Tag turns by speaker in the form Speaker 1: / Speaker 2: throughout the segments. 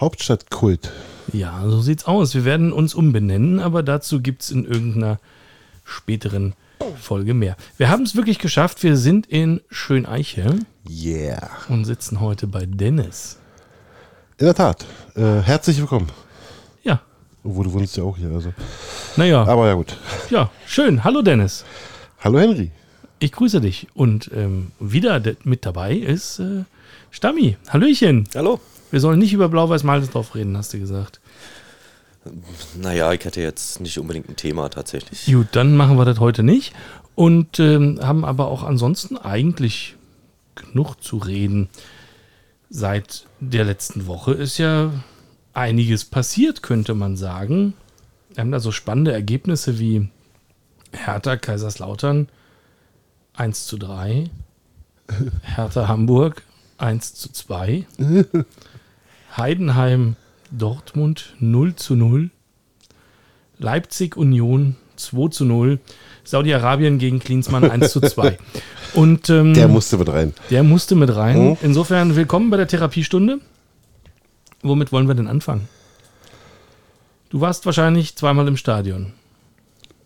Speaker 1: Hauptstadtkult.
Speaker 2: Ja, so sieht's aus. Wir werden uns umbenennen, aber dazu gibt's in irgendeiner späteren Folge mehr. Wir haben es wirklich geschafft. Wir sind in Schöneiche
Speaker 1: Yeah.
Speaker 2: und sitzen heute bei Dennis.
Speaker 1: In der Tat. Äh, herzlich willkommen.
Speaker 2: Ja,
Speaker 1: Obwohl du wohnst ja auch hier. Also.
Speaker 2: naja,
Speaker 1: Aber ja gut.
Speaker 2: ja, schön. Hallo Dennis.
Speaker 1: Hallo Henry.
Speaker 2: Ich grüße dich. Und ähm, wieder de- mit dabei ist äh, Stammi. Hallöchen.
Speaker 3: Hallo.
Speaker 2: Wir sollen nicht über Blau-Weiß-Malzendorf reden, hast du gesagt.
Speaker 3: Naja, ich hätte jetzt nicht unbedingt ein Thema tatsächlich.
Speaker 2: Gut, dann machen wir das heute nicht. Und ähm, haben aber auch ansonsten eigentlich genug zu reden. Seit der letzten Woche ist ja einiges passiert, könnte man sagen. Wir haben da so spannende Ergebnisse wie Hertha Kaiserslautern 1 zu 3, Hertha Hamburg 1 zu 2, Heidenheim Dortmund 0 zu 0, Leipzig Union 2 zu 0, Saudi-Arabien gegen Klinsmann 1 zu 2. Und ähm,
Speaker 1: Der musste mit rein.
Speaker 2: der musste mit rein.
Speaker 1: Oh.
Speaker 2: Insofern willkommen bei der Therapiestunde. Womit wollen wir denn anfangen? Du warst wahrscheinlich zweimal im Stadion.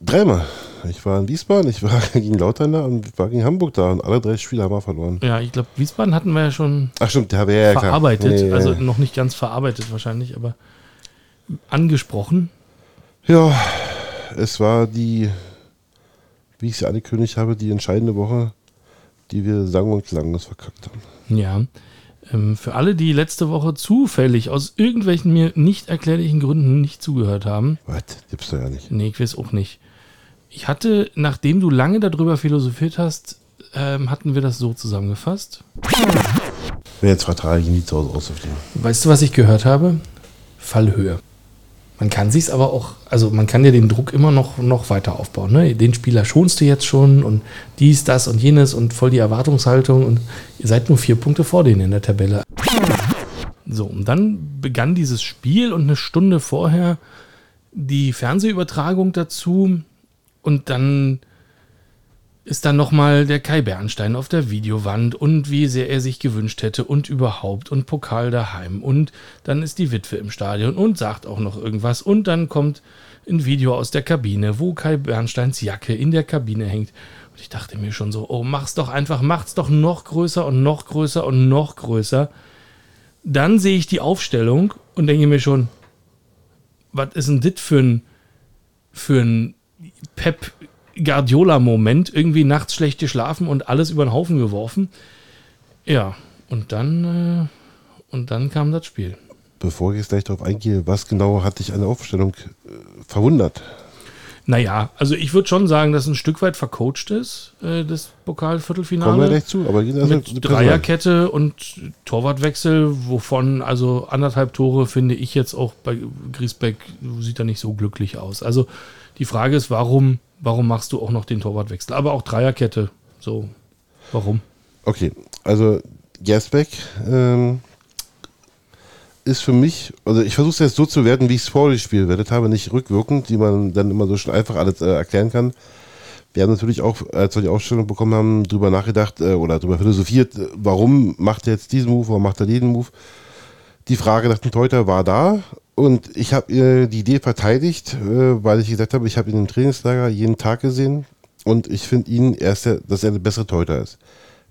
Speaker 1: Dreimal. Ich war in Wiesbaden, ich war gegen Lautern da und ich war gegen Hamburg da und alle drei Spiele haben wir verloren.
Speaker 2: Ja, ich glaube, Wiesbaden hatten wir ja schon
Speaker 1: Ach stimmt, der ja,
Speaker 2: verarbeitet.
Speaker 1: Nee,
Speaker 2: also
Speaker 1: nee.
Speaker 2: noch nicht ganz verarbeitet wahrscheinlich, aber angesprochen.
Speaker 1: Ja, es war die, wie ich sie angekündigt habe, die entscheidende Woche, die wir sang- und klanglos verkackt haben.
Speaker 2: Ja. Ähm, für alle, die letzte Woche zufällig aus irgendwelchen mir nicht erklärlichen Gründen nicht zugehört haben,
Speaker 1: Was? Gibt's doch ja nicht.
Speaker 2: Nee, ich weiß auch nicht. Ich hatte, nachdem du lange darüber philosophiert hast, ähm, hatten wir das so zusammengefasst.
Speaker 1: Wenn jetzt vertrage ich nie zu Hause auszufliegen.
Speaker 2: Weißt du, was ich gehört habe? Fallhöhe. Man kann sich's aber auch, also man kann ja den Druck immer noch, noch weiter aufbauen. Ne? Den Spieler schonst du jetzt schon und dies, das und jenes und voll die Erwartungshaltung und ihr seid nur vier Punkte vor denen in der Tabelle. So, und dann begann dieses Spiel und eine Stunde vorher die Fernsehübertragung dazu und dann ist dann nochmal der Kai Bernstein auf der Videowand und wie sehr er sich gewünscht hätte und überhaupt und Pokal daheim. Und dann ist die Witwe im Stadion und sagt auch noch irgendwas. Und dann kommt ein Video aus der Kabine, wo Kai Bernsteins Jacke in der Kabine hängt. Und ich dachte mir schon so, oh mach's doch einfach, macht's doch noch größer und noch größer und noch größer. Dann sehe ich die Aufstellung und denke mir schon, was ist denn das für ein für ein Pep Guardiola-Moment, irgendwie nachts schlecht geschlafen und alles über den Haufen geworfen. Ja, und dann, äh, und dann kam das Spiel.
Speaker 1: Bevor ich jetzt gleich darauf eingehe, was genau hat dich an der Aufstellung äh, verwundert?
Speaker 2: Naja, also ich würde schon sagen, dass ein Stück weit vercoacht ist, äh, das
Speaker 1: Kommen wir
Speaker 2: Pokalviertelfinale.
Speaker 1: gleich zu, aber
Speaker 2: Mit Dreierkette und Torwartwechsel, wovon also anderthalb Tore finde ich jetzt auch bei Griesbeck sieht er nicht so glücklich aus. Also die Frage ist, warum, warum machst du auch noch den Torwartwechsel? Aber auch Dreierkette, so, warum?
Speaker 1: Okay, also Gersbeck ähm, ist für mich, also ich versuche es jetzt so zu werten, wie ich es vor dem Spiel gewertet habe, nicht rückwirkend, die man dann immer so schon einfach alles äh, erklären kann. Wir haben natürlich auch, als wir die Aufstellung bekommen haben, drüber nachgedacht äh, oder drüber philosophiert, äh, warum macht er jetzt diesen Move, warum macht er diesen Move. Die Frage nach dem Teuter war da und ich habe äh, die Idee verteidigt, äh, weil ich gesagt habe, ich habe ihn im Trainingslager jeden Tag gesehen und ich finde ihn, er der, dass er der bessere Teuter ist.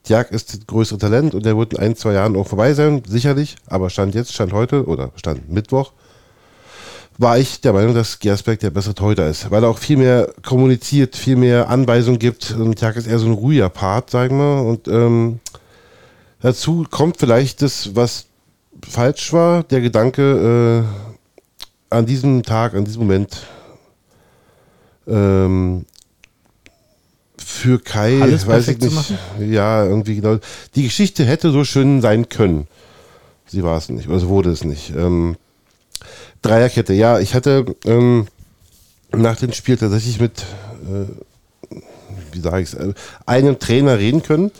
Speaker 1: Tjag ist das größere Talent und der wird in ein, zwei Jahren auch vorbei sein, sicherlich. Aber Stand jetzt, Stand heute oder Stand Mittwoch, war ich der Meinung, dass Gersbeck der bessere Teuter ist. Weil er auch viel mehr kommuniziert, viel mehr Anweisungen gibt. Und Tjag ist eher so ein ruhiger Part, sagen wir. Und ähm, dazu kommt vielleicht das, was falsch war, der Gedanke, äh, an diesem Tag, an diesem Moment ähm, für Kai,
Speaker 2: Alles
Speaker 1: weiß ich nicht. Ja, irgendwie genau. Die Geschichte hätte so schön sein können. Sie war es nicht, also wurde es nicht. Ähm, Dreierkette, ja, ich hatte ähm, nach dem Spiel tatsächlich mit, äh, wie sage ich es, äh, einem Trainer reden können,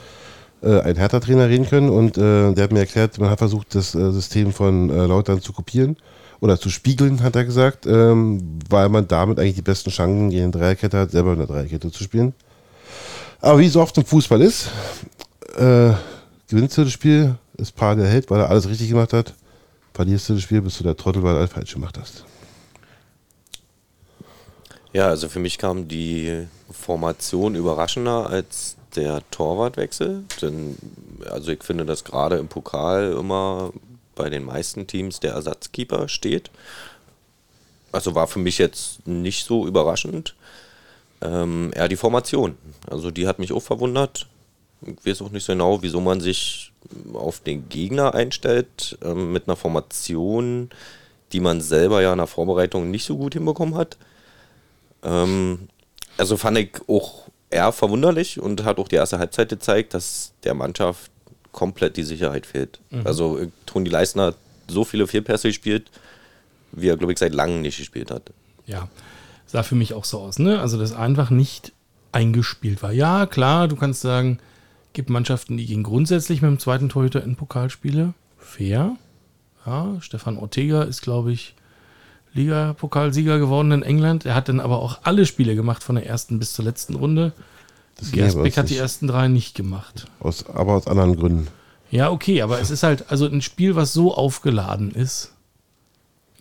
Speaker 1: äh, ein Hertha-Trainer reden können und äh, der hat mir erklärt, man hat versucht, das äh, System von Lautern zu kopieren oder zu spiegeln, hat er gesagt, ähm, weil man damit eigentlich die besten Chancen gegen eine Dreierkette hat, selber in der Dreierkette zu spielen. Aber wie so oft im Fußball ist, äh, gewinnst du das Spiel, ist Paar der Held, weil er alles richtig gemacht hat. Verlierst du das Spiel, bist du der Trottel, weil du alles falsch gemacht hast.
Speaker 3: Ja, also für mich kam die Formation überraschender als der Torwartwechsel. Denn, also ich finde, dass gerade im Pokal immer bei den meisten Teams der Ersatzkeeper steht. Also war für mich jetzt nicht so überraschend. Ähm, eher die Formation. Also die hat mich auch verwundert. Ich weiß auch nicht so genau, wieso man sich auf den Gegner einstellt ähm, mit einer Formation, die man selber ja in der Vorbereitung nicht so gut hinbekommen hat. Ähm, also fand ich auch eher verwunderlich und hat auch die erste Halbzeit gezeigt, dass der Mannschaft komplett die Sicherheit fehlt. Mhm. Also äh, Toni Leisner hat so viele Fehlpässe gespielt, wie er, glaube ich, seit langem nicht gespielt hat.
Speaker 2: Ja, sah für mich auch so aus, ne? Also, das einfach nicht eingespielt war. Ja, klar, du kannst sagen, gibt Mannschaften, die gehen grundsätzlich mit dem zweiten Torhüter in Pokalspiele. Fair. Ja, Stefan Ortega ist, glaube ich, Liga-Pokalsieger geworden in England. Er hat dann aber auch alle Spiele gemacht, von der ersten bis zur letzten Runde. Gersbeck hat die ersten drei nicht gemacht.
Speaker 1: Aus, aber aus anderen Gründen.
Speaker 2: Ja, okay, aber es ist halt, also ein Spiel, was so aufgeladen ist.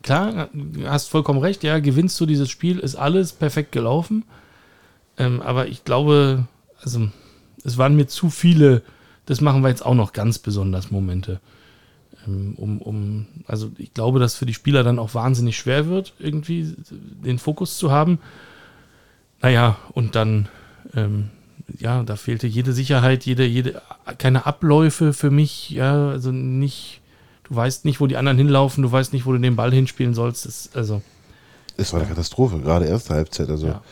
Speaker 2: Klar, hast vollkommen recht, ja, gewinnst du dieses Spiel, ist alles perfekt gelaufen. Ähm, aber ich glaube, also es waren mir zu viele, das machen wir jetzt auch noch ganz besonders Momente. Ähm, um, um, also ich glaube, dass für die Spieler dann auch wahnsinnig schwer wird, irgendwie den Fokus zu haben. Naja, und dann, ähm, ja, da fehlte jede Sicherheit, jede, jede, keine Abläufe für mich, ja, also nicht, du weißt nicht, wo die anderen hinlaufen, du weißt nicht, wo du den Ball hinspielen sollst. Das, also.
Speaker 1: Es war eine Katastrophe, gerade erste Halbzeit. Also ja.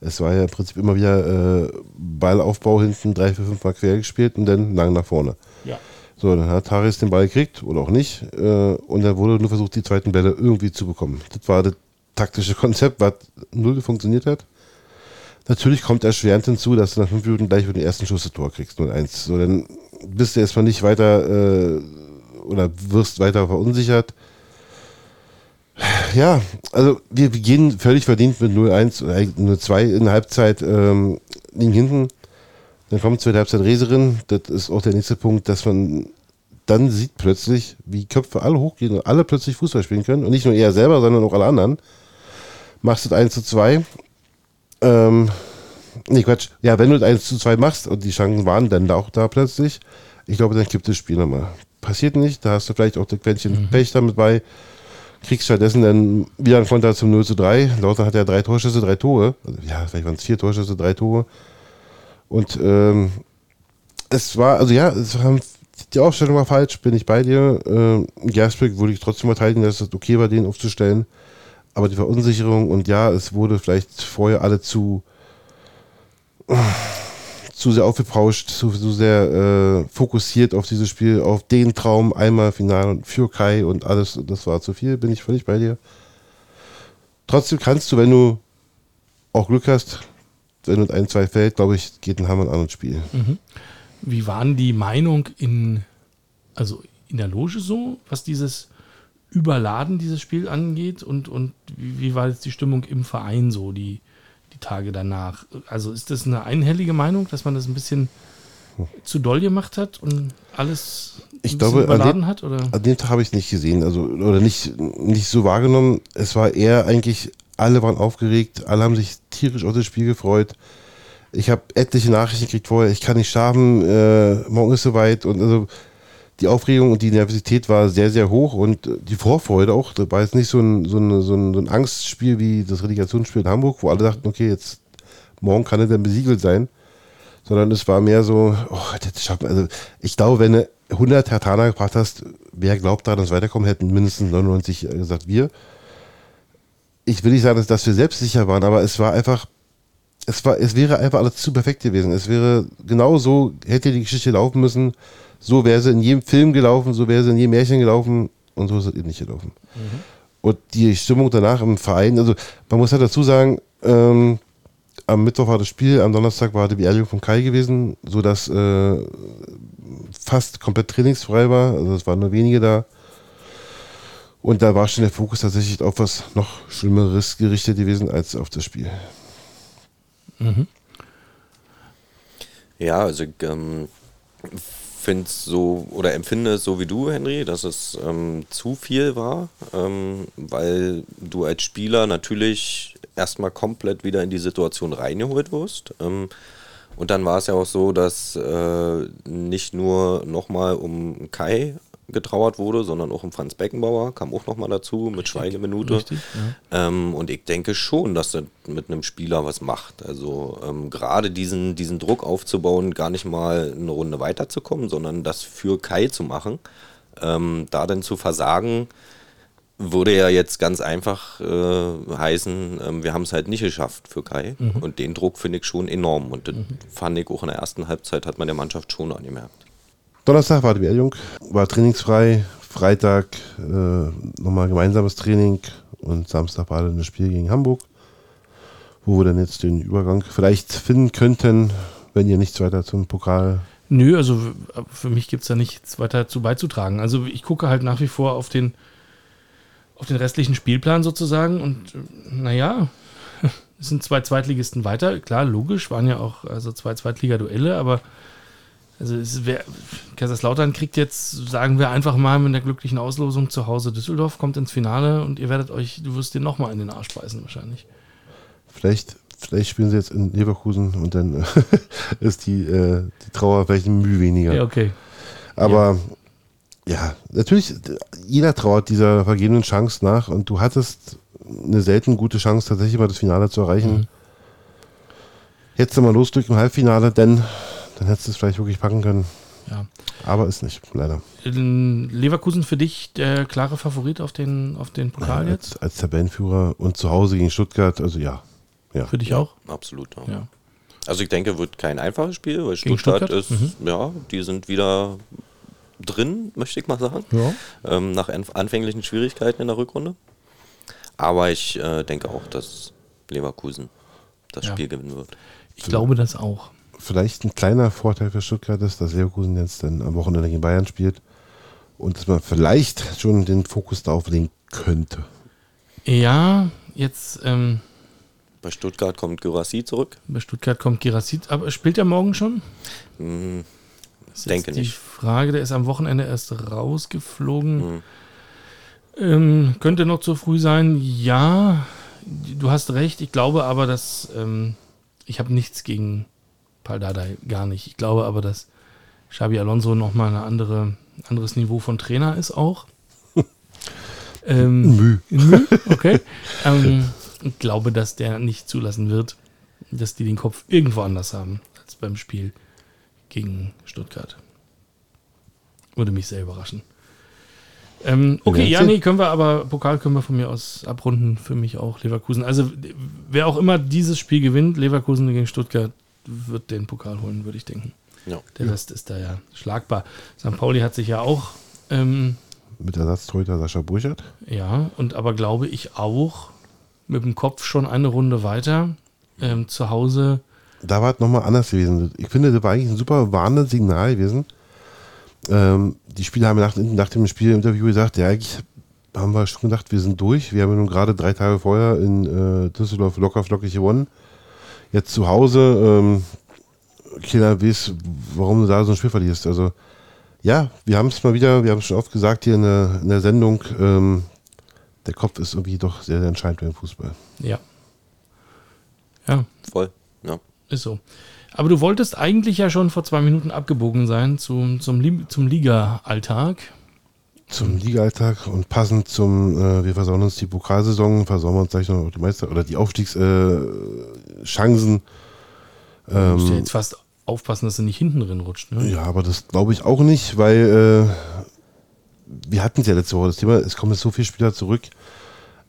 Speaker 1: es war ja im Prinzip immer wieder äh, Ballaufbau hinten, drei, vier, fünf Mal quer gespielt und dann lang nach vorne.
Speaker 2: Ja.
Speaker 1: So, dann hat Taris den Ball gekriegt oder auch nicht. Äh, und dann wurde nur versucht, die zweiten Bälle irgendwie zu bekommen. Das war das taktische Konzept, was null funktioniert hat. Natürlich kommt erschwerend hinzu, dass du nach fünf Minuten gleich mit dem ersten Schuss das Tor kriegst. 0-1. So, dann bist du erstmal nicht weiter äh, oder wirst weiter verunsichert. Ja, also wir gehen völlig verdient mit 0-1 oder 0-2 in der Halbzeit ähm, liegen hinten. Dann kommt zur Halbzeit Reserin. Das ist auch der nächste Punkt, dass man dann sieht plötzlich, wie Köpfe alle hochgehen und alle plötzlich Fußball spielen können. Und nicht nur er selber, sondern auch alle anderen. Machst du 1 zu 2. Ähm, nee, Quatsch. Ja, wenn du 1 zu 2 machst und die Chancen waren dann da auch da plötzlich, ich glaube, dann kippt das Spiel nochmal. Passiert nicht, da hast du vielleicht auch das Quäntchen mhm. Pech damit bei. Kriegst stattdessen dann wieder ein Konter zum 0 zu 3. Lauter hat ja drei Torschüsse, drei Tore. Also, ja, vielleicht waren es vier Torschüsse, drei Tore. Und ähm, es war, also ja, es haben, die Aufstellung war falsch, bin ich bei dir. Ähm, Gersbeck würde ich trotzdem verteidigen, dass es okay war, den aufzustellen. Aber die Verunsicherung und ja, es wurde vielleicht vorher alle zu, zu sehr aufgepauscht, zu, zu sehr äh, fokussiert auf dieses Spiel, auf den Traum, einmal Final für Kai und alles, das war zu viel, bin ich völlig bei dir. Trotzdem kannst du, wenn du auch Glück hast, wenn und ein, zwei fällt, glaube ich, geht ein Hammer ein anderes Spiel. Mhm.
Speaker 2: Wie waren die Meinung in, also in der Loge so, was dieses Überladen dieses Spiel angeht und, und wie, wie war jetzt die Stimmung im Verein so, die, die Tage danach? Also ist das eine einhellige Meinung, dass man das ein bisschen zu doll gemacht hat und alles
Speaker 1: ich glaube,
Speaker 2: überladen
Speaker 1: an den,
Speaker 2: hat? Oder?
Speaker 1: An dem Tag habe ich es nicht gesehen, also oder nicht, nicht so wahrgenommen. Es war eher eigentlich alle waren aufgeregt, alle haben sich tierisch auf das Spiel gefreut. Ich habe etliche Nachrichten gekriegt vorher, ich kann nicht schlafen, äh, morgen ist soweit. Und also die Aufregung und die Nervosität war sehr, sehr hoch und die Vorfreude auch. Da war jetzt nicht so ein, so, ein, so, ein, Angstspiel wie das Relegationsspiel in Hamburg, wo alle dachten, okay, jetzt morgen kann er dann besiegelt sein. Sondern es war mehr so, oh, das schaffen Also ich glaube, wenn du 100 Hertaner gebracht hast, wer glaubt daran, dass weiterkommen, hätten mindestens 99 gesagt, wir ich will nicht sagen, dass, dass wir selbstsicher waren, aber es war einfach, es war, es wäre einfach alles zu perfekt gewesen. Es wäre genau so, hätte die Geschichte laufen müssen, so wäre sie in jedem Film gelaufen, so wäre sie in jedem Märchen gelaufen und so ist es eben nicht gelaufen. Mhm. Und die Stimmung danach im Verein, also man muss halt dazu sagen, ähm, am Mittwoch war das Spiel, am Donnerstag war die Beerdigung von Kai gewesen, sodass äh, fast komplett trainingsfrei war. Also es waren nur wenige da. Und da war schon der Fokus tatsächlich auf was noch Schlimmeres gerichtet gewesen als auf das Spiel.
Speaker 2: Mhm.
Speaker 3: Ja, also ähm, finde es so oder empfinde es so wie du, Henry, dass es ähm, zu viel war, ähm, weil du als Spieler natürlich erstmal komplett wieder in die Situation reingeholt wirst. Ähm, und dann war es ja auch so, dass äh, nicht nur nochmal um Kai getrauert wurde, sondern auch um Franz Beckenbauer, kam auch nochmal dazu mit Schweigeminute.
Speaker 2: Richtig, ja.
Speaker 3: Ähm, und ich denke schon, dass das mit einem Spieler was macht. Also ähm, gerade diesen, diesen Druck aufzubauen, gar nicht mal eine Runde weiterzukommen, sondern das für Kai zu machen, ähm, da dann zu versagen, würde ja jetzt ganz einfach äh, heißen, ähm, wir haben es halt nicht geschafft für Kai. Und den Druck finde ich schon enorm. Und das fand ich auch in der ersten Halbzeit, hat man der Mannschaft schon angemerkt.
Speaker 1: Donnerstag war die Beerdigung, war trainingsfrei. Freitag äh, nochmal gemeinsames Training und Samstag war dann das Spiel gegen Hamburg, wo wir dann jetzt den Übergang vielleicht finden könnten, wenn ihr nichts weiter zum Pokal.
Speaker 2: Nö, also für mich gibt es da nichts weiter zu beizutragen. Also ich gucke halt nach wie vor auf den, auf den restlichen Spielplan sozusagen und äh, naja, es sind zwei Zweitligisten weiter. Klar, logisch, waren ja auch also zwei Zweitliga-Duelle, aber also es wär, Kaiserslautern kriegt jetzt, sagen wir einfach mal, mit der glücklichen Auslosung zu Hause Düsseldorf, kommt ins Finale und ihr werdet euch, du wirst dir nochmal in den Arsch beißen wahrscheinlich.
Speaker 1: Vielleicht, vielleicht spielen sie jetzt in Leverkusen und dann ist die, äh, die Trauer vielleicht ein Mühe weniger.
Speaker 2: Ja, okay.
Speaker 1: Aber ja. natürlich, jeder trauert dieser vergebenen Chance nach und du hattest eine selten gute Chance, tatsächlich mal das Finale zu erreichen.
Speaker 2: Mhm.
Speaker 1: Hättest du mal losdrücken im Halbfinale, denn dann hättest du es vielleicht wirklich packen können.
Speaker 2: Ja.
Speaker 1: Aber ist nicht, leider.
Speaker 2: Leverkusen für dich der klare Favorit auf den, auf den Pokal jetzt?
Speaker 1: Als, als Tabellenführer und zu Hause gegen Stuttgart, also ja. ja.
Speaker 2: Für dich auch?
Speaker 3: Absolut. Ja.
Speaker 2: Ja.
Speaker 3: Also ich denke, wird kein einfaches Spiel, weil Stuttgart,
Speaker 2: Stuttgart?
Speaker 3: ist, ja, die sind wieder drin, möchte ich mal sagen.
Speaker 2: Ja.
Speaker 3: Ähm, nach anf- anfänglichen Schwierigkeiten in der Rückrunde. Aber ich äh, denke auch, dass Leverkusen das
Speaker 2: Ja.
Speaker 3: Spiel gewinnen wird.
Speaker 2: Ich glaube das auch.
Speaker 1: Vielleicht ein kleiner Vorteil für Stuttgart ist, dass Leverkusen jetzt dann am Wochenende gegen Bayern spielt und dass man vielleicht schon den Fokus darauf legen könnte.
Speaker 2: Ja, jetzt ähm,
Speaker 3: Bei Stuttgart kommt Gyrassi zurück.
Speaker 2: bei Stuttgart kommt Girassit, aber spielt er morgen schon? Das ist
Speaker 3: Denke
Speaker 2: die
Speaker 3: nicht.
Speaker 2: Frage, der ist am Wochenende erst rausgeflogen.
Speaker 3: hm.
Speaker 2: Ähm, könnte noch zu früh sein. Ja, du hast recht. Ich glaube aber, dass ähm, ich habe nichts gegen Paldadei, gar nicht. Ich glaube aber, dass Xabi Alonso nochmal eine andere, anderes Niveau von Trainer ist auch. ähm,
Speaker 1: Müh.
Speaker 2: Müh, okay. ähm, ich glaube, dass der nicht zulassen wird, dass die den Kopf irgendwo anders haben als beim Spiel gegen Stuttgart. Würde mich sehr überraschen. Ähm, okay, ja, nee, können wir aber, Pokal können wir von mir aus abrunden, für mich auch Leverkusen. Also, wer auch immer dieses Spiel gewinnt, Leverkusen gegen Stuttgart, wird den Pokal holen, würde ich denken.
Speaker 3: Ja.
Speaker 2: Der Rest ist da ja schlagbar. St. Pauli hat sich ja auch, ähm,
Speaker 1: Mit Ersatztorhüter Sascha Burchardt.
Speaker 2: ja, und aber glaube ich auch mit dem Kopf schon eine Runde weiter. Ähm, zu Hause,
Speaker 1: Da war es nochmal anders gewesen. Ich finde, das war eigentlich ein super warnendes Signal gewesen. Ähm, die Spieler haben nach, nach dem Spiel im Interview gesagt, ja, eigentlich haben wir schon gedacht, wir sind durch. Wir haben ja nun gerade drei Tage vorher in äh, Düsseldorf locker flockig gewonnen. Jetzt zu Hause, ähm, keiner weiß, warum du da so ein Spiel verlierst. Also, ja, wir haben es mal wieder, wir haben es schon oft gesagt hier in der, in der Sendung, ähm, der Kopf ist irgendwie doch sehr, sehr entscheidend beim Fußball.
Speaker 2: ja. Ja,
Speaker 3: Voll. Ja.
Speaker 2: ist so. Aber du wolltest eigentlich ja schon vor zwei Minuten abgebogen sein zum, zum, zum Liga-Alltag.
Speaker 1: Zum Liga-Alltag und passend zum, äh, wir versauen uns die Pokalsaison, versauen wir uns gleich noch die Meister oder die Aufstiegschancen. Äh, Chancen.
Speaker 2: Du musst ja
Speaker 1: ähm,
Speaker 2: jetzt fast aufpassen, dass du nicht hinten drin rutscht. Ne?
Speaker 1: ja, aber das glaube ich auch nicht, weil äh, wir hatten es ja letzte Woche das Thema, es kommen jetzt so viele Spieler zurück.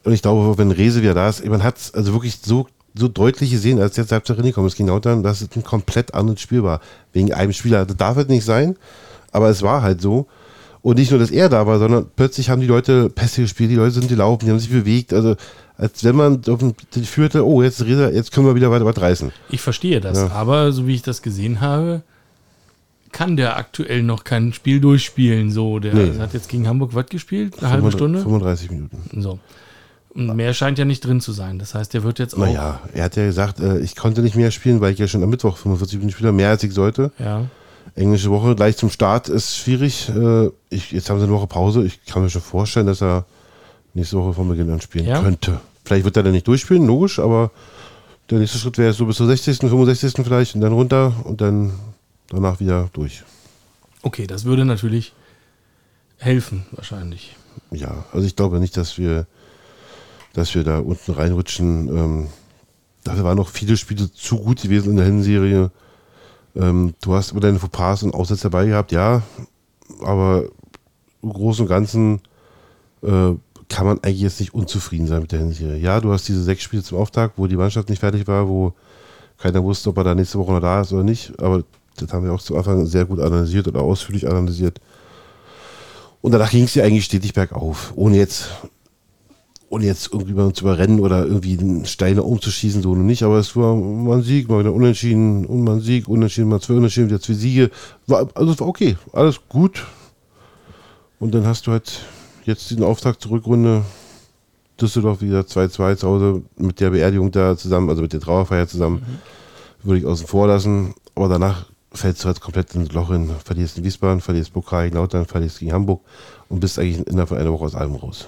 Speaker 1: Und ich glaube, wenn Rese wieder da ist, man hat es also wirklich so, so deutlich gesehen, als jetzt Halbzeit reingekommen ist gegen Lautern, dass es ein komplett anderes Spiel war. Wegen einem Spieler. Das darf es nicht sein, aber es war halt so. Und nicht nur, dass er da war, sondern plötzlich haben die Leute Pässe gespielt, die Leute sind gelaufen, die haben sich bewegt. Also als wenn man auf die führte, oh, jetzt, jetzt können wir wieder weiter was reißen.
Speaker 2: Ich verstehe das, ja. aber so wie ich das gesehen habe, kann der aktuell noch kein Spiel durchspielen. So, der nee. hat jetzt gegen Hamburg was gespielt? Eine 35, halbe Stunde?
Speaker 1: 35 Minuten.
Speaker 2: So. Und mehr scheint ja nicht drin zu sein. Das heißt, der wird jetzt auch.
Speaker 1: Naja, er hat ja gesagt, äh, ich konnte nicht mehr spielen, weil ich ja schon am Mittwoch 45 Minuten spiele, mehr als ich sollte.
Speaker 2: Ja.
Speaker 1: Englische Woche gleich zum Start ist schwierig. Äh, ich, jetzt haben sie eine Woche Pause. Ich kann mir schon vorstellen, dass er nächste Woche von Beginn an spielen ja. könnte. Vielleicht wird er dann nicht durchspielen, logisch, aber der nächste Schritt wäre so bis zur 60., 65. vielleicht und dann runter und dann danach wieder durch.
Speaker 2: Okay, das würde natürlich helfen, wahrscheinlich.
Speaker 1: Ja, also ich glaube nicht, dass wir, dass wir da unten reinrutschen. Ähm, dafür waren noch viele Spiele zu gut gewesen in der Hinserie. Ähm, du hast immer deine Fauxpas und Aussätze dabei gehabt, ja, aber im Großen und Ganzen äh, kann man eigentlich jetzt nicht unzufrieden sein mit der Hinserie. Ja, du hast diese sechs Spiele zum Auftakt, wo die Mannschaft nicht fertig war, wo keiner wusste, ob er da nächste Woche noch da ist oder nicht, aber das haben wir auch zu Anfang sehr gut analysiert oder ausführlich analysiert. Und danach ging es ja eigentlich stetig bergauf, ohne jetzt, ohne jetzt irgendwie zu überrennen oder irgendwie Steine umzuschießen, so und nicht. Aber es war mal ein Sieg, mal wieder unentschieden, und mal ein Sieg, unentschieden, mal zwei unentschieden, wieder zwei Siege. War, also es war okay, alles gut. Und dann hast du halt jetzt diesen Auftrag zur Rückrunde. Düsseldorf wieder 2-2 zu Hause mit der Beerdigung da zusammen, also mit der Trauerfeier zusammen. Mhm. Würde ich außen vor lassen. Aber danach fällst du halt komplett ins Loch hin. Verlierst in Wiesbaden, verlierst Pokal Lautern, verlierst gegen Hamburg und bist eigentlich innerhalb von einer Woche aus allem raus.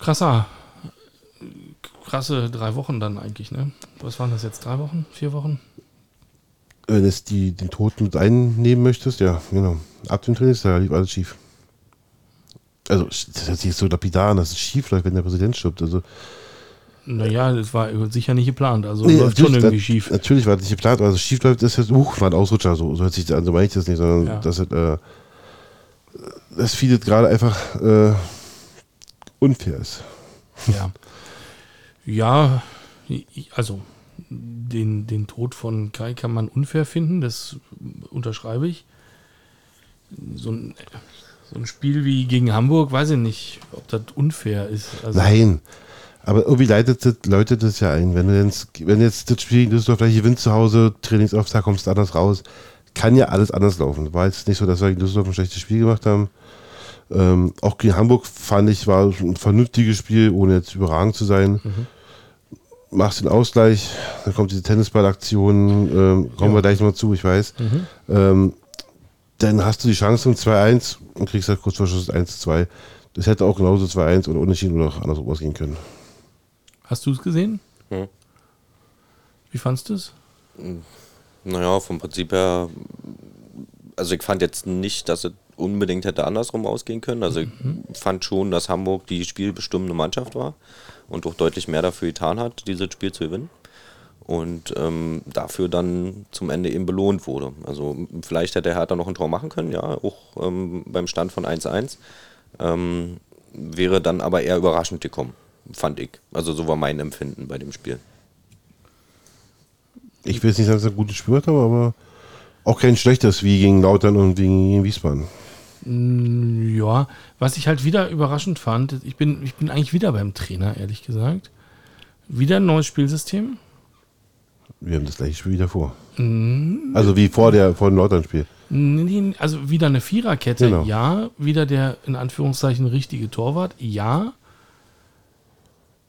Speaker 2: Krasser. Krasse drei Wochen dann eigentlich, ne? Was waren das jetzt? Drei Wochen? Vier Wochen?
Speaker 1: Wenn du die, den Tod mit einnehmen möchtest, ja, genau. Ab dem Trainingstag lief alles schief. Also, das hört sich so lapidar an, dass es schief läuft, wenn der Präsident stirbt. Also,
Speaker 2: naja, das war sicher nicht geplant. Also nee, läuft schon irgendwie schief.
Speaker 1: Natürlich war das nicht geplant, also schief läuft, ist jetzt, uh, war ein Ausrutscher, so, so hört sich das an, so meine ich das nicht, sondern ja. dass äh, dass vieles gerade einfach äh, unfair ist.
Speaker 2: Ja. Ja, also den, den Tod von Kai kann man unfair finden, das unterschreibe ich. So ein, so ein Spiel wie gegen Hamburg, weiß ich nicht, ob das unfair ist.
Speaker 1: Also Nein, aber irgendwie leitet das, läutet das ja ein. Wenn du jetzt, wenn jetzt das Spiel in Düsseldorf vielleicht gewinnst zu Hause, Trainingsauftrag kommst anders raus, kann ja alles anders laufen. War jetzt nicht so, dass wir in Düsseldorf ein schlechtes Spiel gemacht haben. Ähm, auch gegen Hamburg fand ich, war ein vernünftiges Spiel, ohne jetzt überragend zu sein. Mhm. Machst den Ausgleich, dann kommt diese Tennisballaktion, ähm, kommen ja. wir gleich mal zu, ich weiß. Mhm. Ähm, dann hast du die Chance um 2-1 und kriegst halt kurz vor Schluss 1-2. Das hätte auch genauso 2-1 oder unentschieden oder auch andersrum ausgehen können.
Speaker 2: Hast du es gesehen? Hm. Wie fandest du es?
Speaker 3: Naja, vom Prinzip her, also ich fand jetzt nicht, dass es unbedingt hätte andersrum ausgehen können. Also mhm. ich fand schon, dass Hamburg die spielbestimmende Mannschaft war und auch deutlich mehr dafür getan hat, dieses Spiel zu gewinnen. Und ähm, dafür dann zum Ende eben belohnt wurde. Also vielleicht hätte Hertha noch ein Tor machen können, ja, auch ähm, beim Stand von 1-1. Ähm, wäre dann aber eher überraschend gekommen fand ich. Also so war mein Empfinden bei dem Spiel.
Speaker 1: Ich will jetzt nicht sagen, dass er ein gutes Spiel hat, aber auch kein schlechtes wie gegen Lautern und gegen Wiesbaden.
Speaker 2: Mm, ja, was ich halt wieder überraschend fand, ich bin, ich bin eigentlich wieder beim Trainer, ehrlich gesagt. Wieder ein neues Spielsystem.
Speaker 1: Wir haben das gleiche Spiel wieder vor. Mhm. Also wie vor, der, vor dem Lautern-Spiel.
Speaker 2: Also wieder eine Viererkette, genau. ja. Wieder der in Anführungszeichen richtige Torwart, ja.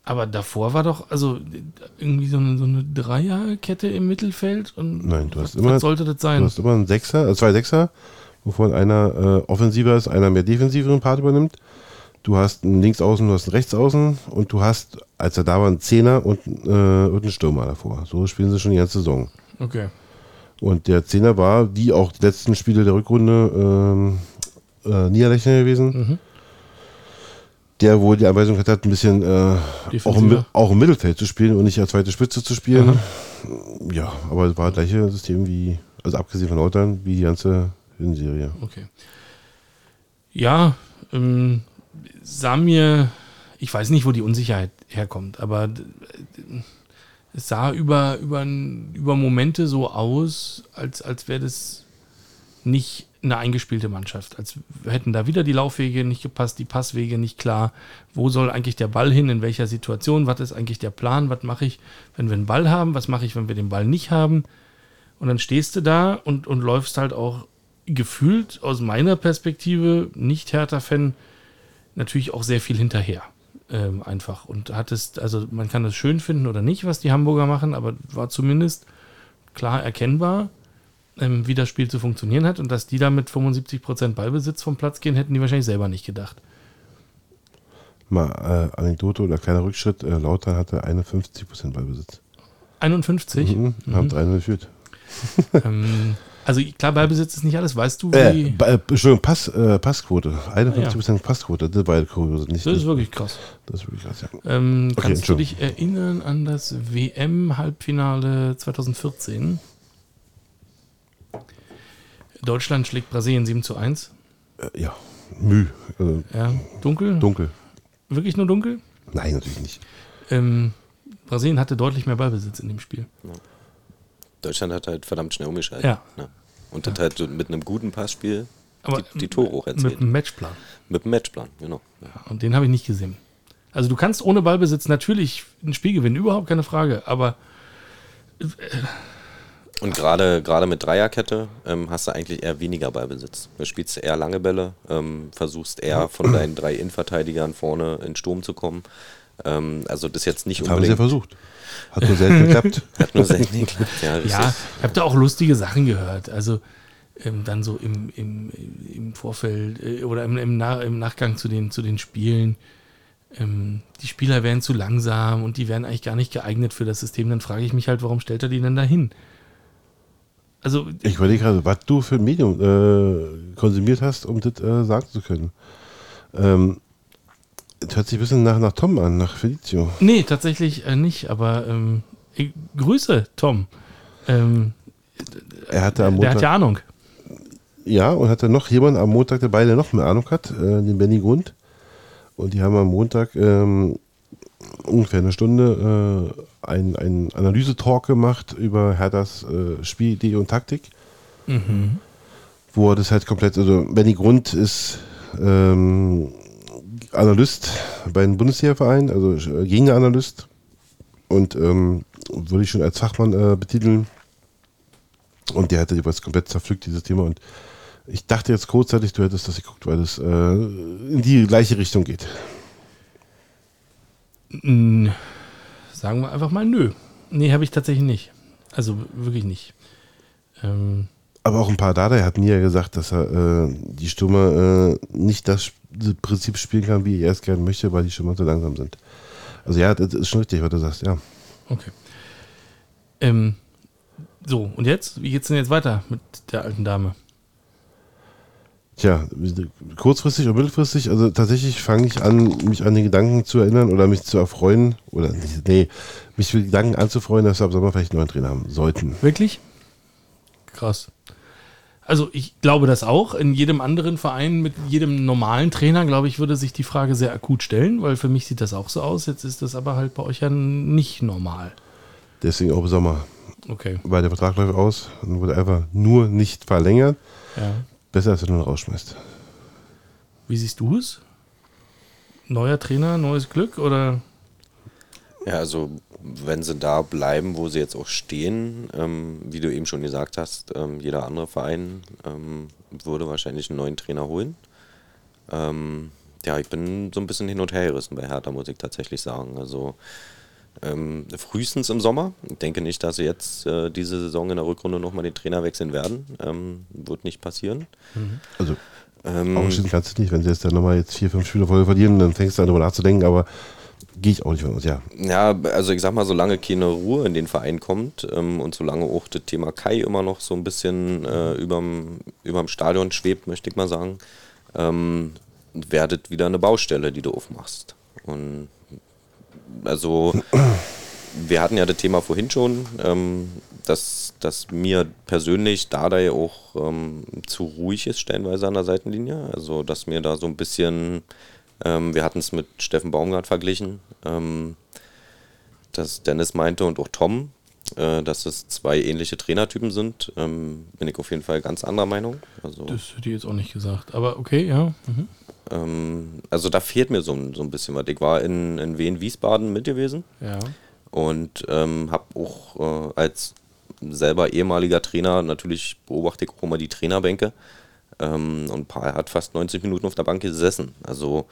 Speaker 2: Aber davor war doch, also irgendwie so eine, so eine Dreierkette im Mittelfeld. Und
Speaker 1: Nein, du hast
Speaker 2: was,
Speaker 1: immer.
Speaker 2: Was sollte das sein?
Speaker 1: Du hast immer einen Sechser, äh, zwei Sechser, wovon einer äh, offensiver ist, einer mehr defensiveren Part übernimmt. Du hast einen Linksaußen, du hast einen Rechtsaußen und du hast, als er da war, einen Zehner und, äh, und einen Stürmer davor. So spielen sie schon die ganze Saison.
Speaker 2: Okay.
Speaker 1: Und der Zehner war, wie auch die letzten Spiele der Rückrunde, ähm, äh, Niederlechner gewesen. Mhm der wohl die Anweisung hat, ein bisschen äh, auch, im, auch, im, Mittelfeld zu spielen und nicht als zweite Spitze zu spielen. Mhm. Ja, aber es war das gleiche System wie, also abgesehen von Lautern, wie die ganze Hinserie.
Speaker 2: Okay. Ja, ähm, sah mir, ich weiß nicht, wo die Unsicherheit herkommt, aber es sah über, über, über Momente so aus, als, als wäre das nicht eine eingespielte Mannschaft. Als hätten da wieder die Laufwege nicht gepasst, die Passwege nicht klar. Wo soll eigentlich der Ball hin, in welcher Situation? Was ist eigentlich der Plan? Was mache ich, wenn wir einen Ball haben? Was mache ich, wenn wir den Ball nicht haben? Und dann stehst du da und, und läufst halt auch gefühlt aus meiner Perspektive, nicht Hertha-Fan, natürlich auch sehr viel hinterher. Ähm, einfach. Und hattest, also man kann das schön finden oder nicht, was die Hamburger machen, aber war zumindest klar erkennbar, ähm, wie das Spiel zu funktionieren hat und dass die da mit 75% Ballbesitz vom Platz gehen, hätten die wahrscheinlich selber nicht gedacht.
Speaker 1: Mal äh, Anekdote oder kleiner Rückschritt, äh, Lautern hatte 51% Ballbesitz.
Speaker 2: 51?
Speaker 1: Mhm, haben 3 geführt.
Speaker 2: Ähm, also klar, Ballbesitz ist nicht alles. Weißt du,
Speaker 1: Äh,
Speaker 2: wie...
Speaker 1: ba- äh, Entschuldigung, Pass, äh, Passquote. 51% Passquote, das war kurios. Nicht,
Speaker 2: das ist wirklich krass.
Speaker 1: das ist wirklich krass, ja.
Speaker 2: Ähm,
Speaker 1: Okay,
Speaker 2: kannst du dich erinnern an das WM-Halbfinale 2014? Deutschland schlägt Brasilien 7 zu 1.
Speaker 1: Äh, ja, Müh. Also,
Speaker 2: Ja, dunkel?
Speaker 1: dunkel.
Speaker 2: Wirklich nur dunkel?
Speaker 1: Nein, natürlich nicht.
Speaker 2: Ähm, Brasilien hatte deutlich mehr Ballbesitz in dem Spiel.
Speaker 3: Deutschland hat halt verdammt schnell umgeschaltet.
Speaker 2: Ja.
Speaker 3: Ne? Und hat halt mit einem guten Passspiel
Speaker 2: Aber
Speaker 3: die, die Tore auch
Speaker 2: Mit einem Matchplan.
Speaker 3: Mit dem Matchplan, genau. Ja.
Speaker 2: Und den habe ich nicht gesehen. Also du kannst ohne Ballbesitz natürlich ein Spiel gewinnen, überhaupt keine Frage. Aber
Speaker 3: Und gerade gerade mit Dreierkette ähm, hast du eigentlich eher weniger Ballbesitz. Du spielst eher lange Bälle, ähm, versuchst eher von deinen drei Innenverteidigern vorne in Sturm zu kommen. Ähm, also das jetzt nicht
Speaker 1: Das haben sie ja
Speaker 3: unbedingt.
Speaker 1: versucht. Hat nur selten geklappt.
Speaker 3: Hat nur selten geklappt. Ja, richtig.
Speaker 2: ja, ich habe da auch lustige Sachen gehört. Also ähm, dann so im, im, im Vorfeld äh, oder im, im, Nach im Nachgang zu den, zu den Spielen. Ähm, die Spieler wären zu langsam und die wären eigentlich gar nicht geeignet für das System. Dann frage ich mich halt, warum stellt er die denn da hin? Also
Speaker 1: Ich überlege gerade, was du für ein Medium äh, konsumiert hast, um das äh, sagen zu können. Ähm, das hört sich ein bisschen nach, nach Tom an, nach Felicio.
Speaker 2: Nee, tatsächlich äh, nicht, aber ähm, ich, Grüße, Tom. Ähm,
Speaker 1: Er hatte am
Speaker 2: der
Speaker 1: Montag.
Speaker 2: hat ja Ahnung.
Speaker 1: Ja, und hatte noch jemand am Montag dabei, der noch mehr Ahnung hat, äh, den Benny Grund. Und die haben am Montag ähm, ungefähr eine Stunde äh, ein, ein Analyse-Talk gemacht über Herthas äh, Spielidee und Taktik. Wo er das halt komplett, also Benny Grund ist ähm, Analyst bei einem Bundesliga-Verein, also äh, Gegneranalyst. Und ähm, würde ich schon als Fachmann äh, betiteln. Und der hatte jeweils komplett zerpflückt, dieses Thema. Und ich dachte jetzt kurzzeitig, du hättest das geguckt, weil es äh, in die gleiche Richtung geht.
Speaker 2: Sagen wir einfach mal nö. Nee, habe ich tatsächlich nicht. Also wirklich nicht. Ähm,
Speaker 1: Aber auch ein paar Dada hat mir ja gesagt, dass er äh, die Stürmer äh, nicht das Sp- Prinzip spielen kann, wie er es gerne möchte, weil die Stürmer zu langsam sind. Also ja, das ist schon richtig, was du sagst, ja.
Speaker 2: okay. Ähm, so, und jetzt? Wie geht's denn jetzt weiter mit der alten Dame?
Speaker 1: Tja, kurzfristig und mittelfristig, also tatsächlich fange ich an, mich an den Gedanken zu erinnern oder mich zu erfreuen, oder nicht- nee, mich mit Gedanken anzufreuen, dass wir ab Sommer vielleicht einen neuen Trainer haben sollten.
Speaker 2: Wirklich? Krass. Also ich glaube das auch. In jedem anderen Verein mit jedem normalen Trainer, glaube ich, würde sich die Frage sehr akut stellen, weil für mich sieht das auch so aus. Jetzt ist das aber halt bei euch ja nicht normal.
Speaker 1: Deswegen auch im Sommer,
Speaker 2: Okay.
Speaker 1: weil der Vertrag läuft aus und wurde einfach nur nicht verlängert.
Speaker 2: Ja.
Speaker 1: Besser, als wenn du ihn rausschmeißt.
Speaker 2: Wie siehst du es? Neuer Trainer, neues Glück oder?
Speaker 3: Ja, also wenn sie da bleiben, wo sie jetzt auch stehen, ähm, wie du eben schon gesagt hast, ähm, jeder andere Verein ähm, würde wahrscheinlich einen neuen Trainer holen. Ähm, ja, ich bin so ein bisschen hin und her gerissen bei Hertha, muss ich tatsächlich sagen. Also ähm, frühestens im Sommer. Ich denke nicht, dass sie jetzt äh, diese Saison in der Rückrunde nochmal den Trainer wechseln werden. Wird nicht passieren.
Speaker 1: Also,
Speaker 3: Ähm,
Speaker 1: ausschließen kannst du nicht, wenn sie jetzt dann nochmal jetzt vier, fünf Spiele voll verlieren, dann fängst du an, darüber nachzudenken, aber gehe ich auch nicht von aus, ja.
Speaker 3: Ja, also ich sag mal, solange keine Ruhe in den Verein kommt ähm, und solange auch das Thema Kai immer noch so ein bisschen äh, überm, überm Stadion schwebt, möchte ich mal sagen, ähm, werdet wieder eine Baustelle, die du aufmachst. Und also wir hatten ja das Thema vorhin schon, ähm, dass, dass mir persönlich Dardai auch ähm, zu ruhig ist, stellenweise an der Seitenlinie. Also, dass mir da so ein bisschen, ähm, wir hatten es mit Steffen Baumgart verglichen, ähm, dass Dennis meinte und auch Tom, äh, dass es zwei ähnliche Trainertypen sind, ähm, bin ich auf jeden Fall ganz anderer Meinung. Also,
Speaker 2: Das hätte ich jetzt auch nicht gesagt. Aber okay, ja. Mhm.
Speaker 3: ähm, also da fehlt mir so, ein- so ein bisschen was. Ich war in, in Wien, Wiesbaden mit gewesen
Speaker 2: Ja.
Speaker 3: und ähm, habe auch äh, als selber ehemaliger Trainer natürlich beobachte ich auch immer die Trainerbänke. Ähm, und Paul hat fast 90 Minuten auf der Bank gesessen. Also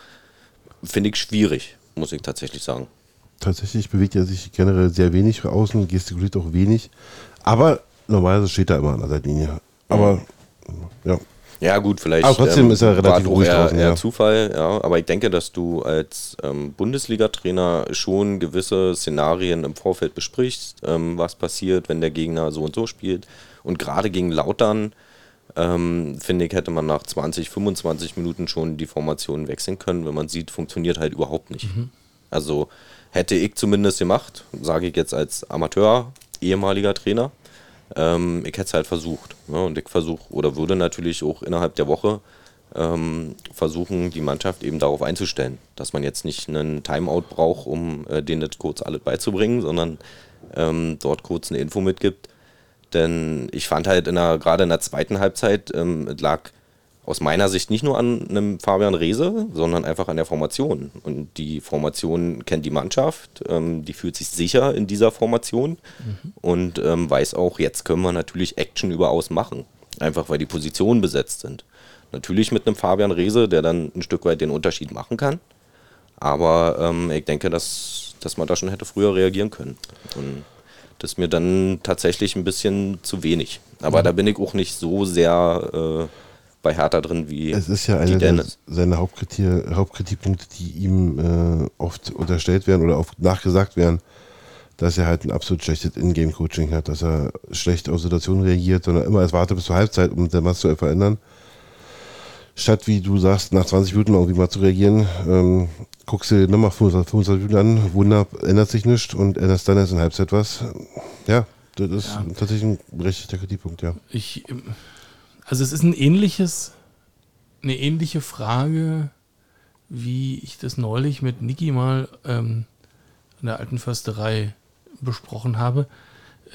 Speaker 3: finde ich schwierig, muss ich tatsächlich sagen.
Speaker 1: Tatsächlich bewegt er sich generell sehr wenig für außen, gestikuliert auch wenig. Aber normalerweise steht er immer an der Seitenlinie. Aber ja,
Speaker 3: Ja, gut, vielleicht
Speaker 1: Aber trotzdem ist er relativ ruhig
Speaker 3: eher,
Speaker 1: draußen,
Speaker 3: eher
Speaker 1: ja.
Speaker 3: Zufall, ja. Aber ich denke, dass du als ähm, Bundesliga-Trainer schon gewisse Szenarien im Vorfeld besprichst, ähm, was passiert, wenn der Gegner so und so spielt. Und gerade gegen Lautern, ähm, finde ich, hätte man nach 20, 25 Minuten schon die Formation wechseln können, wenn man sieht, funktioniert halt überhaupt nicht. Also hätte ich zumindest gemacht, sage ich jetzt als Amateur, ehemaliger Trainer. Ähm, ich hätte es halt versucht. Ne? Und ich versuche oder würde natürlich auch innerhalb der Woche ähm, versuchen, die Mannschaft eben darauf einzustellen, dass man jetzt nicht einen Timeout braucht, um äh, denen das kurz alles beizubringen, sondern ähm, dort kurz eine Info mitgibt. Denn ich fand halt in der, gerade in der zweiten Halbzeit, ähm, es lag aus meiner Sicht nicht nur an einem Fabian Reese, sondern einfach an der Formation. Und die Formation kennt die Mannschaft, ähm, die fühlt sich sicher in dieser Formation und ähm, weiß auch, jetzt können wir natürlich Action überaus machen. Einfach weil die Positionen besetzt sind. Natürlich mit einem Fabian Reese, der dann ein Stück weit den Unterschied machen kann. Aber ähm, ich denke, dass, dass man da schon hätte früher reagieren können. Und das ist mir dann tatsächlich ein bisschen zu wenig. Aber da bin ich auch nicht so sehr äh, bei Hertha drin wie
Speaker 1: es ist ja einer der, seiner Hauptkritik, Hauptkritikpunkte, die ihm äh, oft unterstellt werden oder oft nachgesagt werden, dass er halt ein absolut schlechtes Ingame-Coaching hat, dass er schlecht auf Situationen reagiert, sondern immer erst wartet bis zur Halbzeit, um dann was zu verändern. Statt, wie du sagst, nach 20 Minuten irgendwie mal zu reagieren, ähm, guckst du nochmal 25, 25 Minuten an, Wunder, ändert sich nichts und änderst dann erst in Halbzeit was. Ja, das ist
Speaker 2: Ja.
Speaker 1: tatsächlich ein berechtigter Kritikpunkt, ja.
Speaker 2: Ich, also es ist ein ähnliches, eine ähnliche Frage, wie ich das neulich mit Niki mal ähm, in der alten Försterei besprochen habe.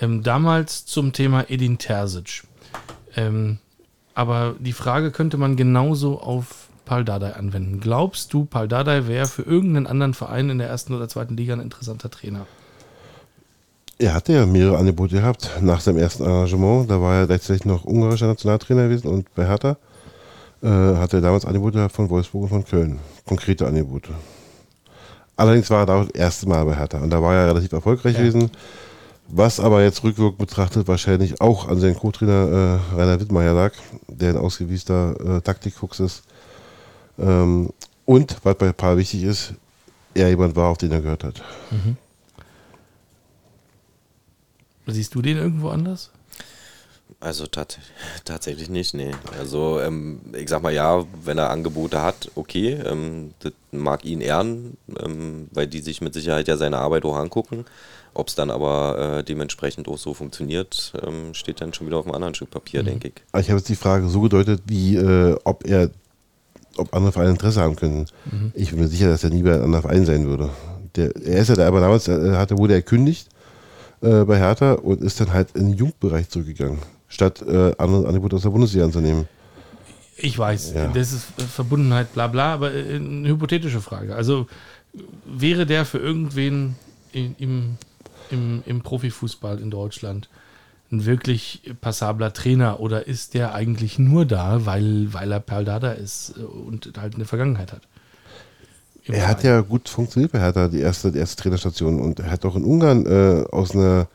Speaker 2: Ähm, damals zum Thema Edin Terzic. Ähm, aber die Frage könnte man genauso auf Paul Dardai anwenden. Glaubst du, Paul Dardai wäre für irgendeinen anderen Verein in der ersten oder zweiten Liga ein interessanter Trainer?
Speaker 1: Er hatte ja mehrere Angebote gehabt nach seinem ersten Engagement. Da war er gleichzeitig noch ungarischer Nationaltrainer gewesen und bei Hertha äh, hatte er damals Angebote von Wolfsburg und von Köln. Konkrete Angebote. Allerdings war er da auch das erste Mal bei Hertha und da war er relativ erfolgreich
Speaker 2: Ja.
Speaker 1: gewesen. Was aber jetzt rückwirkend betrachtet wahrscheinlich auch an seinen Co-Trainer äh, Rainer Wittmeier lag, der ein ausgewiesener äh, Taktikfuchs ist. Ähm, und, was bei Paul wichtig ist, er jemand war, auf den er gehört hat.
Speaker 2: Siehst du den irgendwo anders?
Speaker 3: Also tats tatsächlich nicht, nee. Also ähm, ich sag mal ja, wenn er Angebote hat, okay, ähm, das mag ihn ehren, ähm, weil die sich mit Sicherheit ja seine Arbeit auch angucken. Ob es dann aber äh, dementsprechend auch so funktioniert, ähm, steht dann schon wieder auf einem anderen Stück Papier, denke ich.
Speaker 1: Ich habe jetzt die Frage so gedeutet, wie äh, ob er, ob andere Vereine Interesse haben können. Ich bin mir sicher, dass er nie bei einem anderen Verein sein würde. Der, er ist ja da, aber damals äh, hatte, wurde er kündigt äh, bei Hertha und ist dann halt in den Jugendbereich zurückgegangen, statt äh, andere Angebote aus der Bundesliga anzunehmen.
Speaker 2: Ich weiß,
Speaker 1: Ja.
Speaker 2: das ist Verbundenheit, bla bla, aber äh, eine hypothetische Frage. Also wäre der für irgendwen im, im, im Profifußball in Deutschland ein wirklich passabler Trainer oder ist der eigentlich nur da, weil, weil er Perdada ist äh, und halt eine Vergangenheit hat? Im
Speaker 1: Er hat
Speaker 2: Verein.
Speaker 1: ja gut funktioniert bei Hertha, die erste, die erste Trainerstation. Und er hat auch in Ungarn äh, aus einer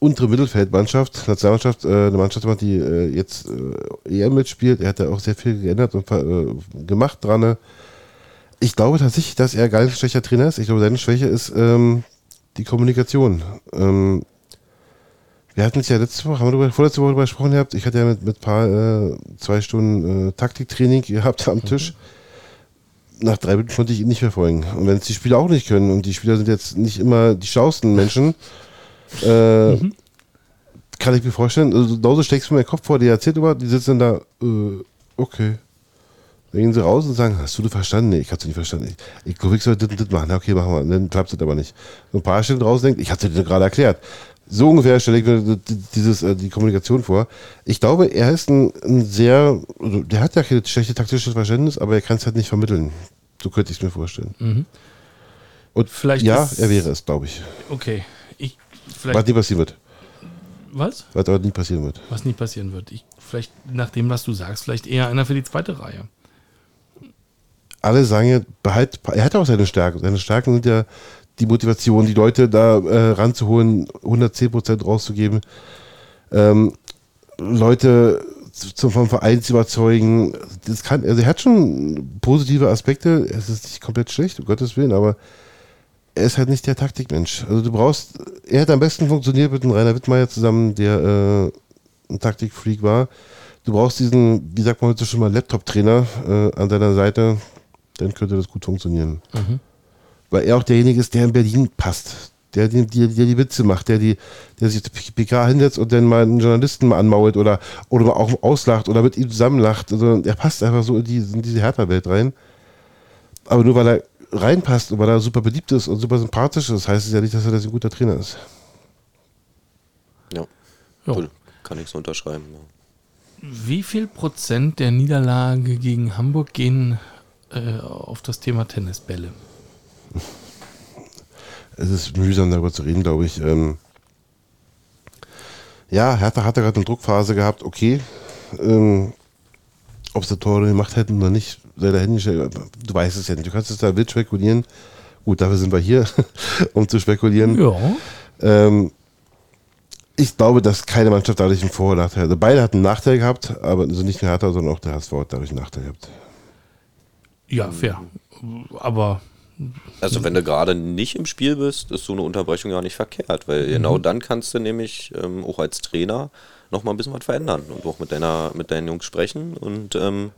Speaker 1: unteren Mittelfeldmannschaft, Nationalmannschaft, äh, eine Mannschaft gemacht, die äh, jetzt äh, EM mitspielt. Er hat da auch sehr viel geändert und gemacht dran. Ich glaube tatsächlich, dass er gar nicht ein schlechter Trainer ist. Ich glaube, seine Schwäche ist ähm, die Kommunikation. Ähm, wir hatten es ja letzte Woche, haben wir darüber, vorletzte Woche darüber gesprochen gehabt. Ich hatte ja mit, mit ein paar äh, zwei Stunden äh, Taktiktraining gehabt am Tisch nach drei Minuten konnte ich ihn nicht verfolgen. Und wenn es die Spieler auch nicht können und die Spieler sind jetzt nicht immer die schlausten Menschen, äh, kann ich mir vorstellen, also genauso steckst du mir den Kopf vor, die erzählt immer, die sitzen da, äh, okay. Dann gehen sie raus und sagen, hast du das verstanden? Nee, ich hab's nicht verstanden. Ich, ich glaube, ich soll das und das machen. Okay, machen wir. Und dann klappt es aber nicht. So ein paar Stunden draußen denkt, ich hatte dir gerade erklärt. So ungefähr stelle ich mir dieses, äh, die Kommunikation vor. Ich glaube, er ist ein, ein sehr, also der hat ja kein schlechtes taktisches Verständnis, aber er kann es halt nicht vermitteln. So könnte ich es mir vorstellen. Und
Speaker 2: Vielleicht
Speaker 1: ja, er wäre es, glaube ich.
Speaker 2: Okay. Ich,
Speaker 1: Was
Speaker 2: vielleicht,
Speaker 1: nie passieren wird.
Speaker 2: was?
Speaker 1: Was aber nie passieren wird.
Speaker 2: Was nie passieren wird. Ich, vielleicht, nach dem, was du sagst, vielleicht eher einer für die zweite Reihe.
Speaker 1: Alle sagen ja, behalt, er hat auch seine Stärken. Seine Stärken sind ja die Motivation, die Leute da äh, ranzuholen, 110% rauszugeben, ähm, Leute zum, vom Verein zu überzeugen. Das kann, also er hat schon positive Aspekte, es ist nicht komplett schlecht, um Gottes Willen, aber er ist halt nicht der Taktikmensch. Also du brauchst, er hat am besten funktioniert mit dem Rainer Wittmeier zusammen, der äh, ein Taktikfreak war. Du brauchst diesen, wie sagt man heute schon mal, Laptop-Trainer äh, an deiner Seite, dann könnte das gut funktionieren. Weil er auch derjenige ist, der in Berlin passt. Der, die- die, der die Witze macht, der, die, der sich PK hinsetzt und dann mal einen Journalisten mal anmault oder, oder mal auch auslacht oder mit ihm zusammenlacht. Also er passt einfach so in, die, in diese Hertha-Welt rein. Aber nur weil er reinpasst und weil er super beliebt ist und super sympathisch ist, heißt es ja nicht, dass er das ein guter Trainer ist.
Speaker 3: Ja,
Speaker 2: Ja.
Speaker 3: Cool. kann ich so unterschreiben. Ja.
Speaker 2: Wie viel Prozent der Niederlage gegen Hamburg gehen äh, auf das Thema Tennisbälle?
Speaker 1: es ist mühsam darüber zu reden, glaube ich. Ähm ja, Hertha hatte gerade eine Druckphase gehabt, okay. Ähm, Ob sie Tore gemacht hätten oder nicht, sei dahingestellt. Du weißt es ja nicht. Du kannst es da wild spekulieren. Gut, dafür sind wir hier, um zu spekulieren.
Speaker 2: Ja.
Speaker 1: Ähm, ich glaube, dass keine Mannschaft dadurch einen Vor- oder Nachteil hatte. Beide hatten einen Nachteil gehabt, aber also nicht nur Hertha, sondern auch der HSV hat dadurch einen Nachteil gehabt.
Speaker 2: Ja, fair. Aber
Speaker 3: Also wenn du gerade nicht im Spiel bist, ist so eine Unterbrechung ja nicht verkehrt, weil genau dann kannst du nämlich ähm, auch als Trainer noch mal ein bisschen was verändern und auch mit deiner mit deinen Jungs sprechen und ähm,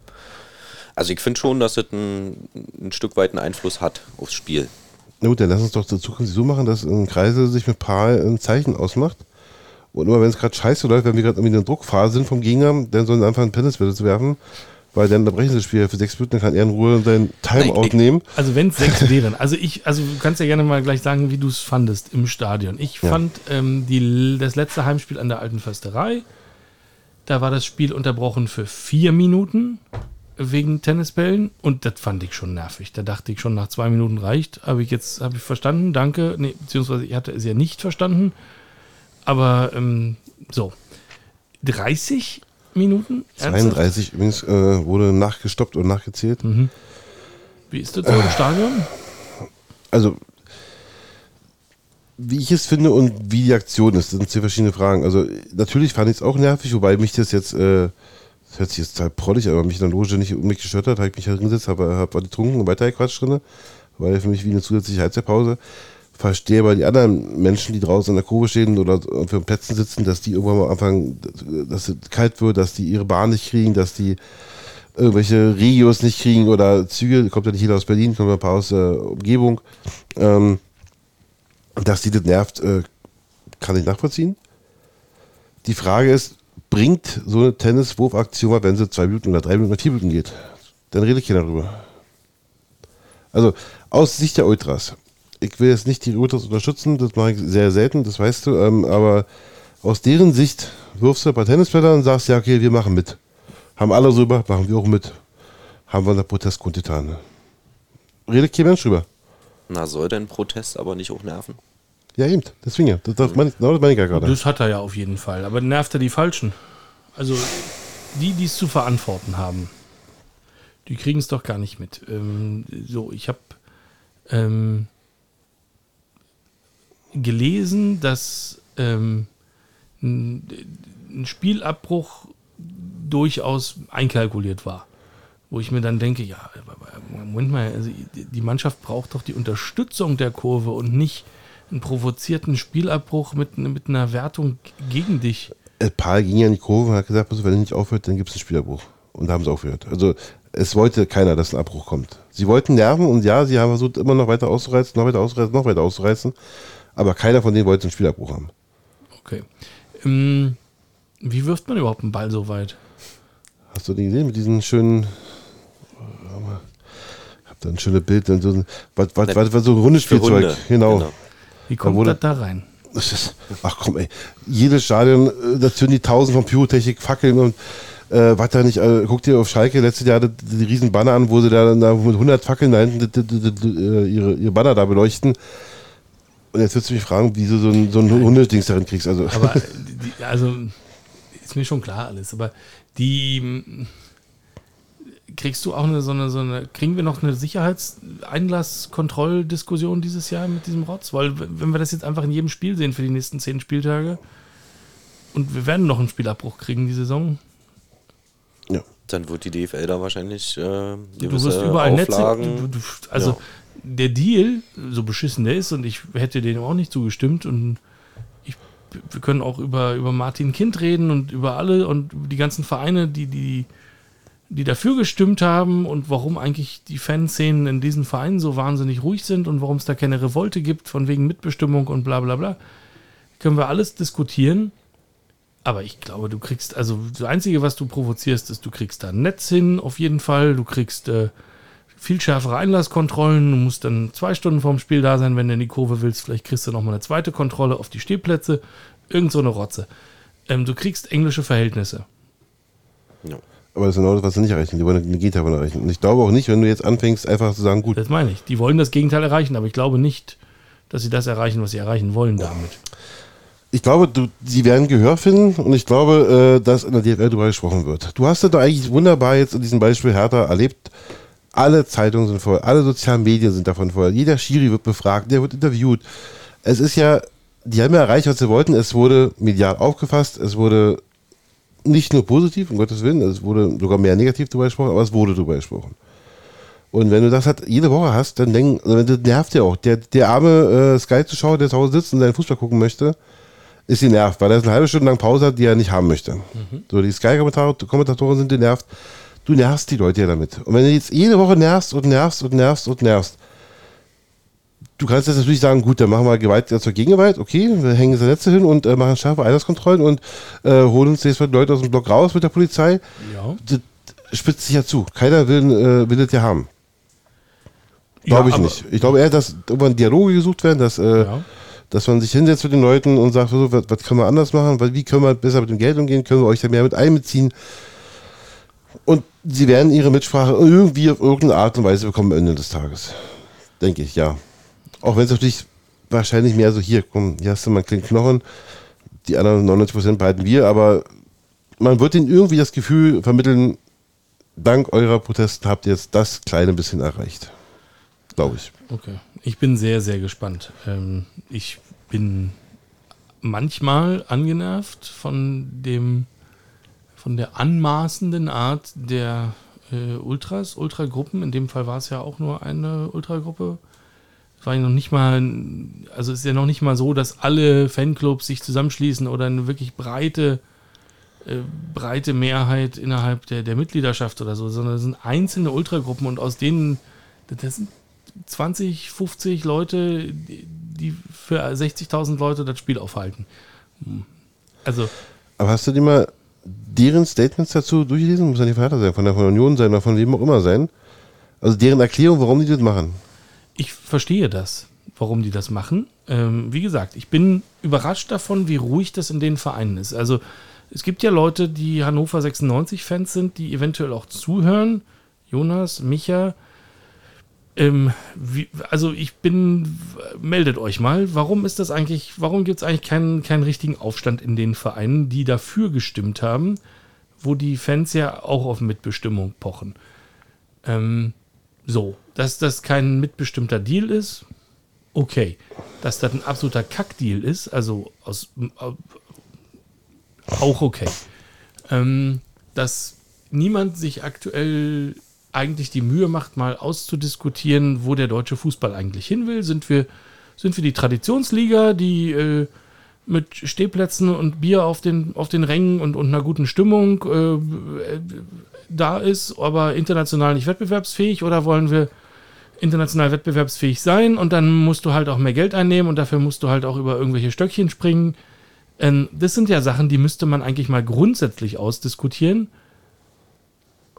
Speaker 3: also ich finde schon, dass es ein, ein Stück weit einen Einfluss hat aufs Spiel.
Speaker 1: Na gut, dann lass uns doch zur Zukunft so machen, dass ein Kreisel sich mit Paar ein Zeichen ausmacht. Und immer wenn es gerade scheiße läuft, wenn wir gerade irgendwie in einer Druckphase sind vom Gegner, dann sollen sie anfangen, Tennisbälle zu werfen. Weil dann unterbrechen sie das Spiel für sechs Minuten, dann kann er in Ruhe sein Timeout
Speaker 3: ich-
Speaker 1: nehmen.
Speaker 2: Also wenn es sechs wären. Also ich, also du kannst ja gerne mal gleich sagen, wie du es fandest im Stadion. Ich
Speaker 1: Ja.
Speaker 2: fand ähm, die, das letzte Heimspiel an der alten Försterei, da war das Spiel unterbrochen für vier Minuten wegen Tennisbällen und das fand ich schon nervig. Da dachte ich schon, nach zwei Minuten reicht. Habe ich jetzt, habe ich verstanden, danke. Nee, beziehungsweise ich hatte es ja nicht verstanden. Aber ähm, so. 30 Minuten? Ernsthaft?
Speaker 1: 32 übrigens äh, wurde nachgestoppt und nachgezählt.
Speaker 2: Wie ist das so im Stadion?
Speaker 1: also wie ich es finde und wie die Aktion ist, das sind zwei verschiedene Fragen. Also natürlich fand ich es auch nervig, wobei mich das jetzt, äh, das hört sich jetzt total prollig, aber mich in der Loge nicht um mich gestört hat, habe ich mich halt hingesetzt, habe hab getrunken und weitergequatscht drin. War ja für mich wie eine zusätzliche Halbzeitpause. Verstehe aber die anderen Menschen, die draußen in der Kurve stehen oder auf den Plätzen sitzen, dass die irgendwann mal anfangen, dass es kalt wird, dass die ihre Bahn nicht kriegen, dass die irgendwelche Regios nicht kriegen oder Züge, kommt ja nicht jeder aus Berlin, kommt ja ein paar aus der Umgebung. Ähm, dass die das nervt, äh, kann ich nachvollziehen. Die Frage ist, bringt so eine Tenniswurfaktion mal, wenn sie zwei Minuten oder drei Minuten oder vier Minuten geht? Dann redet keiner drüber. Also aus Sicht der Ultras. Ich will jetzt nicht die Ultras unterstützen, das mache ich sehr selten, das weißt du, ähm, aber aus deren Sicht wirfst du ein paar Tennisblätter und sagst, ja, okay, wir machen mit. Haben alle drüber, machen wir auch mit. Haben wir einen Protest kundgetan. Redet kein Mensch drüber.
Speaker 3: Na, soll denn Protest aber nicht auch nerven?
Speaker 1: Ja, eben, deswegen ja. Das, das meine ich, genau das meine ich ja gerade.
Speaker 2: Das hat er ja auf jeden Fall. Aber nervt er die Falschen? Also die, die es zu verantworten haben, die kriegen es doch gar nicht mit. Ähm, so, ich habe ähm, gelesen, dass ähm, ein, ein Spielabbruch durchaus einkalkuliert war. Wo ich mir dann denke, ja, Moment mal, also die Mannschaft braucht doch die Unterstützung der Kurve und nicht einen provozierten Spielabbruch mit, mit einer Wertung gegen dich.
Speaker 1: Äh, Paul ging ja in die Kurve und hat gesagt, wenn er nicht aufhört, dann gibt es einen Spielabbruch. Und da haben sie aufgehört. Also es wollte keiner, dass ein Abbruch kommt. Sie wollten nerven und ja, sie haben versucht, immer noch weiter auszureizen, noch weiter auszureizen, noch weiter auszureizen. Aber keiner von denen wollte einen Spielabbruch haben.
Speaker 2: Okay. Ähm, wie wirft man überhaupt einen Ball so weit?
Speaker 1: Hast du den gesehen mit diesen schönen. Ich hab da ein schönes Bild. Und so, ein- was, was, was, was so ein rundes Spielzeug.
Speaker 3: Hunde,
Speaker 1: Genau.
Speaker 3: genau.
Speaker 2: Wie kommt
Speaker 1: wurde-
Speaker 2: das da rein?
Speaker 1: ach komm, ey. Jedes Stadion, äh, da zünden die tausend von Pyrotechnik, Fackeln und äh, was da nicht, äh, guck dir auf Schalke letztes Jahr die, die riesen Banner an, wo sie da, da mit 100 Fackeln da hinten die, die, die, äh, ihre, ihre Banner da beleuchten. Und jetzt würdest du mich fragen, wie du so ein, so ein Hundedings darin kriegst. Also.
Speaker 2: Aber, die, also, ist mir schon klar alles, aber die kriegst du auch eine, so eine, so eine, kriegen wir noch eine Sicherheitseinlasskontrolldiskussion dieses Jahr mit diesem Rotz? Weil, wenn wir das jetzt einfach in jedem Spiel sehen für die nächsten zehn Spieltage und wir werden noch einen Spielabbruch kriegen die Saison.
Speaker 3: Ja. Dann wird die DFL da wahrscheinlich äh,
Speaker 2: du wirst überall
Speaker 3: Auflagen.
Speaker 2: Netze. Du, du, also ja. Der Deal, so beschissen der ist, und ich hätte dem auch nicht zugestimmt und ich, wir können auch über, über Martin Kind reden und über alle und die ganzen Vereine, die, die die dafür gestimmt haben und warum eigentlich die Fanszenen in diesen Vereinen so wahnsinnig ruhig sind und warum es da keine Revolte gibt von wegen Mitbestimmung und bla bla bla. Können wir alles diskutieren. Aber ich glaube, du kriegst, also das Einzige, was du provozierst, ist, du kriegst da ein Netz hin, auf jeden Fall. Du kriegst äh, viel schärfere Einlasskontrollen. Du musst dann zwei Stunden vorm Spiel da sein, wenn du in die Kurve willst. Vielleicht kriegst du nochmal eine zweite Kontrolle auf die Stehplätze. Irgend so eine Rotze. Ähm, du kriegst englische Verhältnisse.
Speaker 1: Ja. Aber das ist genau das, was sie nicht erreichen. Die wollen eine Gegenteil erreichen. Und ich glaube auch nicht, wenn du jetzt anfängst, einfach zu sagen, gut.
Speaker 2: Das meine ich. Die wollen das Gegenteil erreichen, aber ich glaube nicht, dass sie das erreichen, was sie erreichen wollen damit.
Speaker 1: Ich glaube, du, sie werden Gehör finden und ich glaube, äh, dass in der DFL darüber gesprochen wird. Du hast das doch eigentlich wunderbar jetzt in diesem Beispiel Hertha erlebt. Alle Zeitungen sind voll, alle sozialen Medien sind davon voll. Jeder Schiri wird befragt, der wird interviewt. Es ist ja, die haben ja erreicht, was sie wollten. Es wurde medial aufgefasst, es wurde nicht nur positiv, um Gottes Willen, es wurde sogar mehr negativ darüber gesprochen, aber es wurde darüber gesprochen. Und wenn du das halt jede Woche hast, dann denk, das nervt ja auch. Der, der arme äh, Sky-Zuschauer, der zu Hause sitzt und seinen Fußball gucken möchte, ist die nervt, weil er eine halbe Stunde lang Pause hat, die er nicht haben möchte. Mhm. So, die Sky-Kommentatoren sind genervt. Du nervst die Leute ja damit. Und wenn du jetzt jede Woche nervst und nervst und nervst und nervst, Du kannst jetzt natürlich sagen, gut, dann machen wir Gewalt zur Gegengewalt, okay, wir hängen diese Netze hin und äh, machen scharfe Einlasskontrollen und äh, holen uns jetzt Leute aus dem Block raus mit der Polizei. Ja. Das spitzt sich ja zu. Keiner will, äh, will das ja haben. Glaube ja, ich nicht. Ich glaube eher, dass irgendwann Dialoge gesucht werden, dass, äh, ja. dass man sich hinsetzt mit den Leuten und sagt, so, was, was können wir anders machen, wie können wir besser mit dem Geld umgehen, können wir euch da mehr mit einbeziehen. Und sie werden ihre Mitsprache irgendwie auf irgendeine Art und Weise bekommen am Ende des Tages. Denke ich, ja. Auch wenn es natürlich wahrscheinlich mehr so, hier, komm, hier hast du mal einen kleinen Knochen, die anderen 99% behalten wir, aber man wird ihnen irgendwie das Gefühl vermitteln, dank eurer Protesten habt ihr jetzt das kleine bisschen erreicht. Glaube ich.
Speaker 2: Okay. Ich bin sehr, sehr gespannt. Ähm, ich bin manchmal angenervt von dem, von der anmaßenden Art der äh, Ultras, Ultragruppen. In dem Fall war es ja auch nur eine Ultragruppe war ja noch nicht mal, also ist ja noch nicht mal so, dass alle Fanclubs sich zusammenschließen oder eine wirklich breite, äh, breite Mehrheit innerhalb der, der Mitgliedschaft oder so, sondern es sind einzelne Ultragruppen und aus denen, das sind 20, 50 Leute, die für 60.000 Leute das Spiel aufhalten. Also.
Speaker 1: Aber hast du dir mal deren Statements dazu durchgelesen? Muss ja nicht von sein, von der Union sein oder von wem auch immer sein. Also deren Erklärung, warum die das machen
Speaker 2: ich verstehe das, warum die das machen. Ähm, wie gesagt, ich bin überrascht davon, wie ruhig das in den Vereinen ist. Also es gibt ja Leute, die Hannover 96-Fans sind, die eventuell auch zuhören. Jonas, Micha. Ähm, wie, also ich bin, meldet euch mal, warum ist das eigentlich, warum gibt es eigentlich keinen, keinen richtigen Aufstand in den Vereinen, die dafür gestimmt haben, wo die Fans ja auch auf Mitbestimmung pochen? Ähm, so, dass das kein mitbestimmter Deal ist, okay. Dass das ein absoluter Kackdeal ist, also aus, äh, auch okay. Ähm, dass niemand sich aktuell eigentlich die Mühe macht, mal auszudiskutieren, wo der deutsche Fußball eigentlich hin will. Sind wir, sind wir die Traditionsliga, die äh, mit Stehplätzen und Bier auf den, auf den Rängen und, und einer guten Stimmung äh, da ist, aber international nicht wettbewerbsfähig? Oder wollen wir international wettbewerbsfähig sein und dann musst du halt auch mehr Geld einnehmen und dafür musst du halt auch über irgendwelche Stöckchen springen? Ähm, das sind ja Sachen, die müsste man eigentlich mal grundsätzlich ausdiskutieren.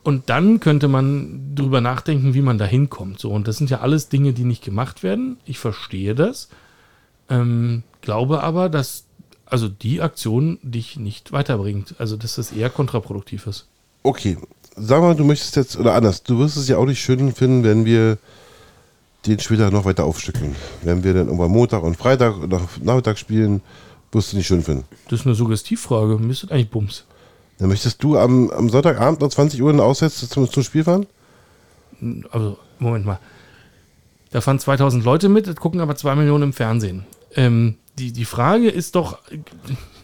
Speaker 2: Und dann könnte man drüber nachdenken, wie man da hinkommt. So, und das sind ja alles Dinge, die nicht gemacht werden. Ich verstehe das. Ähm, glaube aber, dass also die Aktion dich nicht weiterbringt. Also dass das eher kontraproduktiv ist.
Speaker 1: Okay, sag mal, du möchtest jetzt, oder anders, du wirst es ja auch nicht schön finden, wenn wir den Spieltag noch weiter aufstückeln. Wenn wir dann irgendwann Montag und Freitag oder Nachmittag spielen, wirst du nicht schön finden.
Speaker 2: Das ist eine Suggestivfrage. Mir ist das eigentlich Bums.
Speaker 1: Dann möchtest du am, am Sonntagabend um 20 Uhr Auswärts zum, zum Spiel fahren?
Speaker 2: Also, Moment mal. Da fahren 2000 Leute mit, das gucken aber 2 Millionen im Fernsehen. Ähm, die, die Frage ist doch,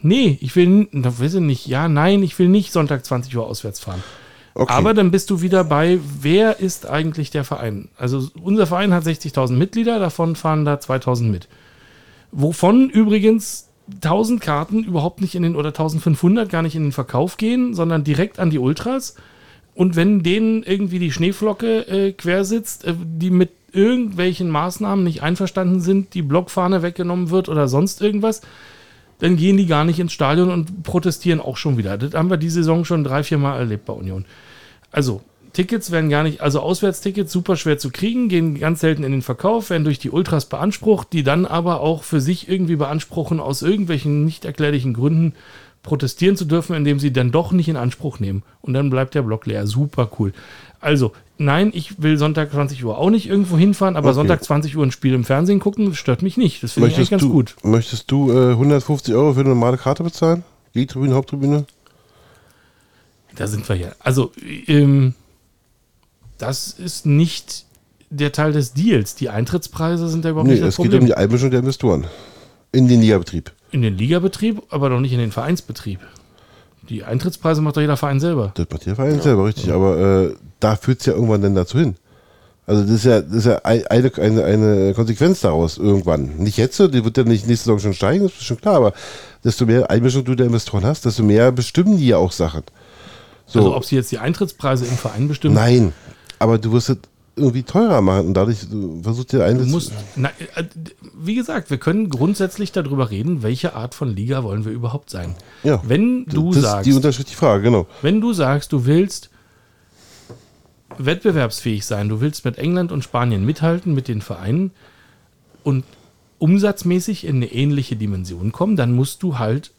Speaker 2: nee, ich will, da weiß ich nicht, ja, nein, ich will nicht Sonntag 20 Uhr auswärts fahren.
Speaker 1: Okay.
Speaker 2: Aber dann bist du wieder bei, wer ist eigentlich der Verein? Also unser Verein hat 60.000 Mitglieder, davon fahren da 2.000 mit. Wovon übrigens 1000 Karten überhaupt nicht in den, oder 1500 gar nicht in den Verkauf gehen, sondern direkt an die Ultras. Und wenn denen irgendwie die Schneeflocke äh, quer äh, die mit irgendwelchen Maßnahmen nicht einverstanden sind, die Blockfahne weggenommen wird oder sonst irgendwas, dann gehen die gar nicht ins Stadion und protestieren auch schon wieder. Das haben wir die Saison schon drei, vier Mal erlebt bei Union. Also, Tickets werden gar nicht, also Auswärtstickets super schwer zu kriegen, gehen ganz selten in den Verkauf, werden durch die Ultras beansprucht, die dann aber auch für sich irgendwie beanspruchen, aus irgendwelchen nicht erklärlichen Gründen protestieren zu dürfen, indem sie dann doch nicht in Anspruch nehmen. Und dann bleibt der Block leer. Super cool. Also, nein, ich will Sonntag 20 Uhr auch nicht irgendwo hinfahren, aber
Speaker 1: Okay.
Speaker 2: Sonntag 20 Uhr ein Spiel im Fernsehen gucken, das stört mich nicht. Das finde ich eigentlich ganz
Speaker 1: du,
Speaker 2: gut.
Speaker 1: möchtest du äh, 150 Euro für eine normale Karte bezahlen? Gegentribüne, Haupttribüne?
Speaker 2: Da sind wir ja. Also, ähm, das ist nicht der Teil des Deals. Die Eintrittspreise sind da überhaupt
Speaker 1: Nee,
Speaker 2: nicht das
Speaker 1: es geht
Speaker 2: Problem.
Speaker 1: um die Einmischung der Investoren in den Ligabetrieb.
Speaker 2: in den Ligabetrieb, aber doch nicht in den Vereinsbetrieb. Die Eintrittspreise macht doch jeder Verein selber.
Speaker 1: Das macht der Verein selber, richtig. Aber äh, da führt es ja irgendwann dann dazu hin. Also das ist ja, das ist ja ein- eine, eine, eine Konsequenz daraus irgendwann. Nicht jetzt, die wird ja nicht nächste Saison schon steigen, das ist schon klar, aber desto mehr Einmischung du der Investoren hast, desto mehr bestimmen die ja auch Sachen. So,
Speaker 2: Also ob sie jetzt die Eintrittspreise im Verein bestimmen,
Speaker 1: nein, aber du wirst es irgendwie teurer machen und dadurch du versuchst dir
Speaker 2: du musst, na, äh, wie gesagt, wir können grundsätzlich darüber reden, welche Art von Liga wollen wir überhaupt sein.
Speaker 1: ja,
Speaker 2: Wenn du
Speaker 1: das ist
Speaker 2: sagst,
Speaker 1: die Unterschied die Frage, genau.
Speaker 2: wenn du sagst, du willst wettbewerbsfähig sein, du willst mit England und Spanien mithalten, mit den Vereinen und umsatzmäßig in eine ähnliche Dimension kommen, dann musst du halt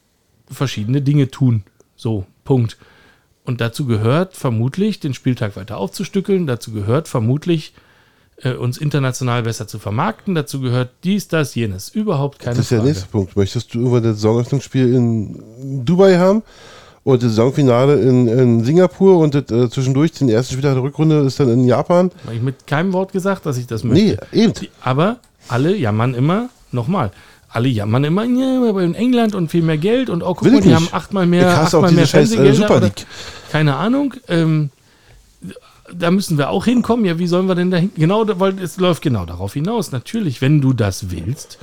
Speaker 2: verschiedene Dinge tun. So, Punkt. Und dazu gehört vermutlich, den Spieltag weiter aufzustückeln, dazu gehört vermutlich, äh, uns international besser zu vermarkten, dazu gehört dies, das, jenes. Überhaupt keine
Speaker 1: Das ist der
Speaker 2: Frage.
Speaker 1: nächste Punkt. Möchtest du irgendwann das Saisonöffnungsspiel in Dubai haben und das Saisonfinale in, in Singapur und das, äh, zwischendurch den ersten Spieltag der Rückrunde ist dann in Japan?
Speaker 2: Habe ich mit keinem Wort gesagt, dass ich das möchte.
Speaker 1: Nee, eben.
Speaker 2: Aber alle jammern immer, nochmal, alle jammern immer, ja, aber in England und viel mehr Geld und oh, guck mal, die
Speaker 1: nicht.
Speaker 2: haben achtmal mehr,
Speaker 1: Ich hasse auch
Speaker 2: achtmal mehr
Speaker 1: äh,
Speaker 2: Fernsehgelder
Speaker 1: League.
Speaker 2: Keine Ahnung. Ähm, da müssen wir auch hinkommen. Ja, wie sollen wir denn da hin? Genau, weil es läuft genau darauf hinaus. Natürlich, wenn du das willst,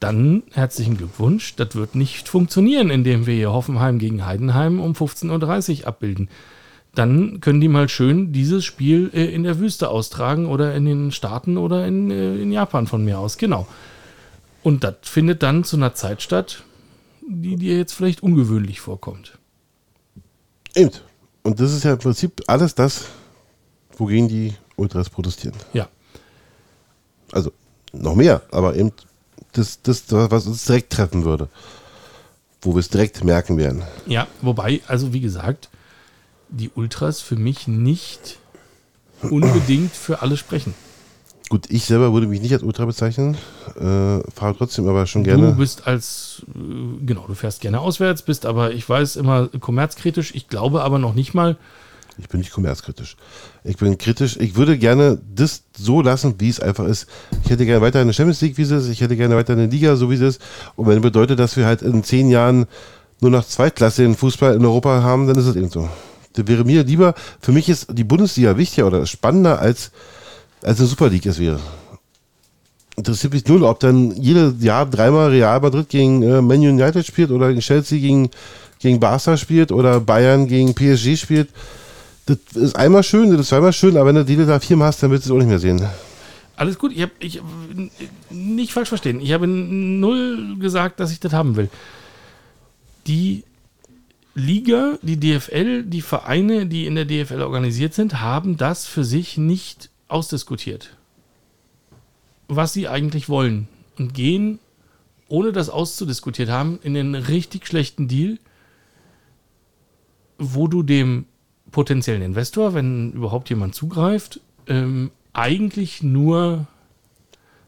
Speaker 2: dann herzlichen Glückwunsch. Das wird nicht funktionieren, indem wir hier Hoffenheim gegen Heidenheim um 15.30 Uhr abbilden. Dann können die mal schön dieses Spiel äh, in der Wüste austragen oder in den Staaten oder in, äh, in Japan von mir aus. Genau. Und das findet dann zu einer Zeit statt, die dir jetzt vielleicht ungewöhnlich vorkommt.
Speaker 1: Eben. Und das ist ja im Prinzip alles das, wogegen die Ultras protestieren.
Speaker 2: Ja.
Speaker 1: Also noch mehr, aber eben das, das, was uns direkt treffen würde. Wo wir es direkt merken werden.
Speaker 2: Ja, wobei, also wie gesagt, die Ultras für mich nicht unbedingt für alle sprechen.
Speaker 1: Gut, ich selber würde mich nicht als Ultra bezeichnen, äh, fahre trotzdem aber schon
Speaker 2: Du
Speaker 1: gerne.
Speaker 2: bist als, äh, genau, du fährst gerne auswärts, bist aber, ich weiß, immer kommerzkritisch. Ich glaube aber noch nicht mal,
Speaker 1: Ich bin nicht kommerzkritisch. Ich bin kritisch. Ich würde gerne das so lassen, wie es einfach ist. Ich hätte gerne weiter eine Champions League, wie es ist. Ich hätte gerne weiter eine Liga, so wie es ist. Und wenn das bedeutet, dass wir halt in zehn Jahren nur noch Zweitklasse in Fußball in Europa haben, dann ist es eben so. Das wäre mir lieber, für mich ist die Bundesliga wichtiger oder spannender als, als eine Super League es wäre. Interessiert mich null, ob dann jedes Jahr dreimal Real Madrid gegen äh, Man United spielt oder Chelsea gegen, gegen Barca spielt oder Bayern gegen PSG spielt. Das ist einmal schön, das ist zweimal schön, aber wenn du die da viermal hast, dann willst du es auch nicht mehr sehen.
Speaker 2: alles gut, ich habe ich, nicht falsch verstehen. Ich habe null gesagt, dass ich das haben will. Die Liga, die DFL, die Vereine, die in der DFL organisiert sind, haben das für sich nicht ausdiskutiert. Was sie eigentlich wollen. Und gehen ohne das auszudiskutiert haben, in einen richtig schlechten Deal, wo du dem potenziellen Investor, wenn überhaupt jemand zugreift, ähm, eigentlich nur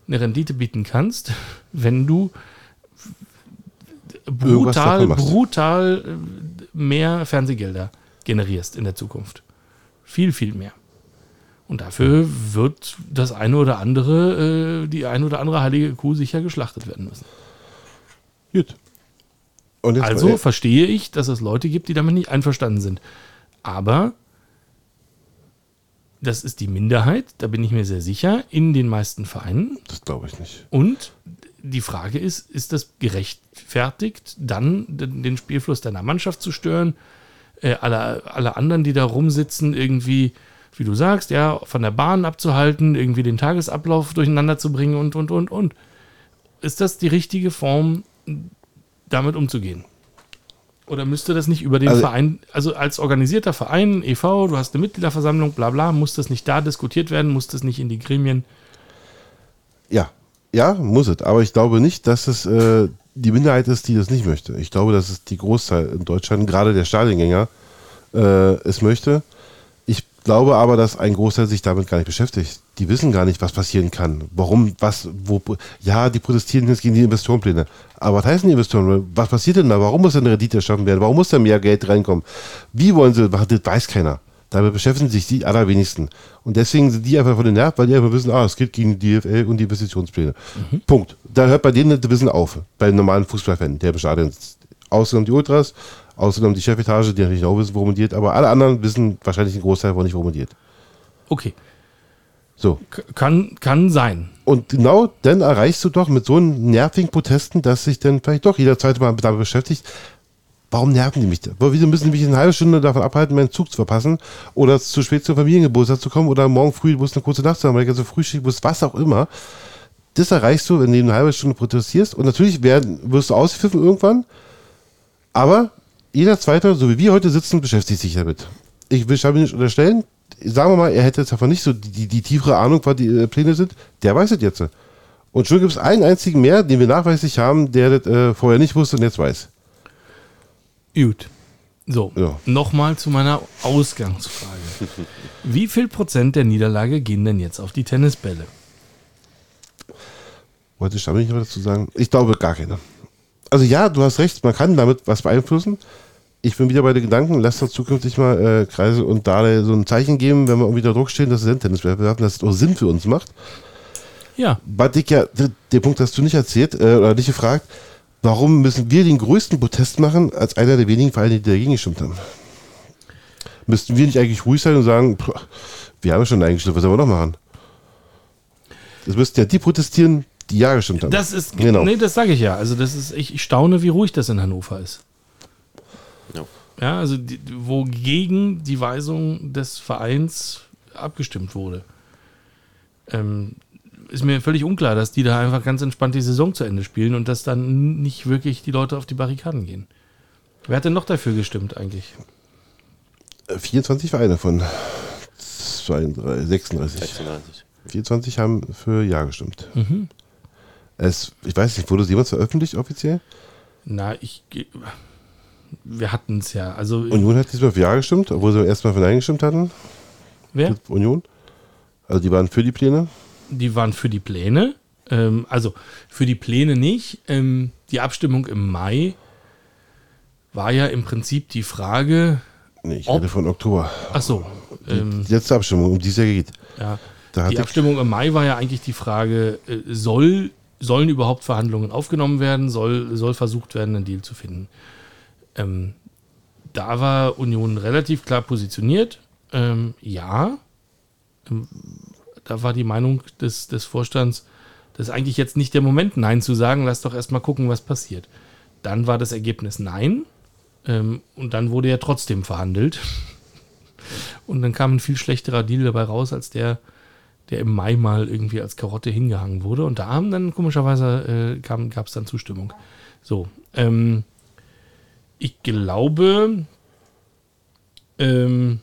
Speaker 2: eine Rendite bieten kannst, wenn du brutal, brutal äh, mehr Fernsehgelder generierst in der Zukunft. Viel, viel mehr. Und dafür wird das eine oder andere, äh, die eine oder andere heilige Kuh sicher geschlachtet werden müssen.
Speaker 1: Gut.
Speaker 2: Also
Speaker 1: mal-
Speaker 2: verstehe ich, dass es Leute gibt, die damit nicht einverstanden sind. Aber das ist die Minderheit, da bin ich mir sehr sicher, in den meisten Vereinen.
Speaker 1: das glaube ich nicht.
Speaker 2: Und die Frage ist, ist das gerechtfertigt, dann den Spielfluss deiner Mannschaft zu stören? Äh, alle, alle anderen, die da rumsitzen, irgendwie, wie du sagst, ja, von der Bahn abzuhalten, irgendwie den Tagesablauf durcheinander zu bringen und, und, und, und. Ist das die richtige Form, damit umzugehen? Oder müsste das nicht über den
Speaker 1: Also-
Speaker 2: Verein, also als organisierter Verein, e.V., du hast eine Mitgliederversammlung, bla bla, muss das nicht da diskutiert werden, muss das nicht in die Gremien?
Speaker 1: Ja, ja, muss es. Aber ich glaube nicht, dass es äh, die Minderheit ist, die das nicht möchte. Ich glaube, dass es die Großteil in Deutschland, gerade der Stadiongänger, äh, es möchte. Ich glaube aber, dass ein Großteil sich damit gar nicht beschäftigt. Die wissen gar nicht, was passieren kann. Warum, was, wo. Ja, die protestieren jetzt gegen die Investorenpläne. Aber was heißen die Investoren? Was passiert denn da? Warum muss denn eine Rendite erschaffen werden? Warum muss da mehr Geld reinkommen? Wie wollen sie, das weiß keiner. Damit beschäftigen sich die allerwenigsten. Und deswegen sind die einfach von den Nerven, weil die einfach wissen, ah, es geht gegen die DFL und die Investitionspläne. Punkt. Da hört bei denen das Wissen auf. Bei einem normalen Fußballfan, der im Stadion sitzt. Ausgenommen die Ultras, ausgenommen die Chefetage, die natürlich auch wissen, worum es geht. Aber alle anderen wissen wahrscheinlich einen Großteil, wo nicht, worum es geht.
Speaker 2: Okay,
Speaker 1: So.
Speaker 2: K- kann, kann sein.
Speaker 1: Und genau dann erreichst du doch mit so einen nervigen Protesten, dass sich dann vielleicht doch jeder zweite Mal damit beschäftigt. Warum nerven die mich da? Wieso müssen die mich eine halbe Stunde davon abhalten, meinen Zug zu verpassen oder zu spät zum Familiengeburtstag zu kommen oder morgen früh musst du eine kurze Nacht zu haben, weil ich also Frühstück muss, was auch immer. Das erreichst du, wenn du eine halbe Stunde protestierst. Und natürlich werden, wirst du ausgepfiffen irgendwann. Aber jeder Zweite, so wie wir heute sitzen, beschäftigt sich damit. Ich will Schabi nicht unterstellen. Sagen wir mal, er hätte jetzt davon nicht so die, die, die tiefere Ahnung, was die äh, Pläne sind. Der weiß es jetzt. Und schon gibt es einen einzigen mehr, den wir nachweislich haben, der das äh, vorher nicht wusste und jetzt weiß.
Speaker 2: Gut. So,
Speaker 1: Ja.
Speaker 2: nochmal zu meiner Ausgangsfrage. Wie viel Prozent der Niederlage gehen denn jetzt auf die Tennisbälle?
Speaker 1: Wollte Schabi nicht noch dazu sagen? Ich glaube gar keine. Also ja, du hast recht, man kann damit was beeinflussen. Ich bin wieder bei den Gedanken, lass doch zukünftig mal äh, Kreise und Dale so ein Zeichen geben, wenn wir irgendwie unter Druck stehen, dass es Tenniswettbewerb, dass es auch Sinn für uns macht.
Speaker 2: Ja,
Speaker 1: Dick ja, der, der Punkt hast du nicht erzählt äh, oder nicht gefragt, warum müssen wir den größten Protest machen, als einer der wenigen Vereine, die dagegen gestimmt haben? Müssten wir nicht eigentlich ruhig sein und sagen, pff, wir haben schon eingestimmt, was sollen wir noch machen? Das müssten ja die protestieren, die ja gestimmt haben.
Speaker 2: das ist,
Speaker 1: Genau.
Speaker 2: nee, das sage ich ja. Also das ist, ich, ich staune, wie ruhig das in Hannover ist.
Speaker 3: Ja.
Speaker 2: Ja, also die, wogegen die Weisung des Vereins abgestimmt wurde. Ähm, ist mir völlig unklar, dass die da einfach ganz entspannt die Saison zu Ende spielen und dass dann nicht wirklich die Leute auf die Barrikaden gehen. Wer hat denn noch dafür gestimmt eigentlich?
Speaker 1: 24 Vereine von 32, 36.
Speaker 3: 36.
Speaker 1: 24 haben für Ja gestimmt. Es, ich weiß nicht, wurde es jemals veröffentlicht offiziell?
Speaker 2: Na, ich. Wir hatten es ja. Also,
Speaker 1: Union hat diesmal für Ja gestimmt, obwohl sie erstmal für Nein gestimmt hatten.
Speaker 2: wer?
Speaker 1: Union. Also die waren für die Pläne.
Speaker 2: Die waren für die Pläne. Ähm, also, für die Pläne nicht. Ähm, die Abstimmung im Mai war ja im Prinzip die Frage.
Speaker 1: Nee, ich
Speaker 2: Ob-
Speaker 1: rede von Oktober.
Speaker 2: Ach so. Ähm,
Speaker 1: Die letzte Abstimmung, um die es ja geht.
Speaker 2: ja. Die Abstimmung im Mai war ja eigentlich die Frage, äh, soll, sollen überhaupt Verhandlungen aufgenommen werden? Soll, soll versucht werden, einen Deal zu finden? Ähm, da war Union relativ klar positioniert. Ähm, ja. Ähm, da war die Meinung des, des Vorstands, das ist eigentlich jetzt nicht der Moment, Nein zu sagen. Lass doch erstmal gucken, was passiert. Dann war das Ergebnis Nein. Ähm, und dann wurde ja trotzdem verhandelt. Und dann kam ein viel schlechterer Deal dabei raus, als der, der im Mai mal irgendwie als Karotte hingehangen wurde. Und da haben dann komischerweise äh, gab es dann Zustimmung. So, ähm, ich glaube, ähm,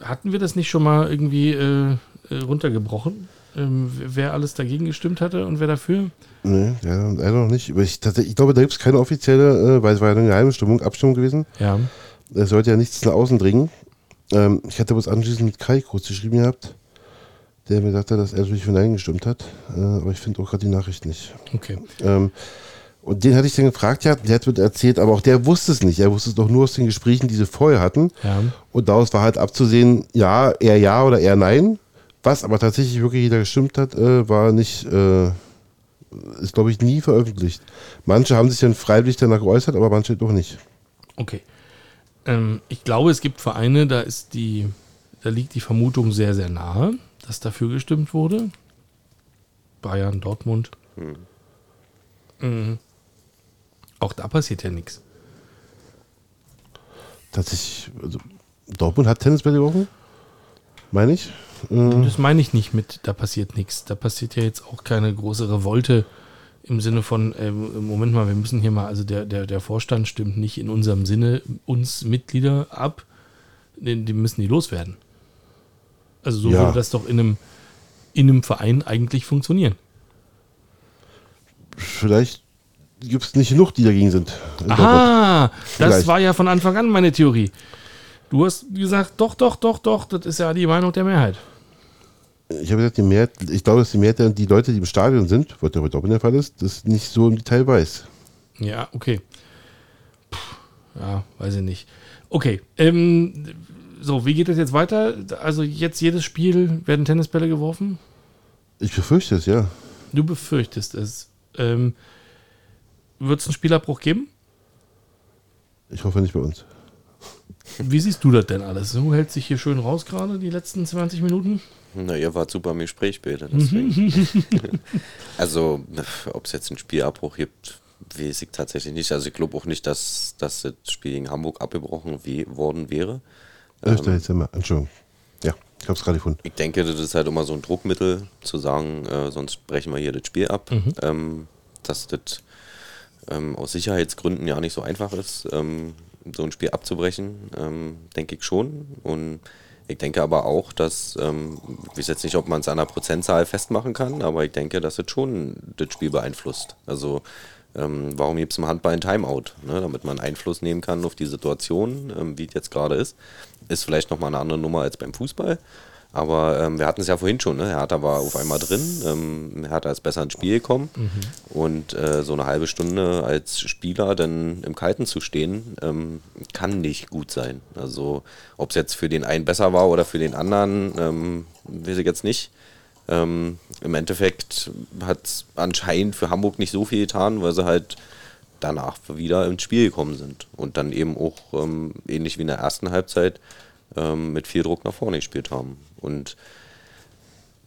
Speaker 2: hatten wir das nicht schon mal irgendwie äh, äh, runtergebrochen? ähm, wer alles dagegen gestimmt hatte und wer dafür?
Speaker 1: Nee, ja, leider noch nicht. Ich, ich glaube, da gibt es keine offizielle, äh, weil es war ja eine geheime Stimmung, Abstimmung gewesen.
Speaker 2: Ja.
Speaker 1: Es sollte ja nichts nach außen dringen. Ähm, ich hatte was anschließend mit Kai kurz geschrieben gehabt, der mir sagte, dass er natürlich für Nein gestimmt hat. Äh, aber ich finde auch gerade die Nachricht nicht.
Speaker 2: Okay.
Speaker 1: Ähm, und den hatte ich dann gefragt, ja, der hat mir erzählt, aber auch der wusste es nicht. Er wusste es doch nur aus den Gesprächen, die sie vorher hatten.
Speaker 2: Ja.
Speaker 1: Und daraus war halt abzusehen, ja, eher ja oder eher nein. Was aber tatsächlich wirklich jeder gestimmt hat, äh, war nicht, äh, ist glaube ich nie veröffentlicht. Manche haben sich dann freiwillig danach geäußert, aber manche doch nicht.
Speaker 2: Okay. Ähm, ich glaube, es gibt Vereine, da ist die, da liegt die Vermutung sehr, sehr nahe, dass dafür gestimmt wurde. Bayern, Dortmund. Mhm. Auch da passiert ja nichts.
Speaker 1: Tatsächlich, also Dortmund hat Tennisbälle geworfen, meine ich. Äh,
Speaker 2: Das meine ich nicht mit, da passiert nichts. Da passiert ja jetzt auch keine große Revolte im Sinne von, ähm, Moment mal, wir müssen hier mal, also der, der, der Vorstand stimmt nicht in unserem Sinne uns Mitglieder ab, die, die müssen die loswerden. Also so
Speaker 1: Ja.
Speaker 2: würde das doch in einem, in einem Verein eigentlich funktionieren.
Speaker 1: vielleicht gibt es nicht genug, die dagegen sind. in Dortmund.
Speaker 2: Aha, das war ja von Anfang an meine Theorie. Du hast gesagt, doch, doch, doch, doch, das ist ja die Meinung der Mehrheit.
Speaker 1: Ich habe gesagt, die Mehrheit, ich glaube, dass die Mehrheit der- die Leute, die im Stadion sind, was ja heute auch in der Fall ist, das nicht so im Detail weiß.
Speaker 2: Ja, okay. Puh, ja, weiß ich nicht. Okay, ähm, so, wie geht das jetzt weiter? Also jetzt jedes Spiel werden Tennisbälle geworfen?
Speaker 1: Ich befürchte es, ja.
Speaker 2: Du befürchtest es. Ähm, Wird es einen Spielabbruch geben?
Speaker 1: Ich hoffe nicht bei uns.
Speaker 2: Wie siehst du das denn alles? Du hältst dich hier schön raus gerade, die letzten 20 Minuten?
Speaker 3: Na, ihr wart super im Gespräch später, deswegen. also, ob es jetzt einen Spielabbruch gibt, weiß ich tatsächlich nicht. Also, ich glaube auch nicht, dass, dass das Spiel gegen Hamburg abgebrochen worden wäre.
Speaker 1: 11. Dezember, Entschuldigung. Ja, ich habe es gerade gefunden.
Speaker 3: Ich denke, das ist halt immer so ein Druckmittel, zu sagen, äh, sonst brechen wir hier das Spiel ab. Ähm, dass das ähm, aus Sicherheitsgründen ja nicht so einfach ist, ähm, so ein Spiel abzubrechen, ähm, denke ich schon. Und ich denke aber auch, dass, ähm, ich weiß jetzt nicht, ob man es an einer Prozentzahl festmachen kann, aber ich denke, dass es schon das Spiel beeinflusst. Also ähm, warum gibt es im Handball ein Timeout? Ne? Damit man Einfluss nehmen kann auf die Situation, ähm, wie es jetzt gerade ist. Ist vielleicht nochmal eine andere Nummer als beim Fußball. Aber ähm, wir hatten es ja vorhin schon, ne? Hertha war auf einmal drin, ähm, Hertha ist besser ins Spiel gekommen und äh, so eine halbe Stunde als Spieler dann im Kalten zu stehen, ähm, kann nicht gut sein. Also ob es jetzt für den einen besser war oder für den anderen, ähm, weiß ich jetzt nicht. Ähm, Im Endeffekt hat es anscheinend für Hamburg nicht so viel getan, weil sie halt danach wieder ins Spiel gekommen sind und dann eben auch ähm, ähnlich wie in der ersten Halbzeit ähm, mit viel Druck nach vorne gespielt haben. Und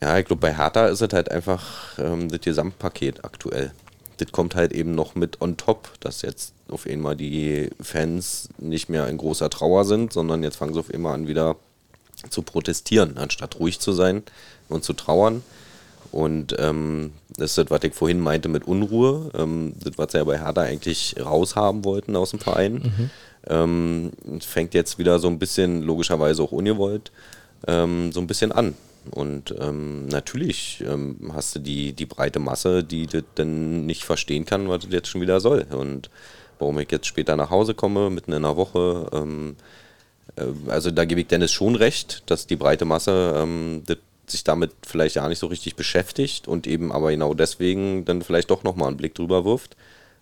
Speaker 3: ja, ich glaube, bei Hertha ist es halt einfach ähm, das Gesamtpaket aktuell. Das kommt halt eben noch mit on top, dass jetzt auf einmal die Fans nicht mehr in großer Trauer sind, sondern jetzt fangen sie auf einmal an, wieder zu protestieren, anstatt ruhig zu sein und zu trauern. Und ähm, das ist das, was ich vorhin meinte mit Unruhe, ähm, das, was sie ja bei Hertha eigentlich raushaben wollten aus dem Verein. Ähm, fängt jetzt wieder so ein bisschen, logischerweise auch ungewollt, ähm, so ein bisschen an. Und ähm, natürlich ähm, hast du die, die breite Masse, die das dann nicht verstehen kann, was das jetzt schon wieder soll. Und warum ich jetzt später nach Hause komme, mitten in der Woche, also da gebe ich Dennis schon recht, dass die breite Masse ähm, sich damit vielleicht ja nicht so richtig beschäftigt und eben aber genau deswegen dann vielleicht doch nochmal einen Blick drüber wirft.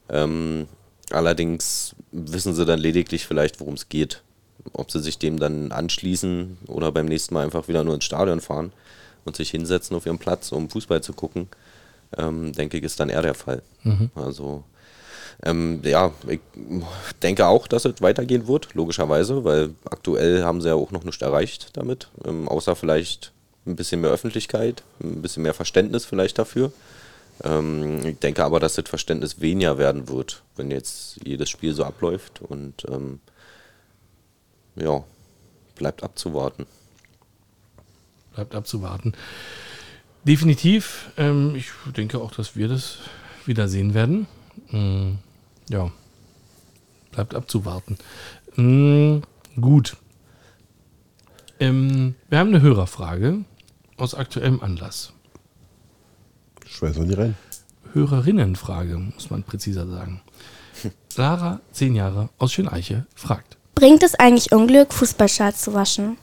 Speaker 3: Ähm, allerdings wissen sie dann lediglich vielleicht, worum es geht. Ob sie sich dem dann anschließen oder beim nächsten Mal einfach wieder nur ins Stadion fahren und sich hinsetzen auf ihren Platz, um Fußball zu gucken, ähm, denke ich, ist dann eher der Fall. Also ähm, ja, ich denke auch, dass es weitergehen wird, logischerweise, weil aktuell haben sie ja auch noch nichts erreicht damit, ähm, außer vielleicht ein bisschen mehr Öffentlichkeit, ein bisschen mehr Verständnis vielleicht dafür. Ähm, ich denke aber, dass das Verständnis weniger werden wird, wenn jetzt jedes Spiel so abläuft und ähm, ja, bleibt abzuwarten.
Speaker 2: Bleibt abzuwarten. Definitiv. Ähm, ich denke auch, dass wir das wieder sehen werden. Mm, ja. Bleibt abzuwarten. Mm, gut. Ähm, wir haben eine Hörerfrage aus aktuellem Anlass.
Speaker 1: Schmeißen wir die rein.
Speaker 2: Hörerinnenfrage, muss man präziser sagen. Lara, zehn Jahre, aus Schöneiche, fragt.
Speaker 4: Bringt es eigentlich Unglück, Fußballschals zu waschen?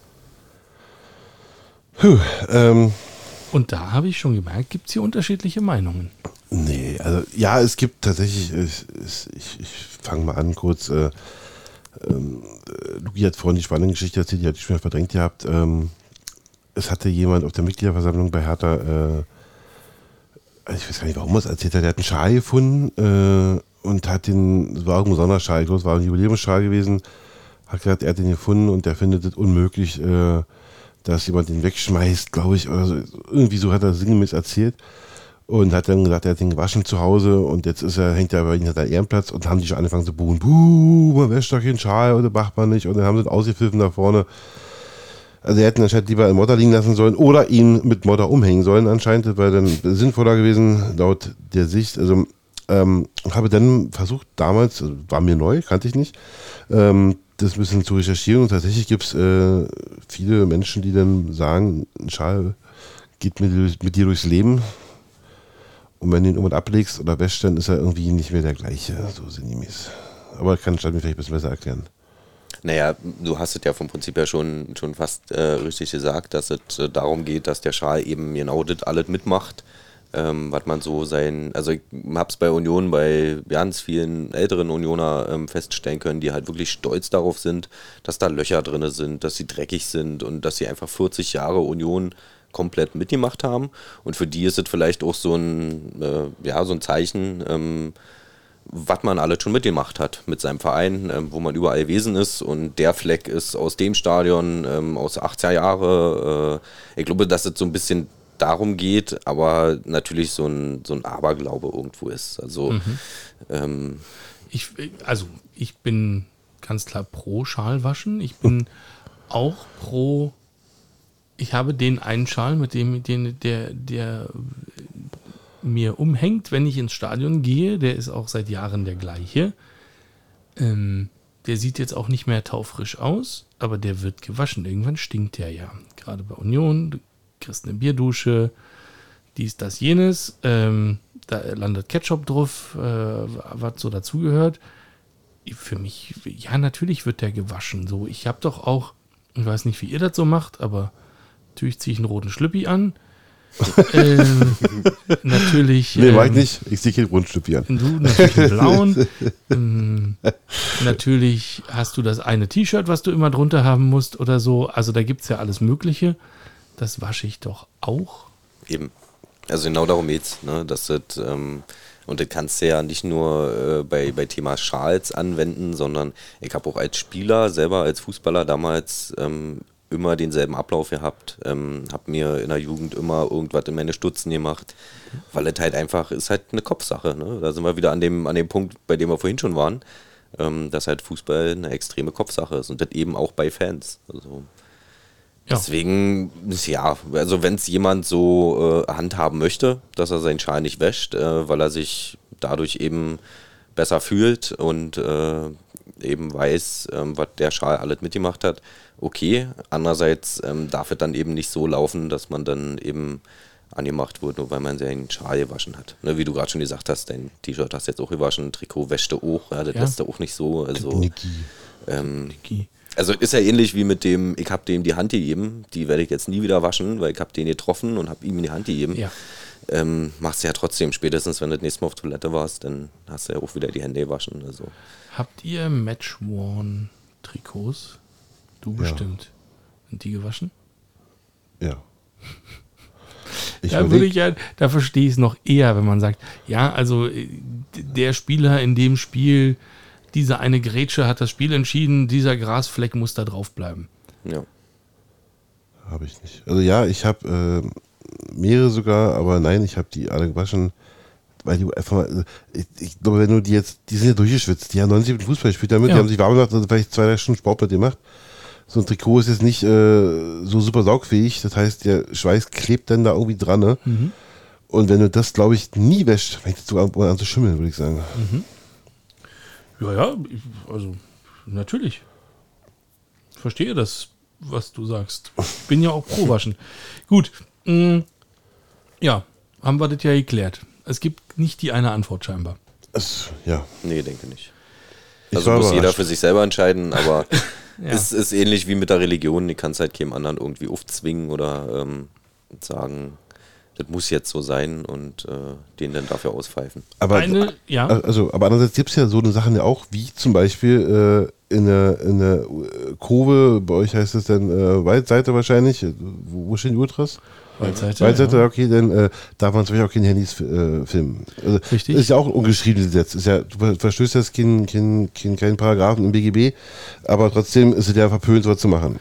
Speaker 1: Puh, ähm,
Speaker 2: Und da habe ich schon gemerkt, gibt es hier unterschiedliche Meinungen.
Speaker 1: Nee, also ja, es gibt tatsächlich, ich, ich, ich fange mal an kurz. Äh, ähm, äh, Luki hat vorhin die spannende Geschichte erzählt, die hatte ich schon verdrängt gehabt. Ähm, es hatte jemand auf der Mitgliederversammlung bei Hertha, äh, ich weiß gar nicht, warum er es erzählt hat, der hat einen Schal gefunden äh, und hat den, es war irgendein Sonderschal, ich glaube, es war ein Jubiläumsschal gewesen, hat gesagt, er hat den gefunden und der findet es unmöglich, äh, dass jemand den wegschmeißt, glaube ich, oder so. Irgendwie so hat er sinngemäß erzählt und hat dann gesagt, er hat den gewaschen zu Hause und jetzt ist er, hängt er bei ihnen hat Ehrenplatz und haben die schon angefangen zu buhen. Buh, man wäscht doch den Schal oder macht man nicht und dann haben sie ihn ausgepfiffen da vorne. Also er hätten anscheinend lieber in Modder liegen lassen sollen oder ihn mit Modder umhängen sollen anscheinend, das wäre dann sinnvoller gewesen, laut der Sicht. Also ähm, habe dann versucht, damals, also war mir neu, kannte ich nicht, ähm, das ein bisschen zu recherchieren und tatsächlich gibt es äh, viele Menschen, die dann sagen, ein Schal geht mit, mit dir durchs Leben und wenn du ihn irgendwann ablegst oder wäscht, dann ist er irgendwie nicht mehr der gleiche, so sinngemäß. Aber kann Stadt mir vielleicht ein bisschen besser erklären.
Speaker 3: Naja, du hast es ja vom Prinzip her schon, schon fast äh, richtig gesagt, dass es äh, darum geht, dass der Schal eben genau das alles mitmacht, ähm, was man so sein, also ich hab's bei Union, bei ganz vielen älteren Unioner ähm, feststellen können, die halt wirklich stolz darauf sind, dass da Löcher drin sind, dass sie dreckig sind und dass sie einfach 40 Jahre Union komplett mitgemacht haben. Und für die ist es vielleicht auch so ein, äh, ja, so ein Zeichen, ähm, was man alles schon mitgemacht hat mit seinem Verein, ähm, wo man überall gewesen ist. Und der Fleck ist aus dem Stadion, ähm, aus 80er Jahre. Äh, ich glaube, dass es so ein bisschen darum geht, aber natürlich so ein, so ein Aberglaube irgendwo ist. Also, ähm,
Speaker 2: Ich, also, ich bin ganz klar pro Schalwaschen. Ich bin auch pro. Ich habe den einen Schal, mit dem den, der, der mir umhängt, wenn ich ins Stadion gehe. Der ist auch seit Jahren der gleiche. Ähm, der sieht jetzt auch nicht mehr taufrisch aus, aber der wird gewaschen. Irgendwann stinkt der ja. Gerade bei Union, kriegst eine Bierdusche, dies, das, jenes. Ähm, da landet Ketchup drauf, äh, was so dazugehört. Für mich, ja, natürlich wird der gewaschen. So, ich habe doch auch, ich weiß nicht, wie ihr das so macht, aber natürlich ziehe ich einen roten Schlüppi an. ähm, natürlich.
Speaker 1: Nee, mach ich
Speaker 2: ähm,
Speaker 1: nicht. Ich sehe kein Rundstück an.
Speaker 2: Du natürlich einen blauen. ähm, natürlich hast du das eine T-Shirt, was du immer drunter haben musst oder so. Also da gibt es ja alles Mögliche. Das wasche ich doch auch.
Speaker 3: Eben. Also genau darum geht's, ne? Dass das, ähm, und das kannst du ja nicht nur äh, bei, bei Thema Schals anwenden, sondern ich habe auch als Spieler, selber als Fußballer damals ähm, immer denselben Ablauf gehabt. Ähm, habe mir in der Jugend immer irgendwas in meine Stutzen gemacht, weil es halt einfach ist halt eine Kopfsache. Ne? Da sind wir wieder an dem, an dem Punkt, bei dem wir vorhin schon waren, ähm, dass halt Fußball eine extreme Kopfsache ist und das eben auch bei Fans. Also
Speaker 2: Ja.
Speaker 3: Deswegen, ja, also wenn es jemand so äh, handhaben möchte, dass er seinen Schal nicht wäscht, äh, weil er sich dadurch eben besser fühlt und äh, eben weiß, ähm, was der Schal alles mitgemacht hat, okay. Andererseits ähm, darf es dann eben nicht so laufen, dass man dann eben angemacht wird, nur weil man seinen Schal gewaschen hat. Ne, wie du gerade schon gesagt hast, dein T-Shirt hast du jetzt auch gewaschen, Trikot wäschte auch, ja, das
Speaker 2: Ja.
Speaker 3: lässt du auch nicht so. Also,
Speaker 1: Niki.
Speaker 3: ähm,
Speaker 2: Niki.
Speaker 3: Also ist ja ähnlich wie mit dem, ich habe dem die Hand gegeben, die werde ich jetzt nie wieder waschen, weil ich habe den getroffen und habe ihm in die Hand gegeben.
Speaker 2: Ja.
Speaker 3: Ähm, machst du ja trotzdem, spätestens wenn du das nächste Mal auf Toilette warst, dann hast du ja auch wieder die Hände gewaschen. Also.
Speaker 2: Habt ihr Match-Worn-Trikots? Du bestimmt. Sind die gewaschen?
Speaker 1: Ja. Ich
Speaker 2: da würde ich ja, da verstehe ich es noch eher, wenn man sagt, ja, also äh, der Spieler in dem Spiel, diese eine Grätsche hat das Spiel entschieden, dieser Grasfleck muss da drauf bleiben.
Speaker 3: Ja.
Speaker 1: Habe ich nicht. Also ja, ich habe äh, mehrere sogar, aber nein, ich habe die alle gewaschen, weil die einfach mal, also ich, ich glaube, wenn du die jetzt, die sind ja durchgeschwitzt, die haben 90 Minuten Fußball gespielt damit,
Speaker 2: Ja.
Speaker 1: die haben sich warm gemacht, also vielleicht zwei, drei Stunden Sport mit dir gemacht. So ein Trikot ist jetzt nicht äh, so super saugfähig, das heißt, der Schweiß klebt dann da irgendwie dran, ne? Und wenn du das, glaube ich, nie wäscht, fängt es sogar an zu schimmeln, würde ich sagen.
Speaker 2: Ja, ja, ich- also natürlich. Verstehe das, was du sagst. Ich bin ja auch pro Waschen. Gut. mh, ja, haben wir das ja geklärt. Es gibt nicht die eine Antwort scheinbar.
Speaker 1: Es, ja.
Speaker 3: Nee, denke nicht.
Speaker 1: Ich
Speaker 3: Also muss jeder für sich selber entscheiden, aber
Speaker 2: Ja.
Speaker 3: es ist ähnlich wie mit der Religion. Die kannst halt keinem anderen irgendwie aufzwingen oder ähm, sagen, das muss jetzt so sein und äh, den dann dafür auspfeifen.
Speaker 1: Aber,
Speaker 2: Eine, ja.
Speaker 1: also, aber andererseits gibt es ja so eine Sachen ja auch, wie zum Beispiel äh, in der, in der äh, Kurve, bei euch heißt es dann äh, Waldseite wahrscheinlich, äh, wo, wo stehen die Ultras?
Speaker 2: Waldseite,
Speaker 1: Waldseite,
Speaker 2: ja.
Speaker 1: okay, dann äh, darf man zum Beispiel auch keine Handys äh, filmen. Also,
Speaker 2: Richtig.
Speaker 1: Ist ja auch ein ungeschriebenes Gesetz. Ist ja, du ver- verstößt jetzt keinen kein, kein, keinen Paragraphen im BGB, aber trotzdem ist es ja verpönt, sowas zu machen.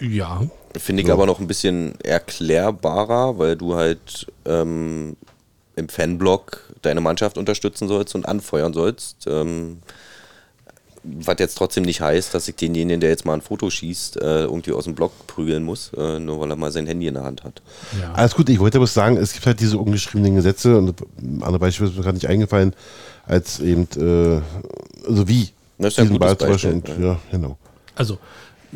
Speaker 2: Ja.
Speaker 3: Finde ich
Speaker 1: So.
Speaker 3: aber noch ein bisschen erklärbarer, weil du halt ähm, im Fanblog deine Mannschaft unterstützen sollst und anfeuern sollst. Ähm, was jetzt trotzdem nicht heißt, dass ich denjenigen, der jetzt mal ein Foto schießt, äh, irgendwie aus dem Blog prügeln muss, äh, nur weil er mal sein Handy in der Hand hat.
Speaker 2: ja.
Speaker 1: Alles gut, ich wollte aber sagen, es gibt halt diese ungeschriebenen Gesetze und ein anderes Beispiel ist mir gerade nicht eingefallen, als eben, äh, also wie
Speaker 3: Das ist ja ein gutes
Speaker 1: Beispiel. Und, ja, genau.
Speaker 2: Also,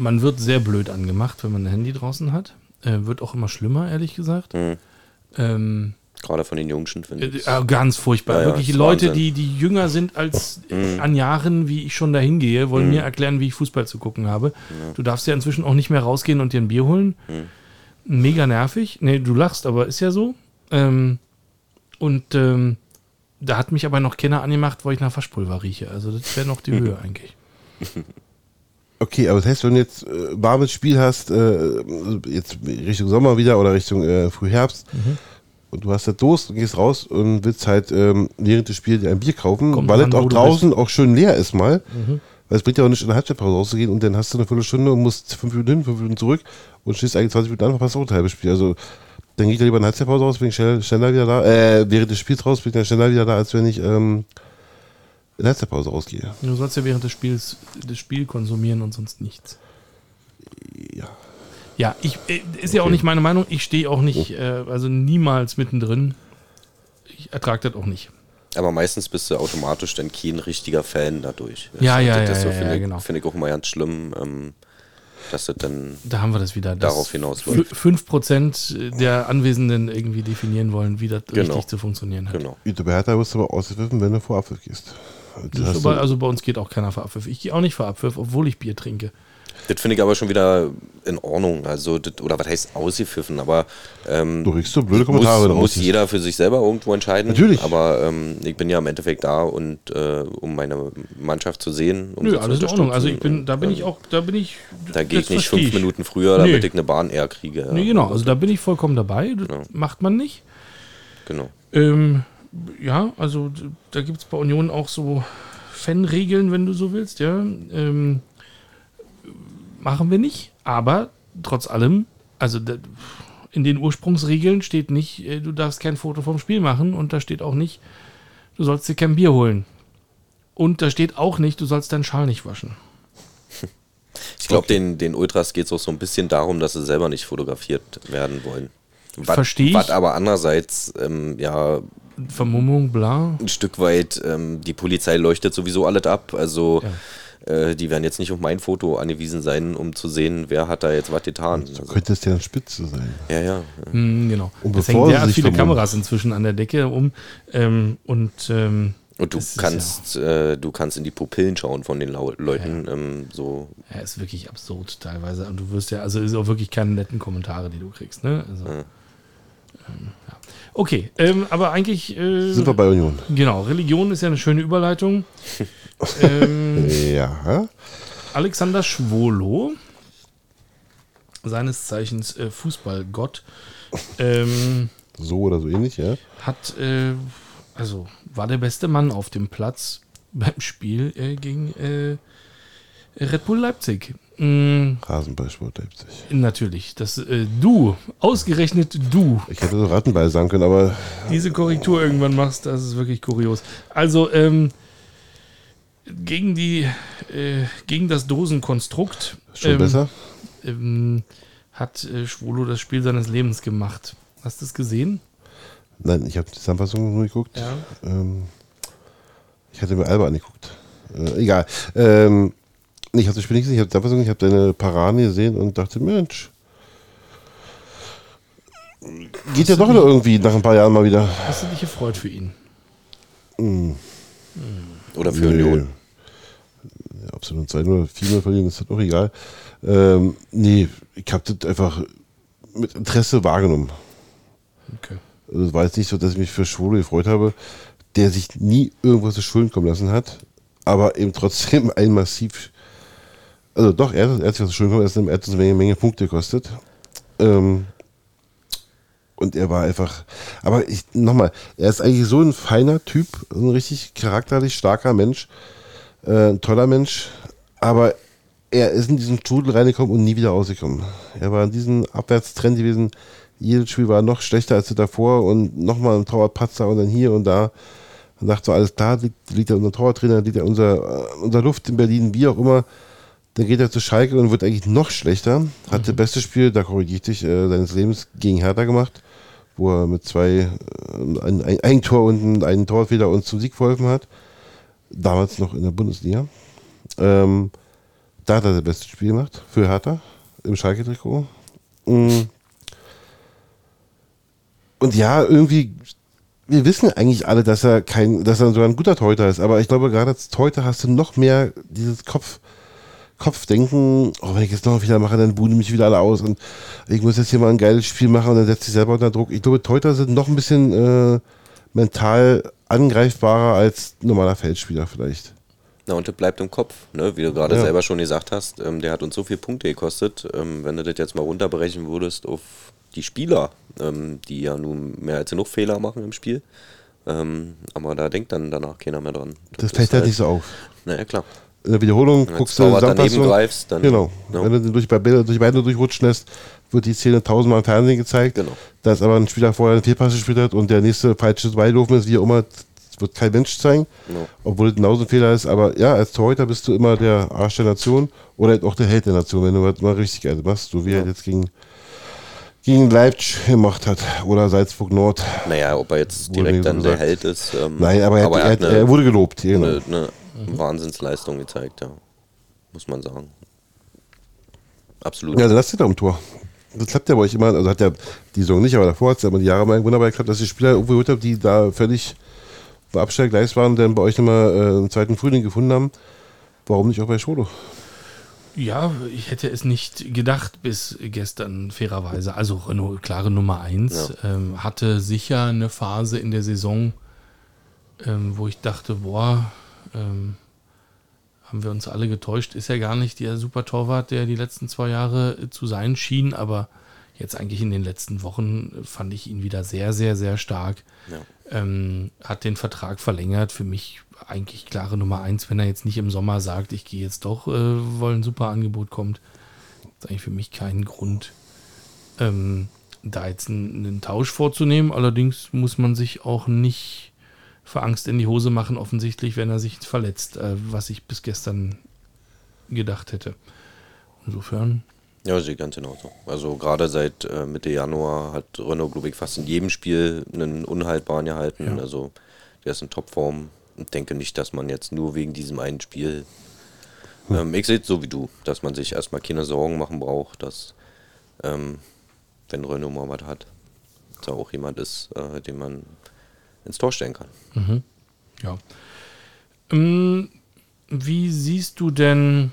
Speaker 2: man wird sehr blöd angemacht, wenn man ein Handy draußen hat. Äh, wird auch immer schlimmer, ehrlich gesagt.
Speaker 3: Mhm.
Speaker 2: Ähm,
Speaker 3: Gerade von den Jungschen finde
Speaker 2: äh,
Speaker 3: ich.
Speaker 2: äh, ganz furchtbar.
Speaker 3: Ja, ja,
Speaker 2: Wirklich
Speaker 3: ist
Speaker 2: Leute,
Speaker 3: Wahnsinn.
Speaker 2: die, die jünger sind als
Speaker 3: Mhm.
Speaker 2: an Jahren, wie ich schon dahin gehe, wollen mir erklären, wie ich Fußball zu gucken habe. Du darfst ja inzwischen auch nicht mehr rausgehen und dir ein Bier holen.
Speaker 3: Mhm.
Speaker 2: Mega nervig. Nee, du lachst, aber ist ja so. Ähm, und ähm, da hat mich aber noch keiner angemacht, wo ich nach Waschpulver rieche. Also das wäre noch die Höhe eigentlich.
Speaker 1: Okay, aber das heißt, wenn du jetzt äh, warmes Spiel hast, äh, jetzt Richtung Sommer wieder oder Richtung äh, Frühherbst,
Speaker 2: Mhm.
Speaker 1: und du hast da Durst und gehst raus und willst halt ähm, während des Spiels dir ein Bier kaufen,
Speaker 2: Kommt
Speaker 1: weil es auch draußen auch schön leer ist mal.
Speaker 2: Mhm.
Speaker 1: Weil es bringt ja auch nicht in der Halbzeitpause rauszugehen und dann hast du eine Viertelstunde und musst fünf Minuten hin, fünf Minuten zurück und stehst eigentlich 20 Minuten an, verpasst auch ein halbes Spiel. Also dann geht er lieber in der Halbzeitpause raus, bin ich schnell, schneller wieder da, äh, während des Spiels raus, bin ich dann schneller wieder da, als wenn ich ähm, in der Halbzeitpause rausgehe.
Speaker 2: Du sollst ja während des Spiels das Spiel konsumieren und sonst nichts.
Speaker 1: Ja.
Speaker 2: Ja, ich, äh, ist ja auch nicht meine Meinung. Ich stehe auch nicht, äh, also niemals mittendrin. Ich ertrage das auch nicht.
Speaker 3: Aber meistens bist du automatisch dann kein richtiger Fan dadurch.
Speaker 2: Ja,
Speaker 3: Das-
Speaker 2: ja,
Speaker 3: das
Speaker 2: ja,
Speaker 3: so
Speaker 2: ja,
Speaker 3: finde
Speaker 2: ja,
Speaker 3: ich,
Speaker 2: genau.
Speaker 3: finde ich auch immer ganz schlimm, ähm, dass das dann
Speaker 2: Da haben wir das wieder.
Speaker 3: Darauf hinausläuft.
Speaker 2: fü- 5% der Anwesenden irgendwie definieren wollen, wie das
Speaker 3: Genau.
Speaker 2: richtig zu funktionieren hat.
Speaker 3: genau.
Speaker 1: Bei Hertha wirst du aber ausgepfiffen, wenn du vor Abpfiff gehst.
Speaker 2: Das ist aber, also bei uns geht auch keiner vor Abpfiff. Ich gehe auch nicht vor Abpfiff, obwohl ich Bier trinke.
Speaker 3: Das finde ich aber schon wieder in Ordnung. Also, das, oder was heißt ausgepfiffen? Aber ähm,
Speaker 1: Du kriegst so blöde Kommentare
Speaker 3: muss, muss jeder für sich selber irgendwo entscheiden.
Speaker 1: Natürlich.
Speaker 3: Aber ähm, ich bin ja im Endeffekt da und äh, um meine Mannschaft zu sehen. Um
Speaker 2: Nö, alles in Ordnung. Also ich bin, da bin ich auch, da bin ich.
Speaker 3: ähm, Da gehe ich
Speaker 2: das
Speaker 3: nicht fünf
Speaker 2: ich.
Speaker 3: Minuten früher, damit
Speaker 2: Nee.
Speaker 3: ich eine Bahn eher kriege. Ja.
Speaker 2: Nee, genau, also da bin ich vollkommen dabei. Das
Speaker 3: Ja.
Speaker 2: macht man nicht.
Speaker 3: Genau.
Speaker 2: Ähm, ja, also da gibt es bei Union auch so Fanregeln, wenn du so willst, ja. Ähm, machen wir nicht, aber trotz allem, also in den Ursprungsregeln steht nicht, äh, du darfst kein Foto vom Spiel machen und da steht auch nicht, du sollst dir kein Bier holen. Und da steht auch nicht, du sollst deinen Schal nicht waschen.
Speaker 3: Ich glaube, den, den Ultras geht es auch so ein bisschen darum, dass sie selber nicht fotografiert werden wollen. Was-
Speaker 2: Versteh ich.
Speaker 3: Was aber andererseits ähm, ja
Speaker 2: Vermummung, bla.
Speaker 3: ein Stück weit, ähm, die Polizei leuchtet sowieso alles ab. Also äh, die werden jetzt nicht auf mein Foto angewiesen sein, um zu sehen, wer hat da jetzt was getan.
Speaker 1: So
Speaker 3: Also,
Speaker 1: könnte es ja eine Spitze sein.
Speaker 3: ja, ja.
Speaker 2: Hm, genau.
Speaker 1: Und
Speaker 2: es hängen
Speaker 1: sich
Speaker 2: viele
Speaker 1: vermummen.
Speaker 2: Kameras inzwischen an der Decke um. Ähm, und ähm,
Speaker 3: Und du
Speaker 2: Das
Speaker 3: kannst, äh, du kannst in die Pupillen schauen von den Lau Leuten. Ähm, so,
Speaker 2: Ja, ist wirklich absurd teilweise. Und du wirst ja, also ist auch wirklich keine netten Kommentare, die du kriegst, ne? Also,
Speaker 3: Ja.
Speaker 2: Okay, ähm, aber eigentlich. Äh,
Speaker 1: Sind wir bei Union?
Speaker 2: Genau, Religion ist ja eine schöne Überleitung. ähm,
Speaker 1: Ja.
Speaker 2: Alexander Schwolo, seines Zeichens äh, Fußballgott, ähm,
Speaker 1: So oder so ähnlich, ja.
Speaker 2: hat, äh, also war der beste Mann auf dem Platz beim Spiel äh, gegen äh, Red Bull Leipzig. Mm,
Speaker 1: Rasenballsport Leipzig.
Speaker 2: natürlich, das äh, du, ausgerechnet du,
Speaker 1: Ich hätte so Rattenball sagen können, aber
Speaker 2: diese Korrektur irgendwann machst, das ist wirklich kurios. Also, ähm, gegen die, äh, gegen das Dosenkonstrukt
Speaker 1: schon
Speaker 2: ähm,
Speaker 1: besser.
Speaker 2: ähm, hat äh, Schwolo das Spiel seines Lebens gemacht. Hast du es gesehen?
Speaker 1: Nein, ich habe die Zusammenfassung nur geguckt.
Speaker 2: Ja.
Speaker 1: Ähm, ich hatte mir Alba angeguckt. Äh, egal. Ähm, ich habe das Spiel nicht gesehen, ich habe ich habe deine Parade gesehen und dachte, Mensch, geht ja doch noch irgendwie nach ein paar Jahren mal wieder.
Speaker 2: Hast du dich gefreut für ihn?
Speaker 3: Oder für Union.
Speaker 1: Ja, ob sie nun 2 oder 4 verlieren, ist halt auch egal. Ähm, nee, ich habe das einfach mit Interesse wahrgenommen.
Speaker 2: Okay.
Speaker 1: Also es war jetzt nicht so, dass ich mich für Schwule gefreut habe, der sich nie irgendwas zu Schulden kommen lassen hat, aber eben trotzdem ein massiv, also doch, er, hat- sich was kommen lassen, er hat uns eine Menge, Punkte gekostet. Ähm, und er war einfach, aber ich, nochmal, er ist eigentlich so ein feiner Typ, ein richtig charakterlich starker Mensch, äh, ein toller Mensch, aber er ist in diesen Strudel reingekommen und nie wieder rausgekommen. Er war in diesem Abwärtstrend gewesen. Jedes Spiel war noch schlechter als davor und nochmal ein Torwartpatzer und dann hier und da. Dann dachte so, alles klar, liegt, liegt ja unser Torwarttrainer, liegt ja unser, äh, unser Luft in Berlin, wie auch immer. Dann geht er zu Schalke und wird eigentlich noch schlechter. Hat das beste Spiel, da korrigiere ich dich, äh, seines Lebens gegen Hertha gemacht, wo er mit zwei, äh, ein, ein Eigentor und einen Torwartfehler uns zum Sieg verholfen hat. Damals noch in der Bundesliga. Ähm, da hat er das beste Spiel gemacht für Hertha im Schalke-Trikot. Mm. Und ja, irgendwie, wir wissen eigentlich alle, dass er kein, dass er so ein guter Torhüter ist, aber ich glaube, gerade als Torhüter hast du noch mehr dieses Kopf, Kopfdenken, oh, wenn ich jetzt noch Fehler mache, dann buhen mich wieder alle aus und ich muss jetzt hier mal ein geiles Spiel machen und dann setzt sich selber unter Druck. Ich glaube, Torhüter sind noch ein bisschen äh, mental angreifbarer als normaler Feldspieler vielleicht.
Speaker 3: Na, und das bleibt im Kopf, ne? wie du gerade
Speaker 1: Ja.
Speaker 3: selber schon gesagt hast. Ähm, der hat uns so viele Punkte gekostet. Ähm, wenn du das jetzt mal runterbrechen würdest auf die Spieler, ähm, die ja nun mehr als genug Fehler machen im Spiel. Ähm, aber da denkt dann danach keiner mehr dran.
Speaker 1: Das
Speaker 3: ist
Speaker 1: fällt halt nicht so auf.
Speaker 3: Naja, klar.
Speaker 1: In der Wiederholung
Speaker 3: Wenn
Speaker 1: guckst
Speaker 3: du daneben greifst, dann.
Speaker 1: Genau.
Speaker 3: Ja.
Speaker 1: Wenn du durch, bei Bälle, durch Beine durchrutschen lässt, wird die Szene tausendmal im Fernsehen gezeigt.
Speaker 3: Genau.
Speaker 1: Da ist aber ein Spieler vorher einen Fehlpass gespielt hat und der nächste falsche Beilaufen ist, wie auch immer, das wird kein Mensch zeigen.
Speaker 3: Genau.
Speaker 1: Obwohl es genauso ein Fehler ist. Aber ja, als Torhüter bist du immer der Arsch der Nation oder halt auch der Held der Nation, wenn du was mal richtig geil machst, so wie er jetzt gegen, gegen Leipzig gemacht hat oder Salzburg Nord.
Speaker 3: Naja, ob er jetzt direkt dann der. Held ist. Ähm,
Speaker 1: Nein, aber, er, hat, er, hat, er wurde gelobt. Genau.
Speaker 3: eine, eine Wahnsinnsleistung gezeigt, ja. Muss man sagen. Absolut.
Speaker 1: Ja, dann lasst ihr da am Tor. Das klappt ja bei euch immer, also hat ja die Saison nicht, aber davor hat es ja immer die Jahre mal wunderbar geklappt, dass die Spieler irgendwo geholt haben, die da völlig auf Abstellgleis waren und dann bei euch nochmal äh, im zweiten Frühling gefunden haben. Warum nicht auch bei Schwodo?
Speaker 2: Ja, ich hätte es nicht gedacht bis gestern, fairerweise. Also Renault, klare Nummer 1, ähm, hatte sicher eine Phase in der Saison, ähm, wo ich dachte, boah, ähm, haben wir uns alle getäuscht, ist ja gar nicht der super Torwart, der die letzten zwei Jahre äh, zu sein schien, aber jetzt eigentlich in den letzten Wochen äh, fand ich ihn wieder sehr, sehr, sehr stark.
Speaker 3: Ja.
Speaker 2: Ähm, hat den Vertrag verlängert, für mich eigentlich klare Nummer eins, wenn er jetzt nicht im Sommer sagt, ich gehe jetzt doch, äh, weil ein super Angebot kommt, ist eigentlich für mich kein Grund, ähm, da jetzt einen, einen Tausch vorzunehmen. Allerdings muss man sich auch nicht für Angst in die Hose machen, offensichtlich, wenn er sich verletzt, äh, was ich bis gestern gedacht hätte. Insofern,
Speaker 3: Ja, sehe ganz genauso. Also gerade seit äh, Mitte Januar hat Renault, glaube ich, fast in jedem Spiel einen unhaltbaren gehalten.
Speaker 2: Ja.
Speaker 3: Also der ist in Topform. Und denke nicht, dass man jetzt nur wegen diesem einen Spiel. Ähm, ich sehe es so wie du, dass man sich erstmal keine Sorgen machen braucht, dass ähm, wenn Renault mal was hat, da auch jemand ist, äh, den man ins Tor stellen kann.
Speaker 2: ja. Ähm, wie siehst du denn,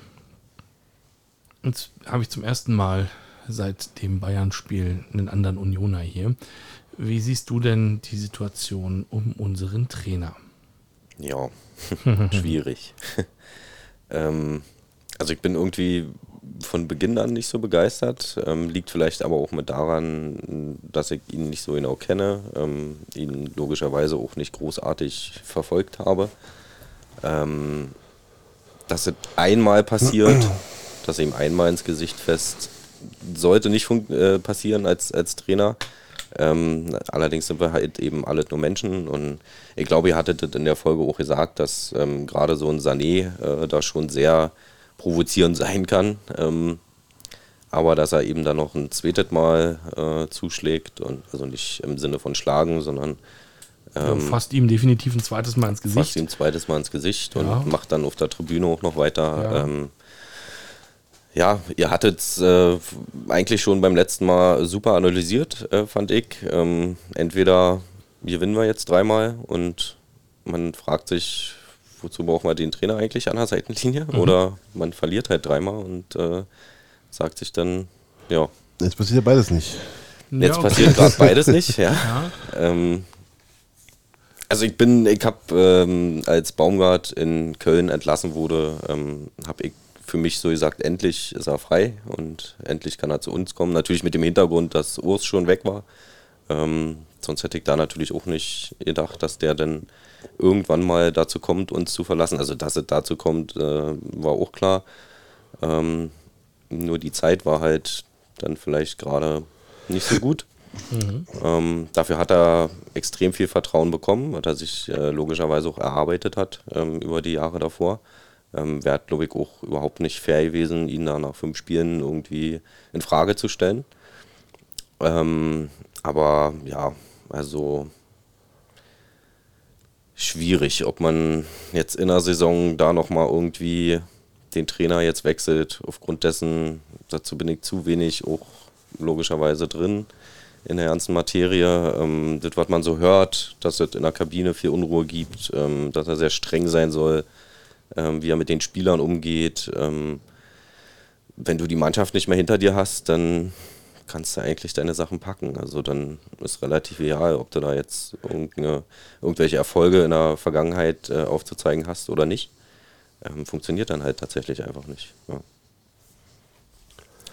Speaker 2: jetzt habe ich zum ersten Mal seit dem Bayern-Spiel einen anderen Unioner hier, wie siehst du denn die Situation um unseren Trainer?
Speaker 3: Ja, schwierig. ähm, also ich bin irgendwie von Beginn an nicht so begeistert. Ähm, liegt vielleicht aber auch mit daran, dass ich ihn nicht so genau kenne, ähm, ihn logischerweise auch nicht großartig verfolgt habe. Ähm, dass es einmal passiert, dass er ihm einmal ins Gesicht fest, sollte nicht äh, passieren als, als Trainer. Ähm, allerdings sind wir halt eben alle nur Menschen und ich glaube, ihr hattet in der Folge auch gesagt, dass ähm, gerade so ein Sané äh, da schon sehr provozierend sein kann. Ähm, aber dass er eben dann noch ein zweites Mal äh, zuschlägt und also nicht im Sinne von schlagen, sondern
Speaker 2: Ja, fasst ihm definitiv ein zweites Mal ins
Speaker 3: fasst
Speaker 2: Gesicht.
Speaker 3: ihm ein zweites Mal ins Gesicht
Speaker 2: Ja.
Speaker 3: und macht dann auf der Tribüne auch noch weiter.
Speaker 2: Ja.
Speaker 3: Ähm, Ja, ihr hattet es äh, eigentlich schon beim letzten Mal super analysiert, äh, fand ich. Ähm, entweder gewinnen wir jetzt dreimal und man fragt sich, wozu brauchen wir den Trainer eigentlich an der Seitenlinie? Mhm. Oder man verliert halt dreimal und äh, sagt sich dann, ja.
Speaker 1: Jetzt passiert ja beides nicht.
Speaker 3: Jetzt ja, okay. passiert gerade beides nicht, ja. ja. Ähm, also ich bin, ich habe, ähm, als Baumgart in Köln entlassen wurde, ähm, habe ich für mich so gesagt, endlich ist er frei und endlich kann er zu uns kommen. Natürlich mit dem Hintergrund, dass Urs schon weg war. Ähm, sonst hätte ich da natürlich auch nicht gedacht, dass der dann irgendwann mal dazu kommt, uns zu verlassen. Also, dass es dazu kommt, äh, war auch klar. Ähm, nur die Zeit war halt dann vielleicht gerade nicht so gut. Mhm. Ähm, dafür hat er extrem viel Vertrauen bekommen, was er sich äh, logischerweise auch erarbeitet hat ähm, über die Jahre davor. Ähm, Wäre, glaube ich, auch überhaupt nicht fair gewesen, ihn da nach fünf Spielen irgendwie in Frage zu stellen. Ähm, aber ja, also schwierig, ob man jetzt in der Saison da nochmal irgendwie den Trainer jetzt wechselt. Aufgrund dessen, dazu bin ich zu wenig auch logischerweise drin in der ganzen Materie. Ähm, das, was man so hört, dass es in der Kabine viel Unruhe gibt, ähm, dass er sehr streng sein soll, ähm, wie er mit den Spielern umgeht. Ähm, wenn du die Mannschaft nicht mehr hinter dir hast, dann kannst du eigentlich deine Sachen packen. Also dann ist relativ egal, ob du da jetzt irgendwelche Erfolge in der Vergangenheit äh, aufzuzeigen hast oder nicht. Ähm, funktioniert dann halt tatsächlich einfach nicht. Ja.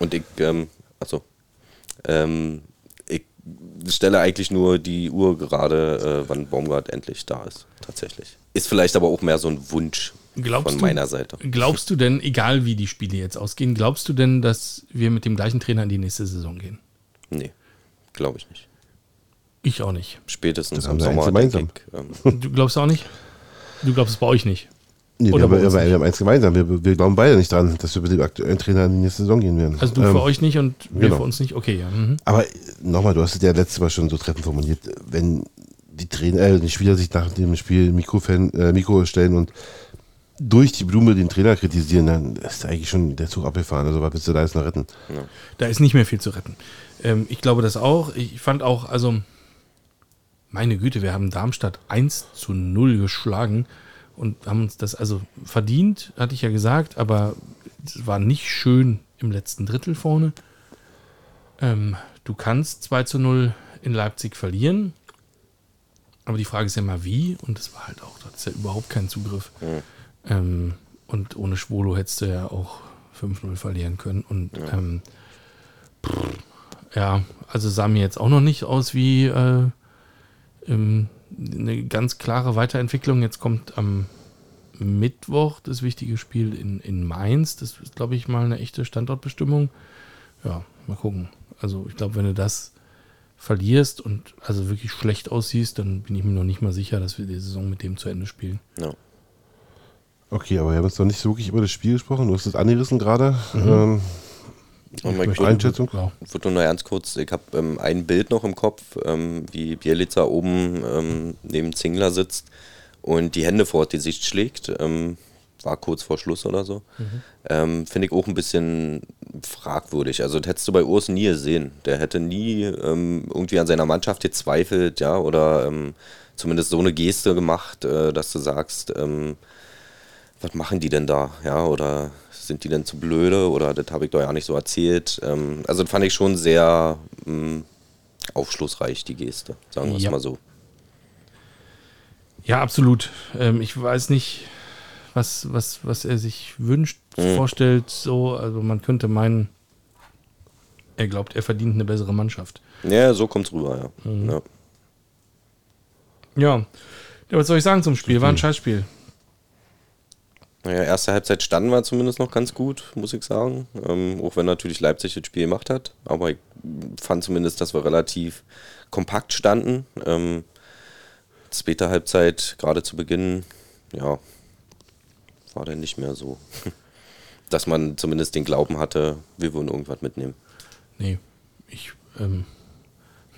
Speaker 3: Und ich, ähm, also, ähm, ich stelle eigentlich nur die Uhr gerade, äh, wann Baumgart endlich da ist, tatsächlich. Ist vielleicht aber auch mehr so ein Wunsch glaubst von meiner
Speaker 2: du,
Speaker 3: Seite.
Speaker 2: Glaubst du denn, egal wie die Spiele jetzt ausgehen, glaubst du denn, dass wir mit dem gleichen Trainer in die nächste Saison gehen?
Speaker 3: Nee, glaube ich nicht.
Speaker 2: Ich auch nicht.
Speaker 3: Spätestens im Sommer.
Speaker 1: Gemeinsam.
Speaker 2: Ich, ähm du glaubst auch nicht? Du glaubst es bei euch nicht?
Speaker 1: Nee, wir, haben, wir, wir, haben eins gemeinsam. Wir, wir, glauben beide nicht dran, dass wir mit dem aktuellen Trainer in die nächste Saison gehen werden.
Speaker 2: Also du ähm, für euch nicht und wir genau. für uns nicht? Okay, ja. Mhm.
Speaker 1: Aber nochmal, du hast es ja letztes Mal schon so treffend formuliert. Wenn die Trainer, äh, die Spieler sich nach dem Spiel Mikro, äh, Mikro stellen und durch die Blume den Trainer kritisieren, dann ist eigentlich schon der Zug abgefahren. Also was willst du da jetzt noch retten?
Speaker 2: Ja. Da ist nicht mehr viel zu retten. Ähm, ich glaube das auch. Ich fand auch, also meine Güte, wir haben Darmstadt 1 zu 0 geschlagen und haben uns das also verdient, hatte ich ja gesagt, aber es war nicht schön im letzten Drittel vorne. Ähm, du kannst 2 zu 0 in Leipzig verlieren, aber die Frage ist ja mal wie und das war halt auch, da ist ja überhaupt keinen Zugriff. Mhm. Ähm, und ohne Schwolo hättest du ja auch 5-0 verlieren können. Und ja. Ähm, pff, ja, also sah mir jetzt auch noch nicht aus wie äh, ähm, eine ganz klare Weiterentwicklung. Jetzt kommt am Mittwoch das wichtige Spiel in, in Mainz. Das ist, glaube ich, mal eine echte Standortbestimmung. Ja, mal gucken. Also ich glaube, wenn du das verlierst und also wirklich schlecht aussiehst, dann bin ich mir noch nicht mal sicher, dass wir die Saison mit dem zu Ende spielen. Ja.
Speaker 1: Okay, aber wir haben jetzt noch nicht so wirklich über das Spiel gesprochen. Du hast es angerissen gerade. Mhm. Ähm,
Speaker 3: und meine Einschätzung? Ich würde nur ganz kurz, ich habe ähm, ein Bild noch im Kopf, ähm, wie Bielica oben ähm, neben Zingler sitzt und die Hände vor die Sicht schlägt. Ähm, war kurz vor Schluss oder so. Mhm. Ähm, finde ich auch ein bisschen fragwürdig. Also das hättest du bei Urs nie gesehen. Der hätte nie ähm, irgendwie an seiner Mannschaft gezweifelt, ja, oder zumindest so eine Geste gemacht, äh, dass du sagst, was machen die denn da? Ja, oder sind die denn zu blöde? Oder das habe ich doch ja nicht so erzählt. Ähm, also das fand ich schon sehr mh, mm, aufschlussreich, die Geste, sagen wir es ja. mal so.
Speaker 2: Ja, absolut. Ähm, ich weiß nicht, was, was, was er sich wünscht, mhm. vorstellt. So, also man könnte meinen, er glaubt, er verdient eine bessere Mannschaft.
Speaker 3: Ja, so kommt es rüber, ja. Mhm. ja.
Speaker 2: Ja. ja. Was soll ich sagen zum Spiel? War ein Scheißspiel.
Speaker 3: Naja, erste Halbzeit standen wir zumindest noch ganz gut, muss ich sagen. Ähm, auch wenn natürlich Leipzig das Spiel gemacht hat. Aber ich fand zumindest, dass wir relativ kompakt standen. Ähm, zweite Halbzeit, gerade zu Beginn, ja, war dann nicht mehr so. Dass man zumindest den Glauben hatte, wir würden irgendwas mitnehmen.
Speaker 2: Nee, ich, ähm,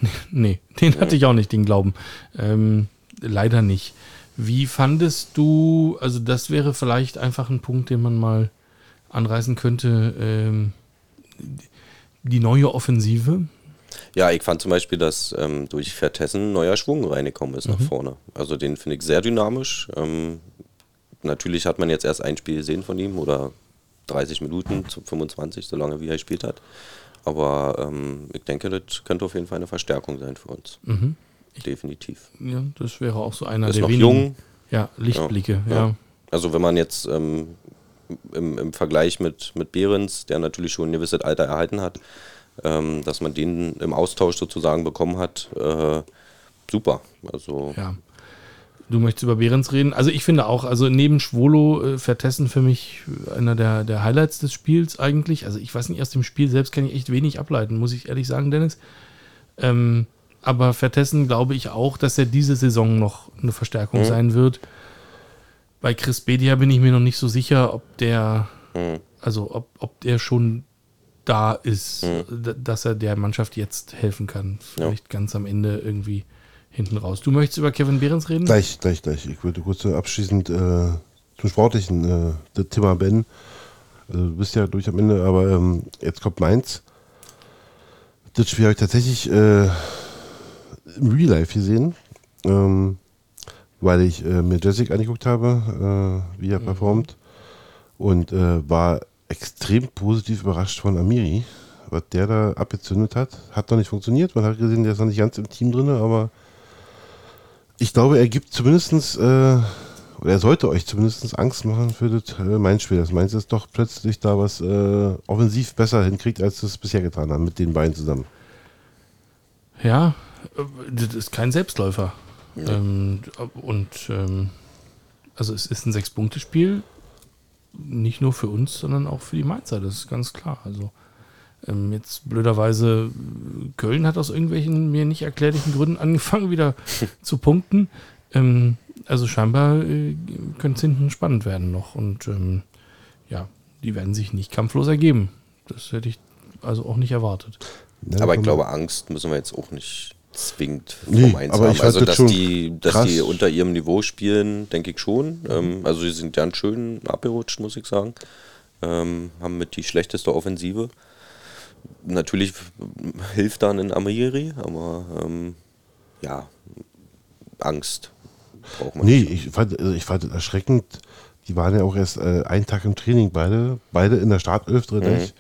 Speaker 2: nee, den hatte ich auch nicht, den Glauben. Ähm, leider nicht. Wie fandest du, also das wäre vielleicht einfach ein Punkt, den man mal anreißen könnte. Ähm, die neue Offensive.
Speaker 3: Ja, ich fand zum Beispiel, dass ähm, durch Vertessen neuer Schwung reingekommen ist mhm. nach vorne. Also den finde ich sehr dynamisch. Ähm, natürlich hat man jetzt erst ein Spiel gesehen von ihm oder 30 Minuten zu 25, so lange wie er gespielt hat. Aber ähm, ich denke, das könnte auf jeden Fall eine Verstärkung sein für uns. Mhm. Definitiv.
Speaker 2: Ja, das wäre auch so einer
Speaker 3: ist der noch wenigen, jung.
Speaker 2: Ja, Lichtblicke, ja. ja.
Speaker 3: Also wenn man jetzt ähm, im, im Vergleich mit, mit Behrens, der natürlich schon ein gewisses Alter erhalten hat, ähm, dass man den im Austausch sozusagen bekommen hat, äh, super. Also
Speaker 2: ja. Du möchtest über Behrens reden. Also ich finde auch, also neben Schwolo äh, Vertessen für mich einer der, der Highlights des Spiels eigentlich. Also ich weiß nicht, aus dem Spiel selbst kann ich echt wenig ableiten, muss ich ehrlich sagen, Dennis. Ähm, aber Vertessen glaube ich auch, dass er diese Saison noch eine Verstärkung mhm. sein wird. Bei Chris Bedia bin ich mir noch nicht so sicher, ob der, mhm. also ob, ob der schon da ist, mhm. dass er der Mannschaft jetzt helfen kann. Vielleicht ja. ganz am Ende irgendwie hinten raus. Du möchtest über Kevin Behrens reden?
Speaker 1: Gleich, gleich, gleich. Ich würde kurz abschließend äh, zum Sportlichen, äh, der Thema Ben. Also, du bist ja durch am Ende, aber ähm, jetzt kommt meins. Das Spiel habe ich tatsächlich äh, im Real Life gesehen, ähm, weil ich äh, mir Jessic angeguckt habe, äh, wie er mhm. performt und äh, war extrem positiv überrascht von Amiri, was der da abgezündet hat. Hat noch nicht funktioniert, man hat gesehen, der ist noch nicht ganz im Team drin, aber ich glaube, er gibt zumindest, äh, oder er sollte euch zumindest Angst machen für das äh, Mainz-Spiel. Das Mainz ist doch plötzlich da was äh, offensiv besser hinkriegt, als es bisher getan haben, mit den beiden zusammen.
Speaker 2: Ja, das ist kein Selbstläufer. Ja. Ähm, und ähm, also es ist ein Sechs-Punkte-Spiel, nicht nur für uns, sondern auch für die Mainzer, das ist ganz klar. Also ähm, jetzt blöderweise, Köln hat aus irgendwelchen mir nicht erklärlichen Gründen angefangen, wieder zu punkten. Ähm, also scheinbar äh, könnte es hinten spannend werden noch. Und ähm, ja, die werden sich nicht kampflos ergeben. Das hätte ich also auch nicht erwartet.
Speaker 3: Ja, aber ich glaube, Angst müssen wir jetzt auch nicht zwingend nee, vom aber haben. Also, das dass, die, dass die unter ihrem Niveau spielen, denke ich schon. Ähm, also, sie sind ganz schön abgerutscht, muss ich sagen. Ähm, haben mit die schlechteste Offensive natürlich hilft dann in Amiri, aber ähm, ja, Angst
Speaker 1: braucht man nee. Nee, ich fand, also ich fand es erschreckend. Die waren ja auch erst äh, einen Tag im Training, beide, beide in der Startelf drin.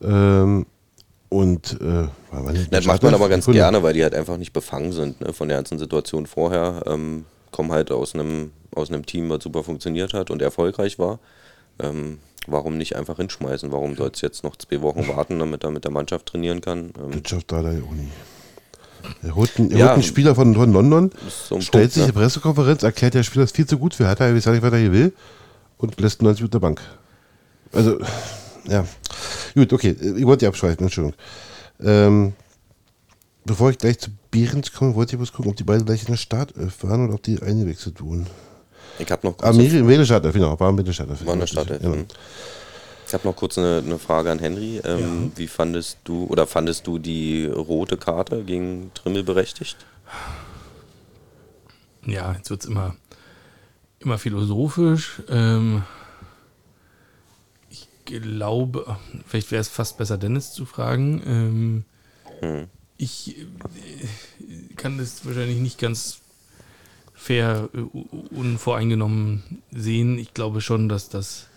Speaker 1: Mhm. Ähm, und äh,
Speaker 3: das macht man aber ganz Kunde. gerne, weil die halt einfach nicht befangen sind ne, von der ganzen Situation vorher. Ähm, kommen halt aus einem aus einem Team, was super funktioniert hat und erfolgreich war. Ähm, warum nicht einfach hinschmeißen? Warum soll es jetzt noch zwei Wochen warten, damit er mit der Mannschaft trainieren kann?
Speaker 1: Ähm das schafft da der Uni. Er holt einen, er ja, holt einen Spieler von, von London, so stellt Punkt, sich ne? eine Pressekonferenz, erklärt, der Spieler ist viel zu gut für Hertha, er weiß nicht, was er hier will und lässt 90 Minuten der Bank. Also, ja. Gut, okay, ich wollte die abschweifen, Entschuldigung. Ähm, bevor ich gleich zu Behrens komme, wollte ich bloß gucken, ob die beiden gleich in der Startelf waren oder ob die eingewechselt wurden.
Speaker 3: Ich habe noch
Speaker 1: kurz. Ah, Medelstarter, genau, war ein Medelstarter.
Speaker 3: War eine Starter. Ja. Ich habe noch kurz eine, eine, Frage an Henry. Ähm, ja. Wie fandest du oder fandest du die rote Karte gegen Trimmel berechtigt?
Speaker 2: Ja, jetzt wird es immer, immer philosophisch. Ähm, glaube, vielleicht wäre es fast besser, Dennis zu fragen. Ähm, hm. Ich äh, kann das wahrscheinlich nicht ganz fair, äh, unvoreingenommen sehen. Ich glaube schon, dass das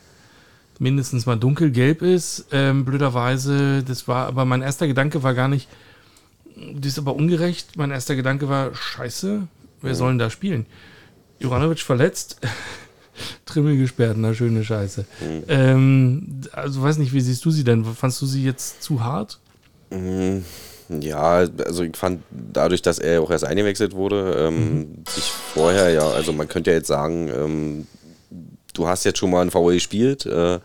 Speaker 2: mindestens mal dunkelgelb ist. Ähm, blöderweise, das war, aber mein erster Gedanke war gar nicht, das ist aber ungerecht. Mein erster Gedanke war, scheiße, wer soll denn da spielen? Juranovic verletzt, Trimmel gesperrt, na schöne Scheiße. Mhm. Ähm, also weiß nicht, wie siehst du sie denn? Fandst du sie jetzt zu hart?
Speaker 3: Mhm. Ja, also ich fand dadurch, dass er auch erst eingewechselt wurde, ähm, mhm. sich vorher, ja, also man könnte ja jetzt sagen, ähm, du hast jetzt schon mal ein VW gespielt, äh,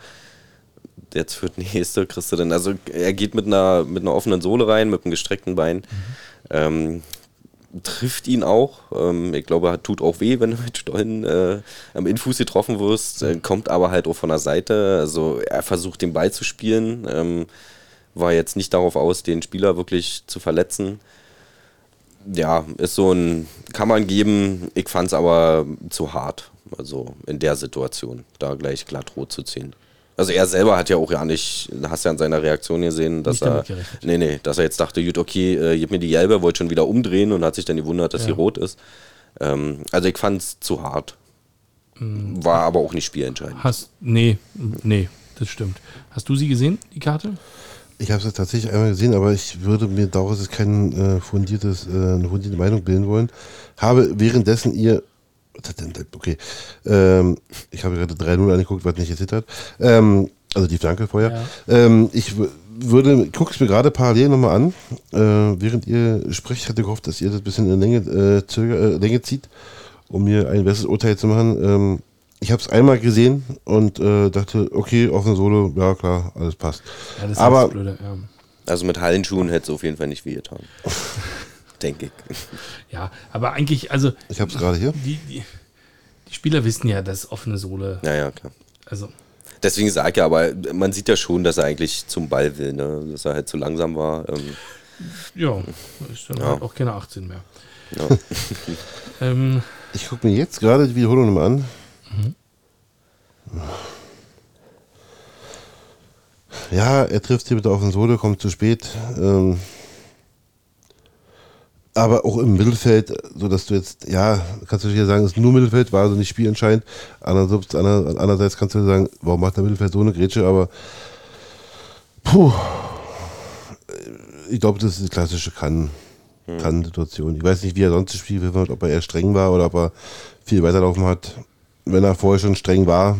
Speaker 3: jetzt für die nächste kriegst du dann, also er geht mit einer, mit einer offenen Sohle rein, mit einem gestreckten Bein. Mhm. Ähm, trifft ihn auch. Ähm, ich glaube, tut auch weh, wenn du mit Stollen äh, am Infuß getroffen wirst. Äh, kommt aber halt auch von der Seite. Also er versucht den Ball zu spielen. Ähm, war jetzt nicht darauf aus, den Spieler wirklich zu verletzen. Ja, ist so ein, kann man geben, ich fand es aber zu hart, also in der Situation, da gleich glatt rot zu ziehen. Also er selber hat ja auch ja nicht, hast ja an seiner Reaktion gesehen, dass
Speaker 2: Nicht
Speaker 3: er, nee, nee, dass er jetzt dachte, gut, okay, äh, gib mir die gelbe, wollte schon wieder umdrehen und hat sich dann gewundert, dass
Speaker 2: Ja.
Speaker 3: sie rot ist. Ähm, also ich fand es zu hart.
Speaker 2: Mm.
Speaker 3: War aber auch nicht spielentscheidend.
Speaker 2: Hast, nee, nee, das stimmt. Hast du sie gesehen, die Karte?
Speaker 1: Ich habe es tatsächlich einmal gesehen, aber ich würde mir daraus jetzt kein äh, fundiertes, äh, eine fundierte Meinung bilden wollen. Habe währenddessen ihr, was hat denn da- okay, ähm, ich habe gerade 3-0 angeguckt, was nicht jetzt hat. Ähm, also die Flanke vorher. Ähm, ich würde, es mir gerade parallel nochmal an. Äh, während ihr sprecht, hatte gehofft, dass ihr das ein bisschen in Länge, äh, zöger, äh, Länge zieht, um mir ein besseres Urteil zu machen. Ähm, ich habe es einmal gesehen und äh, dachte, okay, offene Solo, ja klar, alles passt.
Speaker 2: Ja, das ist
Speaker 1: Aber-
Speaker 2: das Blöde. Ja.
Speaker 3: Also mit Hallenschuhen hätte es auf jeden Fall nicht wehgetan. Denke ich.
Speaker 2: ja, aber eigentlich, also
Speaker 1: Ich habe es gerade hier.
Speaker 2: die, die, die Spieler wissen ja, dass offene Sohle,
Speaker 3: Ja, ja, klar.
Speaker 2: also
Speaker 3: Deswegen sage ich ja, aber man sieht ja schon, dass er eigentlich zum Ball will, ne? dass er halt zu langsam war. Ähm,
Speaker 2: ja, ist dann
Speaker 3: Ja.
Speaker 2: halt auch keine 18 mehr.
Speaker 3: ja.
Speaker 2: Ähm,
Speaker 1: Ich gucke mir jetzt gerade die Wiederholung nochmal an. Ja, er trifft hier mit der offenen Sohle, kommt zu spät. Ähm, aber auch im Mittelfeld, so dass du jetzt, ja, kannst du hier sagen, es ist nur Mittelfeld, war also nicht spielentscheidend. Andererseits, ander- andererseits kannst du sagen, warum macht der Mittelfeld so eine Grätsche, aber puh, ich glaube, das ist die klassische Kann- Kann-Situation. Ich weiß nicht, wie er sonst gespielt hat, ob er eher streng war oder ob er viel weiterlaufen hat. Wenn er vorher schon streng war,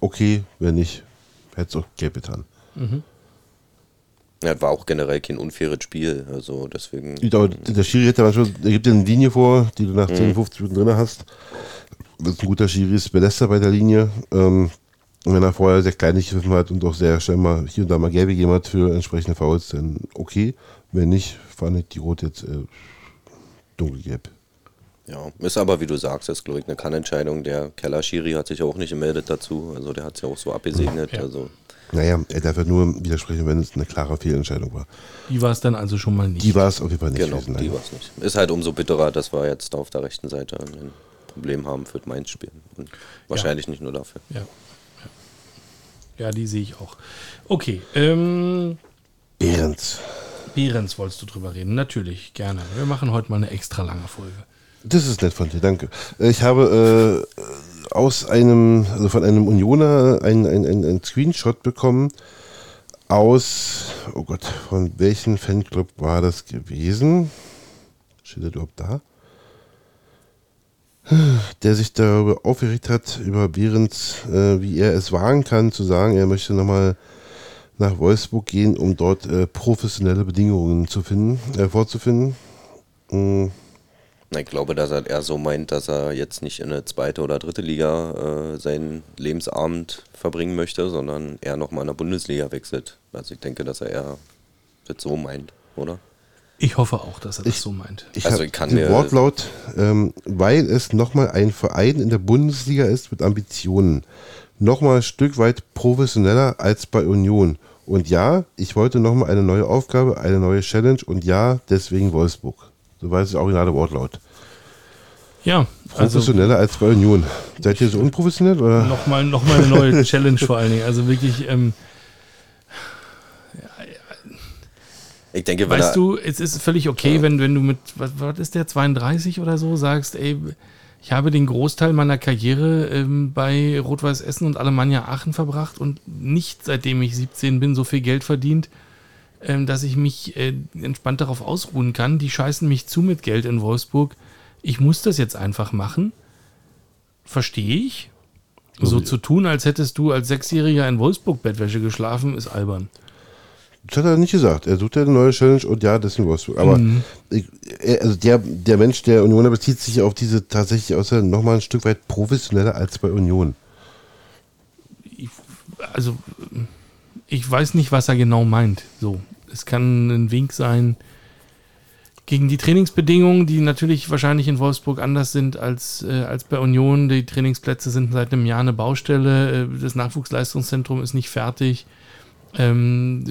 Speaker 1: okay, wenn nicht, hätte es auch gelb getan.
Speaker 3: Ja, war auch generell kein unfaires Spiel. Also deswegen.
Speaker 1: Ich glaube, der Schiri hat ja manchmal, der gibt dir eine Linie vor, die du nach 10, 15 Minuten drin hast. Wenn es ein guter Schiri ist, belässt er bei der Linie. Ähm, und wenn er vorher sehr kleinlich gepfiffen hat und auch sehr schnell mal hier und da mal gelb gegeben hat für entsprechende Fouls, dann okay. Wenn nicht, fand ich die Rot jetzt äh, dunkelgelb.
Speaker 3: Ja, ist aber, wie du sagst, ist, glaube ich, eine Kannentscheidung. Der Keller-Schiri hat sich auch nicht gemeldet dazu. Also der hat es ja auch so abgesegnet.
Speaker 2: Ja.
Speaker 3: Also
Speaker 1: Naja, er darf ja nur widersprechen, wenn es eine klare Fehlentscheidung war.
Speaker 2: die war es dann also schon mal nicht.
Speaker 1: Die war es auf jeden Fall nicht.
Speaker 3: genau,
Speaker 1: gewesen,
Speaker 3: die war es nicht. Ist halt umso bitterer, dass wir jetzt da auf der rechten Seite ein Problem haben für Mainz-Spiel. Und wahrscheinlich nicht nur dafür.
Speaker 2: Ja. ja. Ja, die sehe ich auch. Okay, ähm,
Speaker 1: Behrens.
Speaker 2: Behrens wolltest du drüber reden? Natürlich, gerne. Wir machen heute mal eine extra lange Folge.
Speaker 1: Das ist nett von dir, danke. Äh, Ich habe äh, aus einem, also von einem Unioner ein, ein, ein, Screenshot bekommen aus, oh Gott, von welchem Fanclub war das gewesen? Steht das überhaupt da? Der sich darüber aufgeregt hat, über Behrens, äh, wie er es wagen kann, zu sagen, er möchte nochmal nach Wolfsburg gehen, um dort äh, professionelle Bedingungen zu finden, äh, vorzufinden. Mm.
Speaker 3: Na, Ich glaube, dass er eher so meint, dass er jetzt nicht in eine zweite oder dritte Liga äh, seinen Lebensabend verbringen möchte, sondern eher nochmal in der Bundesliga wechselt. Also ich denke, dass er eher das so meint, oder?
Speaker 2: Ich hoffe auch, dass er das
Speaker 1: Ich-
Speaker 2: so meint.
Speaker 1: Ich
Speaker 3: Also ich kann
Speaker 1: den
Speaker 3: mir-
Speaker 1: Wortlaut, ähm, weil es nochmal ein Verein in der Bundesliga ist mit Ambitionen. Nochmal ein Stück weit professioneller als bei Union. Und ja, ich wollte nochmal eine neue Aufgabe, eine neue Challenge und ja, deswegen Wolfsburg. So war es das originale Wortlaut.
Speaker 2: Ja, also
Speaker 1: Professioneller als bei Union. Seid ihr so unprofessionell oder?
Speaker 2: nochmal noch mal eine neue Challenge vor allen Dingen. Also wirklich, ähm,
Speaker 3: Ich denke,
Speaker 2: weißt du, es ist völlig okay, wenn, wenn du mit, was, was ist der, 32 oder so, sagst, ey, ich habe den Großteil meiner Karriere ähm, bei Rot-Weiß Essen und Alemannia Aachen verbracht und nicht seitdem ich 17 bin so viel Geld verdient, ähm, dass ich mich äh, entspannt darauf ausruhen kann. Die scheißen mich zu mit Geld in Wolfsburg. Ich muss das jetzt einfach machen. Verstehe ich. So zu tun, als hättest du als Sechsjähriger in Wolfsburg Bettwäsche geschlafen, ist albern.
Speaker 1: Das hat er nicht gesagt. Er sucht ja eine neue Challenge und ja, deswegen Wolfsburg. Aber ich, er, also der, der Mensch, der Unioner bezieht sich auf diese tatsächlich außer nochmal ein Stück weit professioneller als bei Union.
Speaker 2: also ich weiß nicht, was er genau meint. So, es kann ein Wink sein gegen die Trainingsbedingungen, die natürlich wahrscheinlich in Wolfsburg anders sind als, äh, als bei Union. Die Trainingsplätze sind seit einem Jahr eine Baustelle. Äh, das Nachwuchsleistungszentrum ist nicht fertig. Ähm,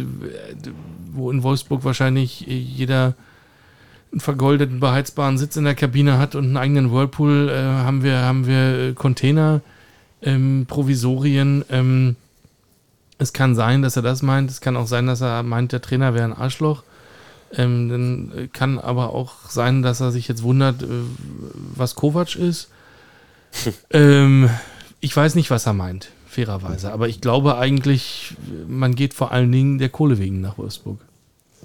Speaker 2: wo in Wolfsburg wahrscheinlich jeder einen vergoldeten, beheizbaren Sitz in der Kabine hat und einen eigenen Whirlpool, äh, haben wir, haben wir äh, Container, ähm, Provisorien. Ähm, Es kann sein, dass er das meint. Es kann auch sein, dass er meint, der Trainer wäre ein Arschloch. Ähm, dann kann aber auch sein, dass er sich jetzt wundert, äh, was Kovac ist. ähm, ich weiß nicht, was er meint, fairerweise. Aber ich glaube eigentlich, man geht vor allen Dingen der Kohle wegen nach Wolfsburg.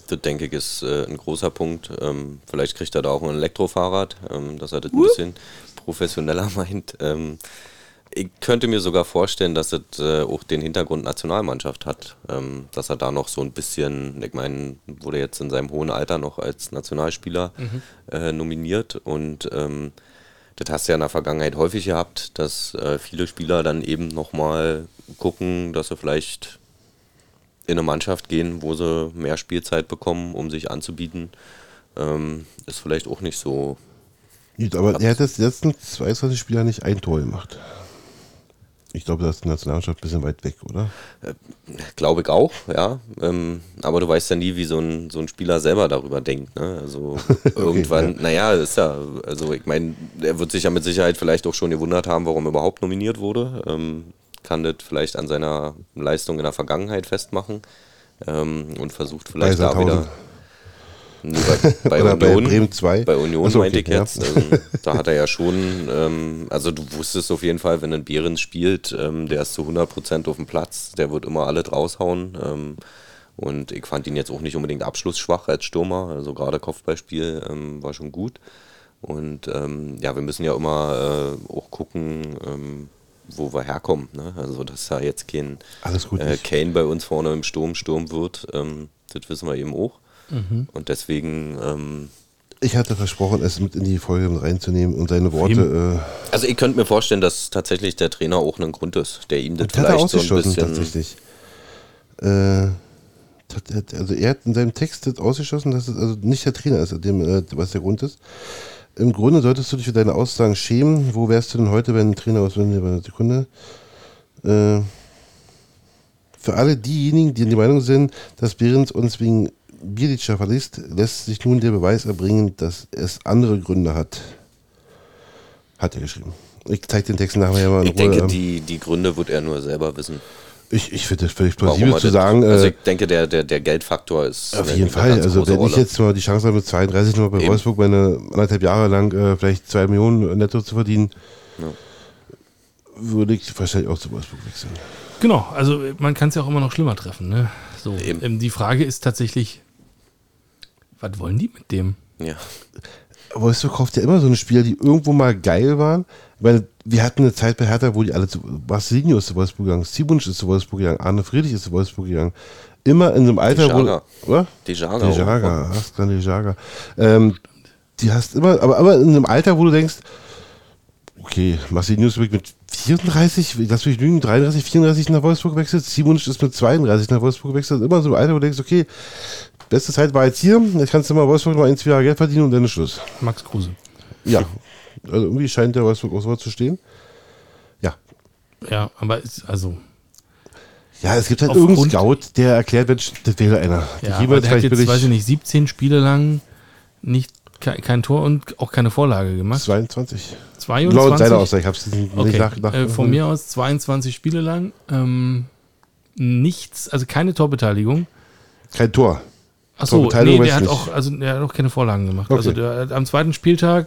Speaker 3: Das denke ich ist äh, ein großer Punkt. Ähm, vielleicht kriegt er da auch ein Elektrofahrrad, ähm, dass er das ein bisschen professioneller meint. Ich könnte mir sogar vorstellen, dass es äh, auch den Hintergrund Nationalmannschaft hat. Ähm, dass er da noch so ein bisschen, ich meine, wurde jetzt in seinem hohen Alter noch als Nationalspieler äh, nominiert und ähm, das hast du ja in der Vergangenheit häufig gehabt, dass äh, viele Spieler dann eben nochmal gucken, dass sie vielleicht in eine Mannschaft gehen, wo sie mehr Spielzeit bekommen, um sich anzubieten. Ähm, ist vielleicht auch nicht so.
Speaker 1: Gut, aber er hat jetzt die letzten 22 Spieler nicht ein Tor gemacht. Ich glaube, da ist die Nationalmannschaft ein bisschen weit weg, oder?
Speaker 3: Glaube ich auch, ja. Ähm, aber du weißt ja nie, wie so ein, so ein Spieler selber darüber denkt. Ne? Also irgendwann,
Speaker 1: ja.
Speaker 3: naja, ist ja, also ich meine, er wird sich ja mit Sicherheit vielleicht auch schon gewundert haben, warum er überhaupt nominiert wurde. Ähm, kann das vielleicht an seiner Leistung in der Vergangenheit festmachen ähm, und versucht vielleicht da wieder. Nee, bei, bei
Speaker 1: Oder bei
Speaker 3: Union,
Speaker 1: Bremen 2?
Speaker 3: Bei Union
Speaker 1: Ach so,
Speaker 3: meinte
Speaker 1: okay,
Speaker 3: ich
Speaker 1: ja.
Speaker 3: jetzt. Ähm, da hat er ja schon, ähm, also du wusstest auf jeden Fall, wenn ein Behrens spielt, ähm, der ist zu 100% auf dem Platz, der wird immer alles raushauen. Ähm, und ich fand ihn jetzt auch nicht unbedingt abschlussschwach als Stürmer, also gerade Kopfballspiel ähm, war schon gut. Und ähm, ja, wir müssen ja immer äh, auch gucken, wo wir herkommen. Ne? Also, dass da jetzt kein äh, Kane bei uns vorne im Sturm Sturm wird, das wissen wir eben auch. Und deswegen, ähm,
Speaker 1: Ich hatte versprochen, es mit in die Folge mit reinzunehmen und seine Worte. Äh,
Speaker 3: also ich könnte mir vorstellen, dass tatsächlich der Trainer auch ein Grund ist, der ihm das
Speaker 1: er
Speaker 3: vielleicht so ein
Speaker 1: ausgeschlossen,
Speaker 3: bisschen.
Speaker 1: tatsächlich. Äh, also er hat in seinem Text das ausgeschlossen, dass es also nicht der Trainer ist, dem, äh, was der Grund ist. Im Grunde solltest du dich für deine Aussagen schämen. Wo wärst du denn heute, wenn ein Trainer aus wenn eine Sekunde? Äh, für alle diejenigen, die in der Meinung sind, dass Behrens uns wegen Bielica verlässt, lässt sich nun der Beweis erbringen, dass es andere Gründe hat. Hat er geschrieben. Ich zeige den Text nachher mal in
Speaker 3: Ich denke,
Speaker 1: Ruhe.
Speaker 3: die, die Gründe wird er nur selber wissen.
Speaker 1: Ich, ich finde das völlig plausibel zu sagen.
Speaker 3: also
Speaker 1: äh,
Speaker 3: ich denke, der, der, der Geldfaktor ist.
Speaker 1: auf jeden Fall.
Speaker 3: ganz
Speaker 1: Also wenn ich jetzt mal die Chance habe, mit 32 noch bei
Speaker 3: Eben.
Speaker 1: Wolfsburg meine anderthalb Jahre lang äh, vielleicht zwei Millionen netto zu verdienen,
Speaker 3: Ja.
Speaker 1: würde ich wahrscheinlich auch zu Wolfsburg wechseln.
Speaker 2: Genau, also man kann es ja auch immer noch schlimmer treffen. Ne? So,
Speaker 3: Eben.
Speaker 2: ähm, die Frage ist tatsächlich, was wollen die mit dem?
Speaker 3: Ja.
Speaker 1: Wolfsburg kauft ja immer so eine Spieler, die irgendwo mal geil waren. Weil wir hatten eine Zeit bei Hertha, wo die alle zu Marcelinho ist zu Wolfsburg gegangen, Sibunsch ist zu Wolfsburg gegangen, Arne Friedrich ist zu Wolfsburg gegangen. Immer in so einem Alter, wo. Oder?
Speaker 3: Die Jager.
Speaker 1: Die Jager, hast gerade die Jager. Ähm, die hast immer, aber, aber in einem Alter, wo du denkst, okay, Marcelinho ist wirklich mit 34, lass mich lügen, 33, 34 nach Wolfsburg gewechselt, Simonsch ist mit 32 nach Wolfsburg gewechselt, immer so im Alter, wo du denkst, okay, beste Zeit war jetzt hier, jetzt kannst du mal Wolfsburg mal ein, zwei Jahre Geld verdienen und dann ist Schluss.
Speaker 2: Max Kruse.
Speaker 1: Ja, also irgendwie scheint der Wolfsburg auch so zu stehen. Ja.
Speaker 2: Ja, aber ist, also,
Speaker 1: Ja, es gibt halt irgendeinen Scout, der erklärt, Mensch, das wäre einer. Die
Speaker 2: ja, der hat jetzt,
Speaker 1: billig
Speaker 2: weiß ich nicht, 17 Spiele lang nicht kein, kein Tor und auch keine Vorlage gemacht.
Speaker 1: 22.
Speaker 2: 22.
Speaker 1: Laut seiner Aussage, ich habe es nicht
Speaker 2: Okay,
Speaker 1: nach, nach,
Speaker 2: äh, von mir aus 22 Spiele lang. Ähm, nichts, also keine Torbeteiligung.
Speaker 1: Kein Tor.
Speaker 2: Achso, nee, der hat auch, also der hat auch keine Vorlagen gemacht.
Speaker 1: Okay.
Speaker 2: Also der hat am zweiten Spieltag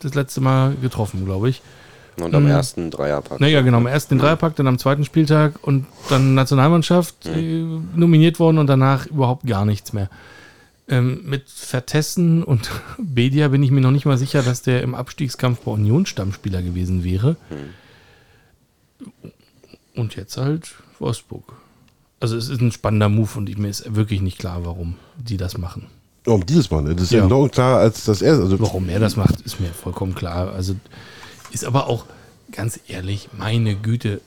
Speaker 2: das letzte Mal getroffen, glaube ich.
Speaker 3: Und am
Speaker 2: Mhm.
Speaker 3: ersten Dreierpack.
Speaker 2: Naja, genau, am ersten den Dreierpack, dann am zweiten Spieltag und dann Nationalmannschaft äh, nominiert worden und danach überhaupt gar nichts mehr. Ähm, mit Vertessen und Bedia bin ich mir noch nicht mal sicher, dass der im Abstiegskampf bei Union Stammspieler gewesen wäre. Und jetzt halt Wolfsburg. Also es ist ein spannender Move und mir ist wirklich nicht klar, warum die das machen.
Speaker 1: Um dieses Mal, ne? Das ist
Speaker 2: Ja.
Speaker 1: noch klarer als das erste. Also,
Speaker 2: Warum er das macht, ist mir vollkommen klar. Also ist aber auch ganz ehrlich, meine Güte,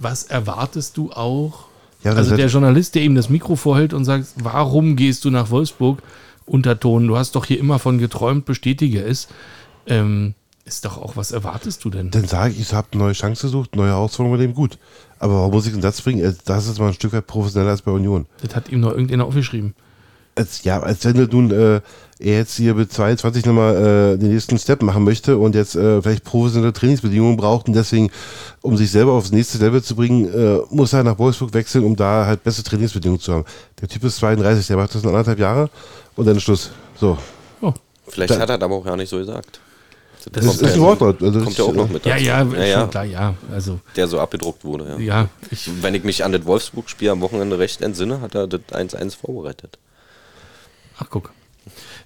Speaker 2: was erwartest du auch?
Speaker 1: Ja, das
Speaker 2: also der Journalist, der ihm das Mikro vorhält und sagt, warum gehst du nach Wolfsburg? Unterton, du hast doch hier immer von geträumt, bestätige es. Ähm, ist doch auch, was erwartest du denn?
Speaker 1: Dann sage ich, ich habe eine neue Chance gesucht, neue Herausforderung mit dem gut. Aber warum muss ich einen Satz bringen? Das ist mal ein Stück weit professioneller als bei Union.
Speaker 2: Das hat ihm noch irgendeiner aufgeschrieben.
Speaker 1: als, ja, als wenn du nun äh, er jetzt hier mit 22 nochmal äh, den nächsten Step machen möchte und jetzt äh, vielleicht professionelle Trainingsbedingungen braucht und deswegen, um sich selber aufs nächste Level zu bringen, äh, muss er nach Wolfsburg wechseln, um da halt bessere Trainingsbedingungen zu haben. Der Typ ist 32, der macht das in anderthalb Jahre und dann Schluss. So.
Speaker 3: Vielleicht
Speaker 1: Da-
Speaker 3: hat er das aber auch ja nicht so gesagt.
Speaker 2: Das
Speaker 1: Das
Speaker 2: ist-
Speaker 1: ist ein Wortlaut. Also
Speaker 3: kommt ja auch noch mit
Speaker 2: Ja,
Speaker 3: dazu.
Speaker 2: ja,
Speaker 3: ja, ja,
Speaker 2: klar, ja. Also,
Speaker 3: der so abgedruckt wurde. Ja.
Speaker 2: ja, ich,
Speaker 3: Wenn ich mich an das Wolfsburg-Spiel am Wochenende recht entsinne, hat er das 1-1 vorbereitet.
Speaker 2: ach guck.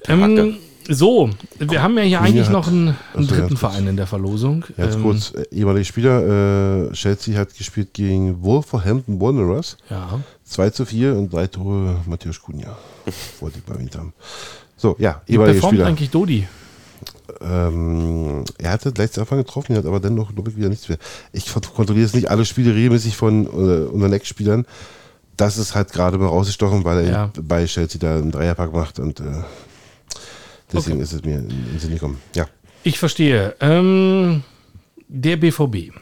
Speaker 2: Ähm, so, wir haben ja hier eigentlich
Speaker 1: hat-
Speaker 2: noch einen, einen
Speaker 1: Also,
Speaker 2: dritten. Verein in der Verlosung.
Speaker 1: Ganz
Speaker 2: Ähm,
Speaker 1: kurz, äh, ehemaliger Spieler, äh, Chelsea hat gespielt gegen Wolverhampton Wanderers.
Speaker 2: Ja,
Speaker 1: 2 zu 4 und drei Tore Matthäus Cunha. Wollte ich mal erwähnt haben. So, ja,
Speaker 2: wie
Speaker 1: ehemaliger
Speaker 2: performt
Speaker 1: Spieler.
Speaker 2: eigentlich Dodi?
Speaker 1: Ähm, er hatte gleich zu Anfang getroffen, hat aber dann noch glaube ich, wieder nichts mehr. Ich kont- kontrolliere jetzt nicht alle Spiele regelmäßig von äh, unseren Ex-Spielern. Das ist halt gerade mal rausgestochen, weil er
Speaker 2: Ja.
Speaker 1: bei Chelsea da einen Dreierpack macht und äh, deswegen
Speaker 2: Okay.
Speaker 1: ist es mir in in den Sinn gekommen. Ja,
Speaker 2: Ich verstehe. Ähm, der BVB.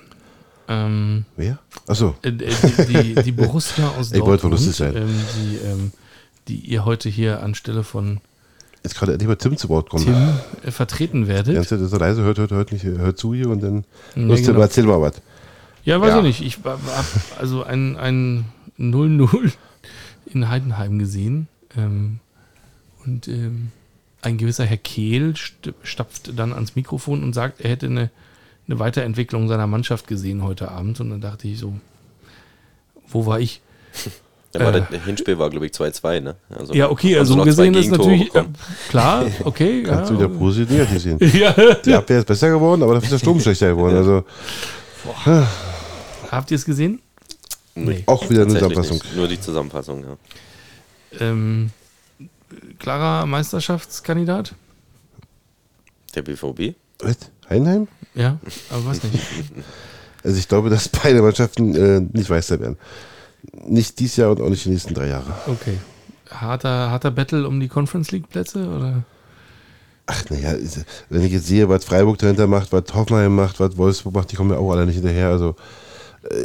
Speaker 2: Ähm,
Speaker 1: wer? Achso,
Speaker 2: äh, die, die, Borussia aus
Speaker 1: Ich wollte
Speaker 2: Dortmund,
Speaker 1: lustig sein.
Speaker 2: ähm, die, ähm, die ihr heute hier anstelle von
Speaker 1: jetzt gerade endlich mal Tim zu Wort kommen.
Speaker 2: Tim äh, vertreten werdet.
Speaker 1: ganze Zeit ist er leise, hört, hört, hört nicht, hört zu hier und dann
Speaker 2: Ja,
Speaker 1: Lust,
Speaker 2: genau.
Speaker 1: erzähl mal was.
Speaker 2: Ja, weiß
Speaker 1: Ja.
Speaker 2: ich nicht. Ich habe also ein, ein 0-0 in Heidenheim gesehen. Ähm, und ähm, ein gewisser Herr Kehl st stapft dann ans Mikrofon und sagt, er hätte eine, eine Weiterentwicklung seiner Mannschaft gesehen heute Abend. Und dann dachte ich so, wo war ich?
Speaker 3: Ja, aber
Speaker 2: Äh.
Speaker 3: das Hinspiel war, glaube ich, 2-2, ne? Also,
Speaker 2: Ja, okay, also so gesehen ist natürlich äh, klar, okay.
Speaker 1: Kannst
Speaker 2: ja,
Speaker 1: du wieder positiv negativ sehen.
Speaker 2: ja.
Speaker 1: Die Abwehr ist besser geworden, aber dafür ist der Sturm schlechter geworden. Also
Speaker 2: Habt ihr es gesehen? Nee.
Speaker 1: auch wieder eine Zusammenfassung.
Speaker 3: nicht. Nur die Zusammenfassung, ja.
Speaker 2: Ähm, klarer Meisterschaftskandidat?
Speaker 3: Der BVB?
Speaker 1: Was? Heidenheim?
Speaker 2: Ja, aber weiß nicht.
Speaker 1: Also ich glaube, dass beide Mannschaften äh, nicht Meister werden. Nicht dieses Jahr und auch nicht die nächsten drei Jahre.
Speaker 2: Okay. Harter, harter Battle um die Conference League Plätze oder?
Speaker 1: Ach naja, wenn ich jetzt sehe, was Freiburg dahinter macht, was Hoffenheim macht, was Wolfsburg macht, die kommen ja auch alle nicht hinterher. Also äh,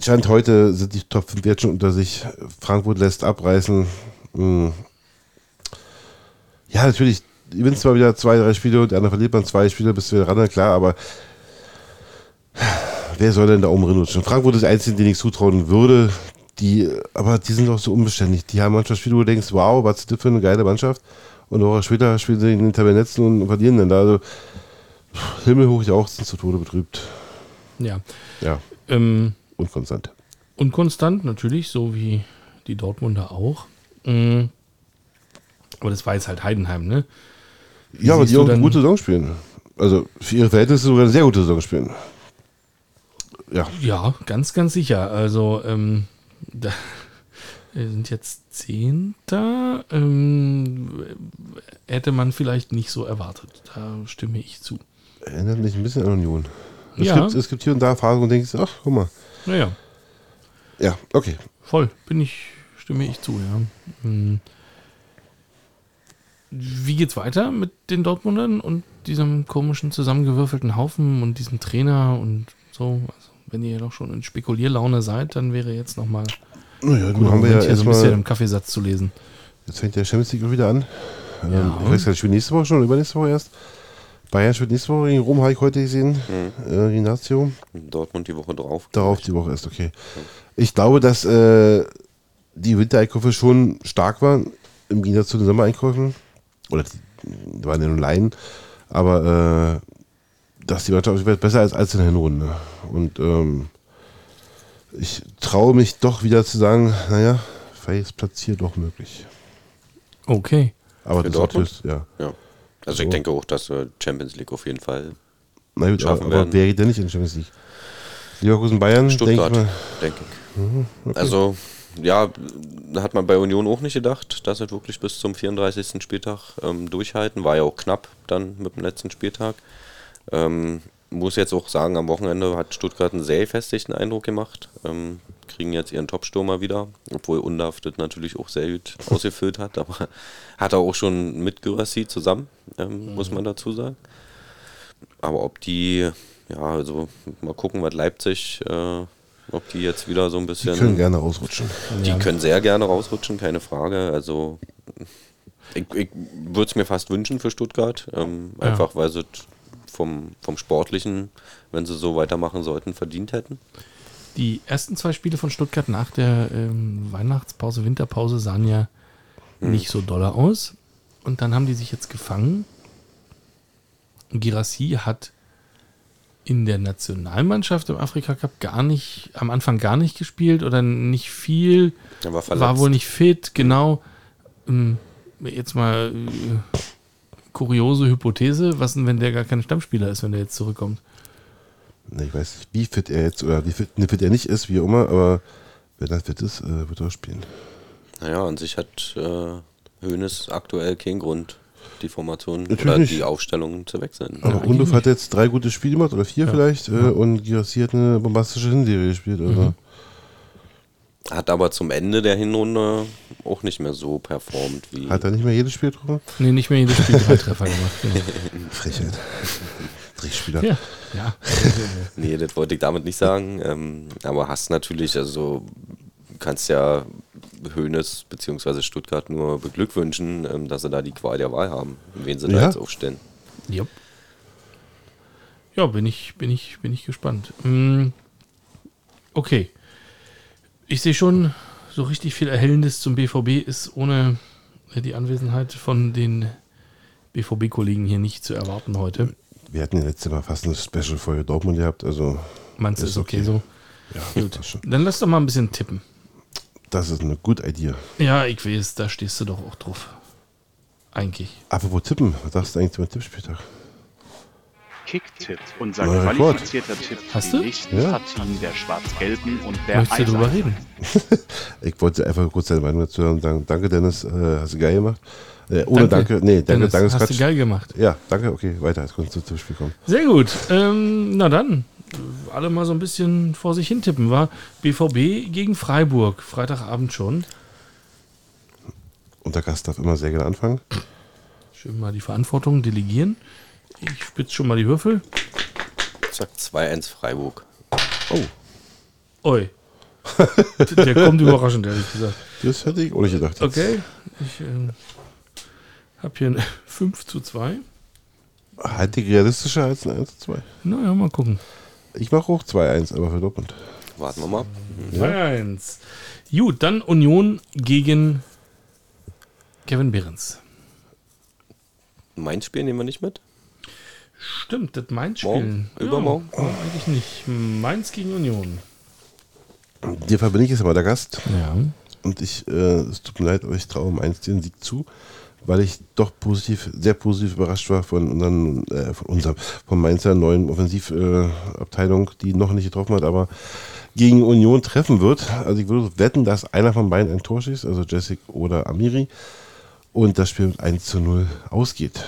Speaker 1: Stand heute sind die Top 5 jetzt schon unter sich. Frankfurt lässt abreißen. Hm. Ja, natürlich, die gewinnen zwar wieder zwei, drei Spiele und der andere verliert man zwei Spiele, bist du wieder ran, klar, aber wer soll denn da oben rutschen? Frankfurt ist Einzige, den ich zutrauen würde. Die, aber die sind auch so unbeständig. Die haben manchmal Spiele, wo du denkst, wow, was ist das für eine geile Mannschaft? Und eine Woche später spielen sie in den Tabellennetzen und verlieren dann da. Also, himmelhoch jauchzen, zu Tode betrübt.
Speaker 2: Ja.
Speaker 1: Ja,
Speaker 2: Ähm,
Speaker 1: unkonstant.
Speaker 2: unkonstant natürlich, so wie die Dortmunder auch. Mm. Aber das war jetzt halt Heidenheim, ne? Wie
Speaker 1: Ja, aber die auch eine gute Saison spielen. Also für ihre Verhältnisse sogar eine sehr gute Saison spielen. Ja,
Speaker 2: Ja, ganz, ganz sicher. Also, ähm, da, wir sind jetzt Zehnter. Ähm, hätte man vielleicht nicht so erwartet. Da stimme ich zu.
Speaker 1: erinnert mich ein bisschen an Union. Es,
Speaker 2: Ja.
Speaker 1: gibt, es gibt hier und da Phasen, wo du denkst, ach, guck mal.
Speaker 2: Naja,
Speaker 1: Ja, okay.
Speaker 2: voll. Bin ich, stimme ich zu, ja. Mm. Wie geht's weiter mit den Dortmundern und diesem komischen zusammengewürfelten Haufen und diesem Trainer und so? Wenn ihr doch schon in Spekulierlaune seid, dann wäre jetzt nochmal
Speaker 1: Naja,
Speaker 2: gut,
Speaker 1: haben wir ja
Speaker 2: hier so ein bisschen
Speaker 1: erstmal,
Speaker 2: im Kaffeesatz zu lesen.
Speaker 1: jetzt fängt der Champions League wieder an. Ähm,
Speaker 2: Ja.
Speaker 1: Ich weiß gar nicht, spielt nächste Woche schon oder übernächste Woche erst. Bayern spielt nächste Woche gegen Rom, habe ich heute gesehen.
Speaker 2: Mhm.
Speaker 1: Äh, Lazio.
Speaker 3: Dortmund die Woche drauf.
Speaker 1: Darauf die Woche erst, okay. Ich glaube, dass äh, die Wintereinkäufe schon stark waren, im Gegensatz zu den Sommereinkäufen. Oder die, die waren ja nur Laien. Aber äh, dass die Mannschaft wird besser als, als in der Hinrunde. Und ähm, ich traue mich doch wieder zu sagen, naja, vielleicht ist Platz hier doch möglich.
Speaker 2: Okay.
Speaker 1: Aber das
Speaker 3: Dortmund?
Speaker 1: ist ja.
Speaker 3: Ja. Also ich denke auch, dass wir Champions League auf jeden Fall
Speaker 1: Na gut,
Speaker 3: Schaffen
Speaker 1: aber, aber
Speaker 3: werden.
Speaker 1: wer geht denn nicht in die Champions League? Leverkusen Bayern, denke ich
Speaker 3: Stuttgart,
Speaker 1: mal.
Speaker 3: denke ich. Also, ja, hat man bei Union auch nicht gedacht, dass sie wirklich bis zum 34. Spieltag ähm, durchhalten. War ja auch knapp dann mit dem letzten Spieltag. Ähm, muss jetzt auch sagen, am Wochenende hat Stuttgart einen sehr gefestigten Eindruck gemacht. Ähm, kriegen jetzt ihren Topstürmer wieder, obwohl Undaf das natürlich auch sehr gut ausgefüllt hat, aber hat er auch schon mit Gyrassi zusammen, ähm, muss man dazu sagen. Aber ob die, ja, also mal gucken, was Leipzig, äh, ob die jetzt wieder so ein
Speaker 1: Die
Speaker 3: bisschen.
Speaker 1: können gerne ausrutschen.
Speaker 3: Die
Speaker 2: Ja.
Speaker 3: können sehr gerne rausrutschen, keine Frage. Also Ich, ich würde es mir fast wünschen für Stuttgart, ähm,
Speaker 2: Ja.
Speaker 3: einfach weil sie es vom, vom Sportlichen, wenn sie so weitermachen sollten, verdient hätten.
Speaker 2: Die ersten zwei Spiele von Stuttgart nach der ähm, Weihnachtspause, Winterpause sahen ja nicht so doller aus. Und dann haben die sich jetzt gefangen. Girassi hat in der Nationalmannschaft im Afrika Cup gar nicht, am Anfang gar nicht gespielt oder nicht viel.
Speaker 3: Er war.
Speaker 2: War wohl nicht fit, genau. Ähm, Jetzt mal äh, kuriose Hypothese. Was denn, wenn der gar kein Stammspieler ist, wenn der jetzt zurückkommt?
Speaker 1: Ne, ich weiß nicht, wie fit er jetzt oder wie fit, wie fit er nicht ist, wie auch immer, aber wenn er fit ist, äh, wird er spielen.
Speaker 3: Naja, an sich hat äh, Hoeneß aktuell keinen Grund, die Formation
Speaker 1: Natürlich
Speaker 3: oder
Speaker 1: nicht.
Speaker 3: die Aufstellung zu wechseln.
Speaker 1: Aber
Speaker 2: eigentlich
Speaker 1: Rundhoff hat jetzt drei gute Spiele gemacht oder vier vielleicht äh, und Girassi hat eine bombastische Hinserie gespielt. Also.
Speaker 3: Hat aber zum Ende der Hinrunde auch nicht mehr so performt wie.
Speaker 1: Hat er nicht mehr jedes Spiel getroffen?
Speaker 2: Nee, nicht mehr jedes Spiel drei Treffer gemacht. Genau.
Speaker 1: Frechheit. Drehspieler.
Speaker 2: Ja, ja.
Speaker 3: Nee, das wollte ich damit nicht sagen. Ähm, aber hast natürlich, also du kannst ja Hoeneß bzw. Stuttgart nur beglückwünschen, ähm, dass sie da die Qual der Wahl haben, wen sie da
Speaker 1: Ja.
Speaker 3: jetzt aufstellen.
Speaker 2: Jupp. Ja, bin ich, bin ich, bin ich gespannt. Mm, Okay. Ich sehe schon, so richtig viel Erhellendes zum BVB ist ohne die Anwesenheit von den BVB-Kollegen hier nicht zu erwarten heute.
Speaker 1: Wir hatten ja letztes Mal fast eine Special-Folge Dortmund gehabt, also
Speaker 2: Meinst du,
Speaker 1: Ist
Speaker 2: ist okay,
Speaker 1: okay.
Speaker 2: so?
Speaker 1: ja, schon.
Speaker 2: Dann lass doch mal ein bisschen tippen.
Speaker 1: das ist eine gute Idee.
Speaker 2: Ja, ich weiß, da stehst du doch auch drauf. Eigentlich.
Speaker 1: Apropos Tippen, was sagst du eigentlich zum Tippspieltag?
Speaker 5: Kicktipp, unser
Speaker 1: Neuer Rekord.
Speaker 5: qualifizierter Tipp für
Speaker 2: Hast
Speaker 5: die
Speaker 2: du?
Speaker 5: nächsten
Speaker 1: Ja.
Speaker 5: Partien der Schwarz-Gelben und der
Speaker 2: Möchtest du drüber
Speaker 5: Eisernen.
Speaker 2: reden?
Speaker 1: Ich wollte einfach kurz deine Meinung dazu hören. Dank- Danke, Dennis, äh, hast du geil gemacht. Äh, ohne Danke, nee, danke,
Speaker 2: Dennis,
Speaker 1: danke, ist
Speaker 2: Hast du
Speaker 1: Quatsch.
Speaker 2: geil gemacht.
Speaker 1: Ja, danke, okay, weiter, jetzt kannst du zum Spiel kommen.
Speaker 2: Sehr gut. Ähm, na dann, alle mal so ein bisschen vor sich hin tippen, war BVB gegen Freiburg, Freitagabend schon.
Speaker 1: Und der Gast darf immer sehr gerne anfangen.
Speaker 2: Schön mal die Verantwortung delegieren. Ich spitze schon mal die Würfel.
Speaker 3: Ich sag 2-1 Freiburg.
Speaker 1: Oh,
Speaker 2: Oi. Der kommt überraschend, ehrlich gesagt.
Speaker 1: das hätte ich auch nicht gedacht. jetzt.
Speaker 2: Okay. Ich ähm, habe hier ein 5 zu 2.
Speaker 1: Halte ich realistischer als ein 1 2.
Speaker 2: Naja, mal gucken.
Speaker 1: Ich mache auch 2-1, aber für Dortmund.
Speaker 3: Warten wir mal.
Speaker 2: 2-1. Gut, dann Union gegen Kevin Behrens.
Speaker 3: Mainz Spiel nehmen wir nicht mit?
Speaker 2: Stimmt, das Mainz
Speaker 3: Morgen?
Speaker 2: spielen.
Speaker 3: Übermorgen?
Speaker 2: Ja, warum eigentlich nicht. Mainz gegen Union.
Speaker 1: In dem Fall bin ich jetzt mal der Gast.
Speaker 2: Ja.
Speaker 1: Und ich, äh, es tut mir leid, aber ich traue eins den Sieg zu, weil ich doch positiv, sehr positiv überrascht war von unseren, äh, von unserem, von Mainzer neuen Offensivabteilung, äh, die noch nicht getroffen hat, aber gegen Union treffen wird. Also ich würde wetten, dass einer von beiden ein Tor schießt, also Jessic oder Amiri, und das Spiel mit 1 zu 0 ausgeht.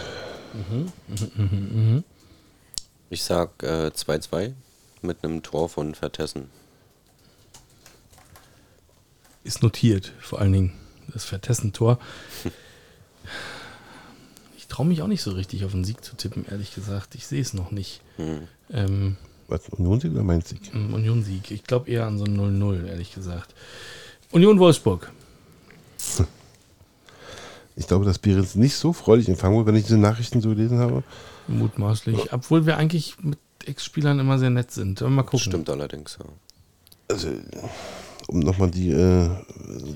Speaker 3: Ich sag äh, 2-2 mit einem Tor von Vertessen.
Speaker 2: Ist notiert, vor allen Dingen das Vertessen-Tor. Ich traue mich auch nicht so richtig auf den Sieg zu tippen, ehrlich gesagt. Ich sehe es noch nicht. Ähm,
Speaker 1: Was, Union-Sieg oder Mainz-Sieg?
Speaker 2: Union-Sieg. Ich glaube eher an so ein 0-0, ehrlich gesagt. Union Wolfsburg.
Speaker 1: Ich glaube, dass Behrens nicht so freudig empfangen wird, wenn ich diese Nachrichten so gelesen habe.
Speaker 2: Mutmaßlich. Obwohl wir eigentlich mit Ex-Spielern immer sehr nett sind. Mal gucken.
Speaker 3: Stimmt allerdings, ja.
Speaker 1: also, um nochmal die, äh,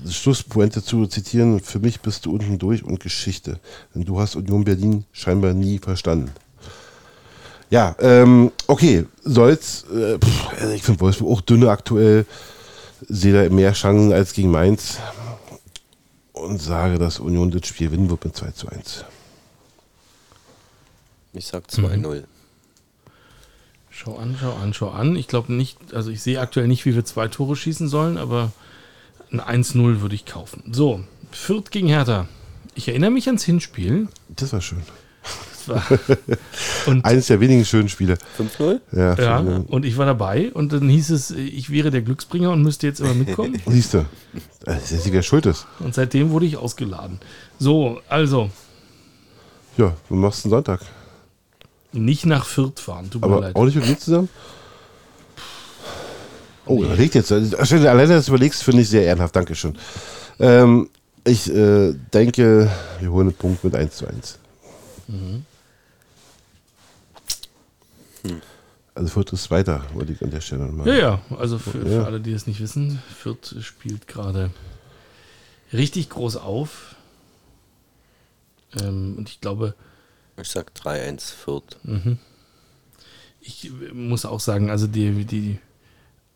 Speaker 1: die Schlusspointe zu zitieren, für mich bist du unten durch und Geschichte. Denn du hast Union Berlin scheinbar nie verstanden. Ja, ähm, okay, soll's. Äh, pff, also ich finde Wolfsburg auch dünne aktuell. Sehe da mehr Chancen als gegen Mainz. Und sage, dass Union das Spiel gewinnen wird mit 2 zu 1.
Speaker 3: Ich sag 2-0.
Speaker 2: Schau an, schau an, schau an. Ich glaube nicht, also ich sehe aktuell nicht, wie wir zwei Tore schießen sollen, aber ein 1-0 würde ich kaufen. So, Fürth gegen Hertha. Ich erinnere mich ans Hinspiel.
Speaker 1: Das war schön.
Speaker 2: War, und,
Speaker 1: Eines der wenigen schönen Spiele.
Speaker 3: 5-0?
Speaker 1: Ja,
Speaker 2: ja, und ich war dabei und dann hieß es, ich wäre der Glücksbringer und müsste jetzt immer mitkommen.
Speaker 1: Siehst du, das ist ja schuld ist.
Speaker 2: Und seitdem wurde ich ausgeladen. So, also,
Speaker 1: Ja, du machst einen Sonntag.
Speaker 2: nicht nach Fürth fahren, tut mir
Speaker 1: Aber
Speaker 2: leid.
Speaker 1: auch nicht mit mir zusammen? Oh, überlegt jetzt. Also, Alleine, dass du überlegst, finde ich sehr ehrenhaft. Dankeschön. Ähm, Ich äh, denke, wir holen einen Punkt mit 1 zu 1. Also Fürth ist weiter, wollte ich an der Stelle nochmal.
Speaker 2: Ja, ja, also für,
Speaker 1: Ja.
Speaker 2: für alle, die es nicht wissen, Fürth spielt gerade richtig groß auf. Ähm, und ich glaube,
Speaker 3: Ich sag 3-1 Fürth.
Speaker 2: ich äh, muss auch sagen, also die, die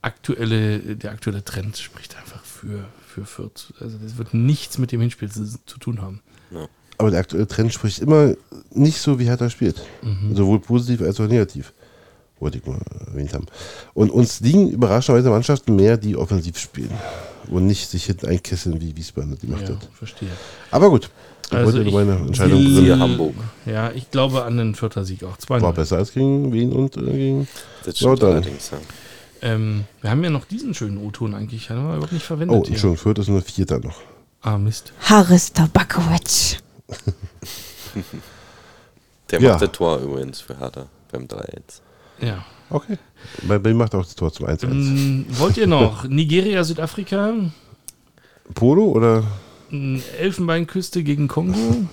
Speaker 2: aktuelle, der aktuelle Trend spricht einfach für, für Fürth. Also das wird nichts mit dem Hinspiel zu, zu tun haben.
Speaker 1: Aber der aktuelle Trend spricht immer nicht so, wie Hertha spielt. Sowohl positiv als auch negativ. Wollte ich mal erwähnt haben. Und uns liegen überraschenderweise Mannschaften mehr, die offensiv spielen. Und nicht sich hinten einkesseln, wie Wiesbaden das gemacht
Speaker 2: Ja,
Speaker 1: hat.
Speaker 2: verstehe.
Speaker 1: Aber gut. Ich
Speaker 2: Also
Speaker 1: wollte
Speaker 2: ich
Speaker 1: meine Entscheidung
Speaker 2: will-
Speaker 3: Hamburg.
Speaker 2: Ja, ich glaube an den Fürther Sieg auch. 2
Speaker 1: War besser als gegen Wien und äh, gegen.
Speaker 3: Das
Speaker 1: Lautern.
Speaker 3: allerdings. Ja.
Speaker 2: Ähm, wir haben ja noch diesen schönen O-Ton eigentlich, haben wir überhaupt nicht verwendet.
Speaker 1: Oh,
Speaker 2: hier.
Speaker 1: Entschuldigung, Fürth ist nur Vierter noch.
Speaker 2: Ah, Mist.
Speaker 4: Haris Tabakovic.
Speaker 3: Der
Speaker 1: Ja.
Speaker 3: macht das Tor übrigens für Hertha beim 3-1.
Speaker 2: Ja.
Speaker 1: Okay. Bei Berlin macht auch das Tor zum 1-1.
Speaker 2: Ähm, wollt ihr noch Nigeria, Südafrika,
Speaker 1: Polo oder?
Speaker 2: m, Elfenbeinküste gegen Kongo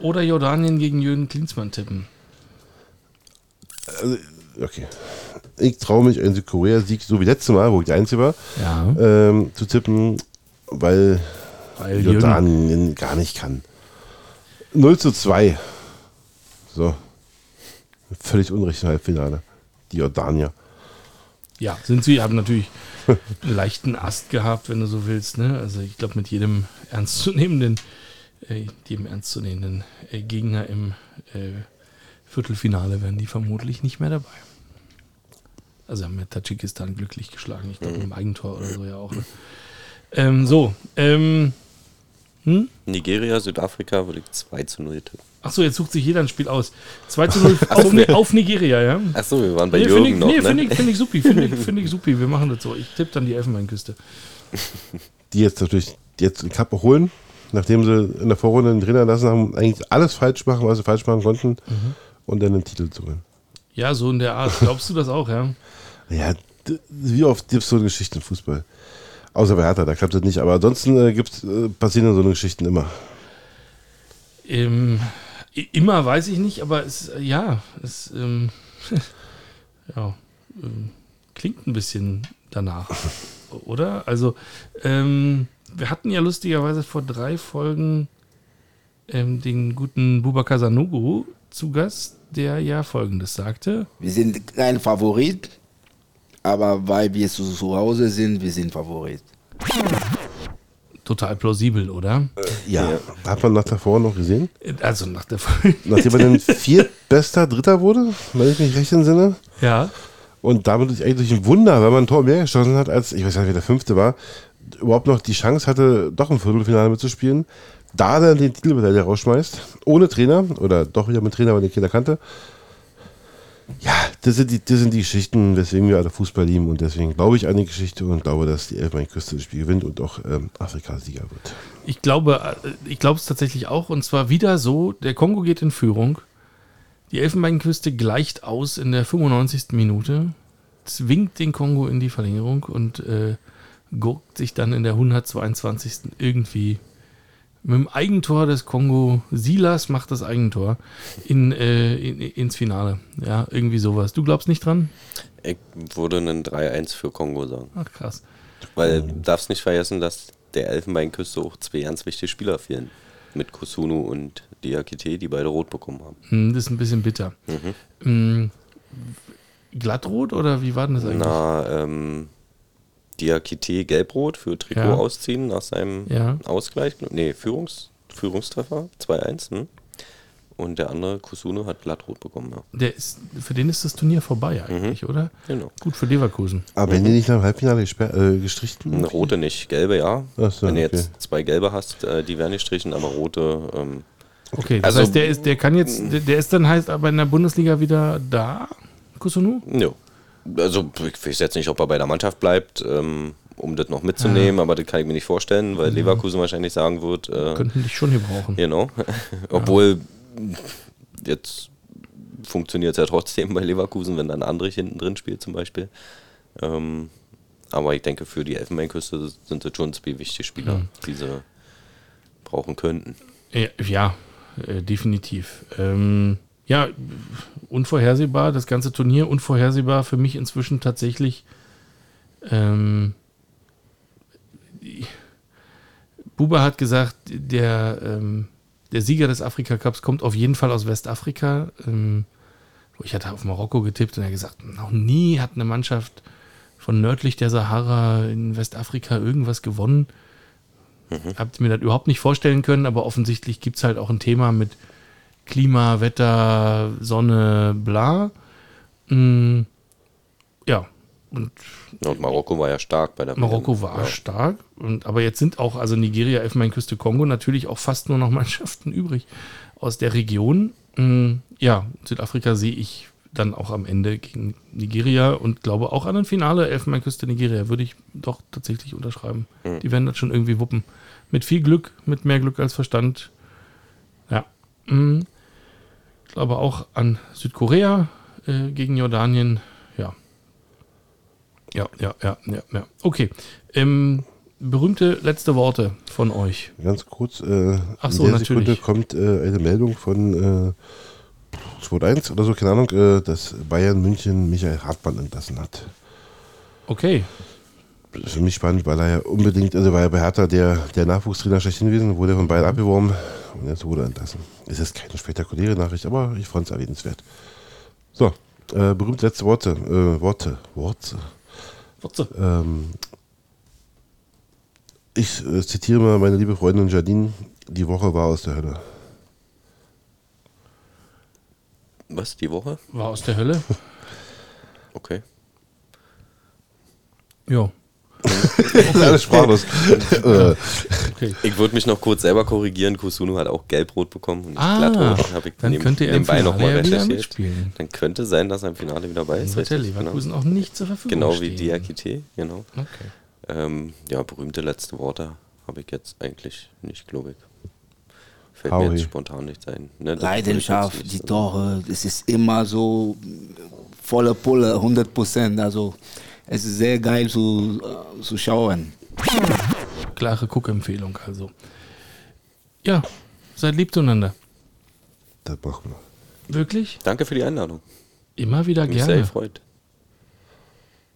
Speaker 2: oder Jordanien gegen Jürgen Klinsmann tippen?
Speaker 1: Okay. Ich traue mich, einen Südkorea-Sieg, so wie letztes Mal, wo ich der Einzige war,
Speaker 2: Ja,
Speaker 1: ähm, zu tippen, weil
Speaker 2: weil Jürgen,
Speaker 1: Jordanien gar nicht kann. 0 zu 2. So. Völlig unrecht im Halbfinale. Die Jordanier.
Speaker 2: ja, sind sie, haben natürlich einen leichten Ast gehabt, wenn du so willst. Ne? Also ich glaube, mit jedem ernstzunehmenden, äh, jedem ernstzunehmenden äh, Gegner im äh, Viertelfinale wären die vermutlich nicht mehr dabei. Also haben wir Tadschikistan glücklich geschlagen. Ich glaube, im Eigentor oder so ja auch. Ne? Ähm, so, ähm, hm?
Speaker 3: Nigeria, Südafrika würde ich 2 zu 0 tippen.
Speaker 2: Achso, jetzt sucht sich jeder ein Spiel aus. 2 zu 0
Speaker 3: so,
Speaker 2: auf,
Speaker 3: wir-
Speaker 2: auf Nigeria, ja?
Speaker 3: Achso, wir waren bei
Speaker 2: Nee,
Speaker 3: Jürgen
Speaker 2: finde ich,
Speaker 3: noch,
Speaker 2: nee,
Speaker 3: ne?
Speaker 2: find ich, find ich supi, finde ich, find ich supi. Wir machen das so. Ich tippe dann die Elfenbeinküste.
Speaker 1: Die jetzt natürlich jetzt den Cup holen, nachdem sie in der Vorrunde den Trainer lassen haben, eigentlich alles falsch machen, was sie falsch machen konnten,
Speaker 2: Mhm.
Speaker 1: und dann den Titel zu holen.
Speaker 2: Ja, so in der Art. Glaubst du das auch, ja?
Speaker 1: Ja, wie oft gibt es so eine Geschichte im Fußball? Außer bei Hertha, da klappt das nicht. Aber ansonsten äh, gibt's, äh, passieren so eine Geschichten immer.
Speaker 2: Ähm, immer weiß ich nicht, aber es, äh, ja, es, ähm, ja, ähm, klingt ein bisschen danach, oder? Also, ähm, wir hatten ja lustigerweise vor drei Folgen ähm, den guten Bubakar Sanogo zu Gast, der ja Folgendes sagte.
Speaker 6: Wir sind kein Favorit, aber weil wir zu Hause sind, wir sind Favorit.
Speaker 2: Total plausibel, oder?
Speaker 1: Ja. Hat man nach davor noch gesehen?
Speaker 2: Also nach der Folge.
Speaker 1: Nachdem er dann viertbester Dritter wurde, wenn ich mich recht entsinne.
Speaker 2: Ja.
Speaker 1: Und damit ist eigentlich ein Wunder, weil man ein Tor mehr geschossen hat, als, ich weiß nicht, wer der fünfte war, überhaupt noch die Chance hatte, doch im Viertelfinale mitzuspielen. Da dann den Titelmedaille rausschmeißt, ohne Trainer, oder doch wieder mit Trainer, weil den keiner kannte. Ja, das sind, die, das sind die Geschichten, weswegen wir alle Fußball lieben und deswegen glaube ich an die Geschichte und glaube, dass die Elfenbeinküste das Spiel gewinnt und auch ähm, Afrika-Sieger wird.
Speaker 2: Ich glaube, äh, ich glaube es tatsächlich auch. Und zwar wieder so: Der Kongo geht in Führung. Die Elfenbeinküste gleicht aus in der 95. Minute, zwingt den Kongo in die Verlängerung und äh, gurkt sich dann in der 122. irgendwie mit dem Eigentor des Kongo. Silas macht das Eigentor in, äh, in, ins Finale. Ja, irgendwie sowas. Du glaubst nicht dran?
Speaker 3: Ich würde einen 3-1 für Kongo sagen.
Speaker 2: Ach, krass.
Speaker 3: Weil du darfst nicht vergessen, dass der Elfenbeinküste auch zwei ganz wichtige Spieler fehlen. Mit Kusunu und Diakite, die beide rot bekommen haben.
Speaker 2: Hm, das ist ein bisschen bitter. Hm, glattrot oder wie war denn das eigentlich?
Speaker 3: Na, ähm, Diakite gelb-rot für Trikot
Speaker 2: Ja.
Speaker 3: ausziehen nach seinem
Speaker 2: Ja.
Speaker 3: Ausgleich. Nee, Führungs, Führungstreffer 2-1. Hm? Und der andere, Kusunu, hat glattrot bekommen. Ja.
Speaker 2: Der ist, für den ist das Turnier vorbei eigentlich, oder?
Speaker 3: Genau.
Speaker 2: Gut für Leverkusen.
Speaker 1: Aber wenn die nicht nach dem Halbfinale äh, gestrichen?
Speaker 3: Eine rote nicht, gelbe ja.
Speaker 1: So,
Speaker 3: Wenn du
Speaker 1: okay.
Speaker 3: jetzt zwei gelbe hast, äh, die werden gestrichen, aber rote. Ähm,
Speaker 2: Okay, das
Speaker 3: Also-
Speaker 2: heißt, der ist, der kann jetzt, der, der ist dann heißt aber in der Bundesliga wieder da, Kusunu?
Speaker 3: jo. Also ich weiß jetzt nicht, ob er bei der Mannschaft bleibt, ähm, um das noch mitzunehmen, aber das kann ich mir nicht vorstellen, weil Leverkusen wahrscheinlich sagen wird, äh,
Speaker 2: Könnten dich schon hier brauchen.
Speaker 3: genau. Obwohl jetzt funktioniert es ja trotzdem bei Leverkusen, wenn dann Andrich hinten drin spielt zum Beispiel. Ähm, aber ich denke, für die Elfenbeinküste sind das schon zwei wichtige Spieler, diese brauchen könnten.
Speaker 2: Ja, ja äh, definitiv. Ähm, ja, unvorhersehbar, das ganze Turnier, unvorhersehbar für mich inzwischen tatsächlich. Ähm, Buba hat gesagt, der, ähm, der Sieger des Afrika Cups kommt auf jeden Fall aus Westafrika. Ähm, ich hatte auf Marokko getippt und er hat gesagt, noch nie hat eine Mannschaft von nördlich der Sahara in Westafrika irgendwas gewonnen. Mhm. Habt mir das überhaupt nicht vorstellen können, aber offensichtlich gibt es halt auch ein Thema mit Klima, Wetter, Sonne, bla. Mm, ja. Und,
Speaker 3: und, Marokko war ja stark bei der
Speaker 2: Marokko war ja. stark. Und, aber jetzt sind auch, also Nigeria, Elfenbeinküste, Kongo natürlich auch fast nur noch Mannschaften übrig aus der Region. Mm, ja, Südafrika sehe ich dann auch am Ende gegen Nigeria und glaube auch an ein Finale Elfenbeinküste Nigeria würde ich doch tatsächlich unterschreiben. Mhm. Die werden das schon irgendwie wuppen. Mit viel Glück, mit mehr Glück als Verstand. Ja. Mhm. Ich glaube auch an Südkorea äh, gegen Jordanien. Ja. Ja, ja, ja, ja, ja. Okay. Ähm, berühmte letzte Worte von euch.
Speaker 1: Ganz kurz. Äh,
Speaker 2: Ach so, in der
Speaker 1: natürlich. Sekunde kommt äh, eine Meldung von äh, 2-1 oder so, keine Ahnung, äh, dass Bayern München Michael Hartmann entlassen hat.
Speaker 2: Okay.
Speaker 1: Das ist für mich spannend, weil er ja unbedingt, also war ja bei Hertha der, der Nachwuchstrainer schlechthin gewesen, wurde von Bayern abgeworben und jetzt wurde er entlassen. Es ist keine spektakuläre Nachricht, aber ich fand es erwähnenswert. So, äh, berühmt letzte Worte. Äh, Worte. Worte. Worte. Ähm, ich äh, zitiere mal meine liebe Freundin Jadine, die Woche war aus der Hölle.
Speaker 3: Was, die Woche?
Speaker 2: War aus der Hölle.
Speaker 3: Okay.
Speaker 2: Ja.
Speaker 1: Alles sprachlos.
Speaker 3: okay. Ich würde mich noch kurz selber korrigieren. Kusunu hat auch gelb-rot bekommen. Und
Speaker 2: ah,
Speaker 3: Glattrot.
Speaker 2: ich dann neben, könnte er im Finale noch mal ja
Speaker 3: recherchiert. Dann könnte sein, dass er im Finale wieder dabei ist.
Speaker 2: Dann wird der Leverkusen genau. auch nicht zur Verfügung
Speaker 3: Genau wie Diakite, genau.
Speaker 2: Okay.
Speaker 3: Ähm, ja, berühmte letzte Worte habe ich jetzt eigentlich nicht, glaube ich. Fällt
Speaker 1: Howie.
Speaker 3: mir jetzt spontan nicht ein. Ne,
Speaker 6: Leidenschaft, die Tore, es ist immer so volle Pulle, 100 Prozent. Also es ist sehr geil zu, zu schauen.
Speaker 2: Klare Guckempfehlung also. Ja, seid lieb zueinander.
Speaker 1: Das machen wir.
Speaker 2: Wirklich?
Speaker 3: Danke für die Einladung.
Speaker 2: Immer wieder
Speaker 3: Mich
Speaker 2: gerne.
Speaker 3: sehr gefreut.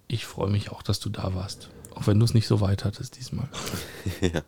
Speaker 2: Ich freue mich auch, dass du da warst. Auch wenn du es nicht so weit hattest diesmal.
Speaker 3: ja.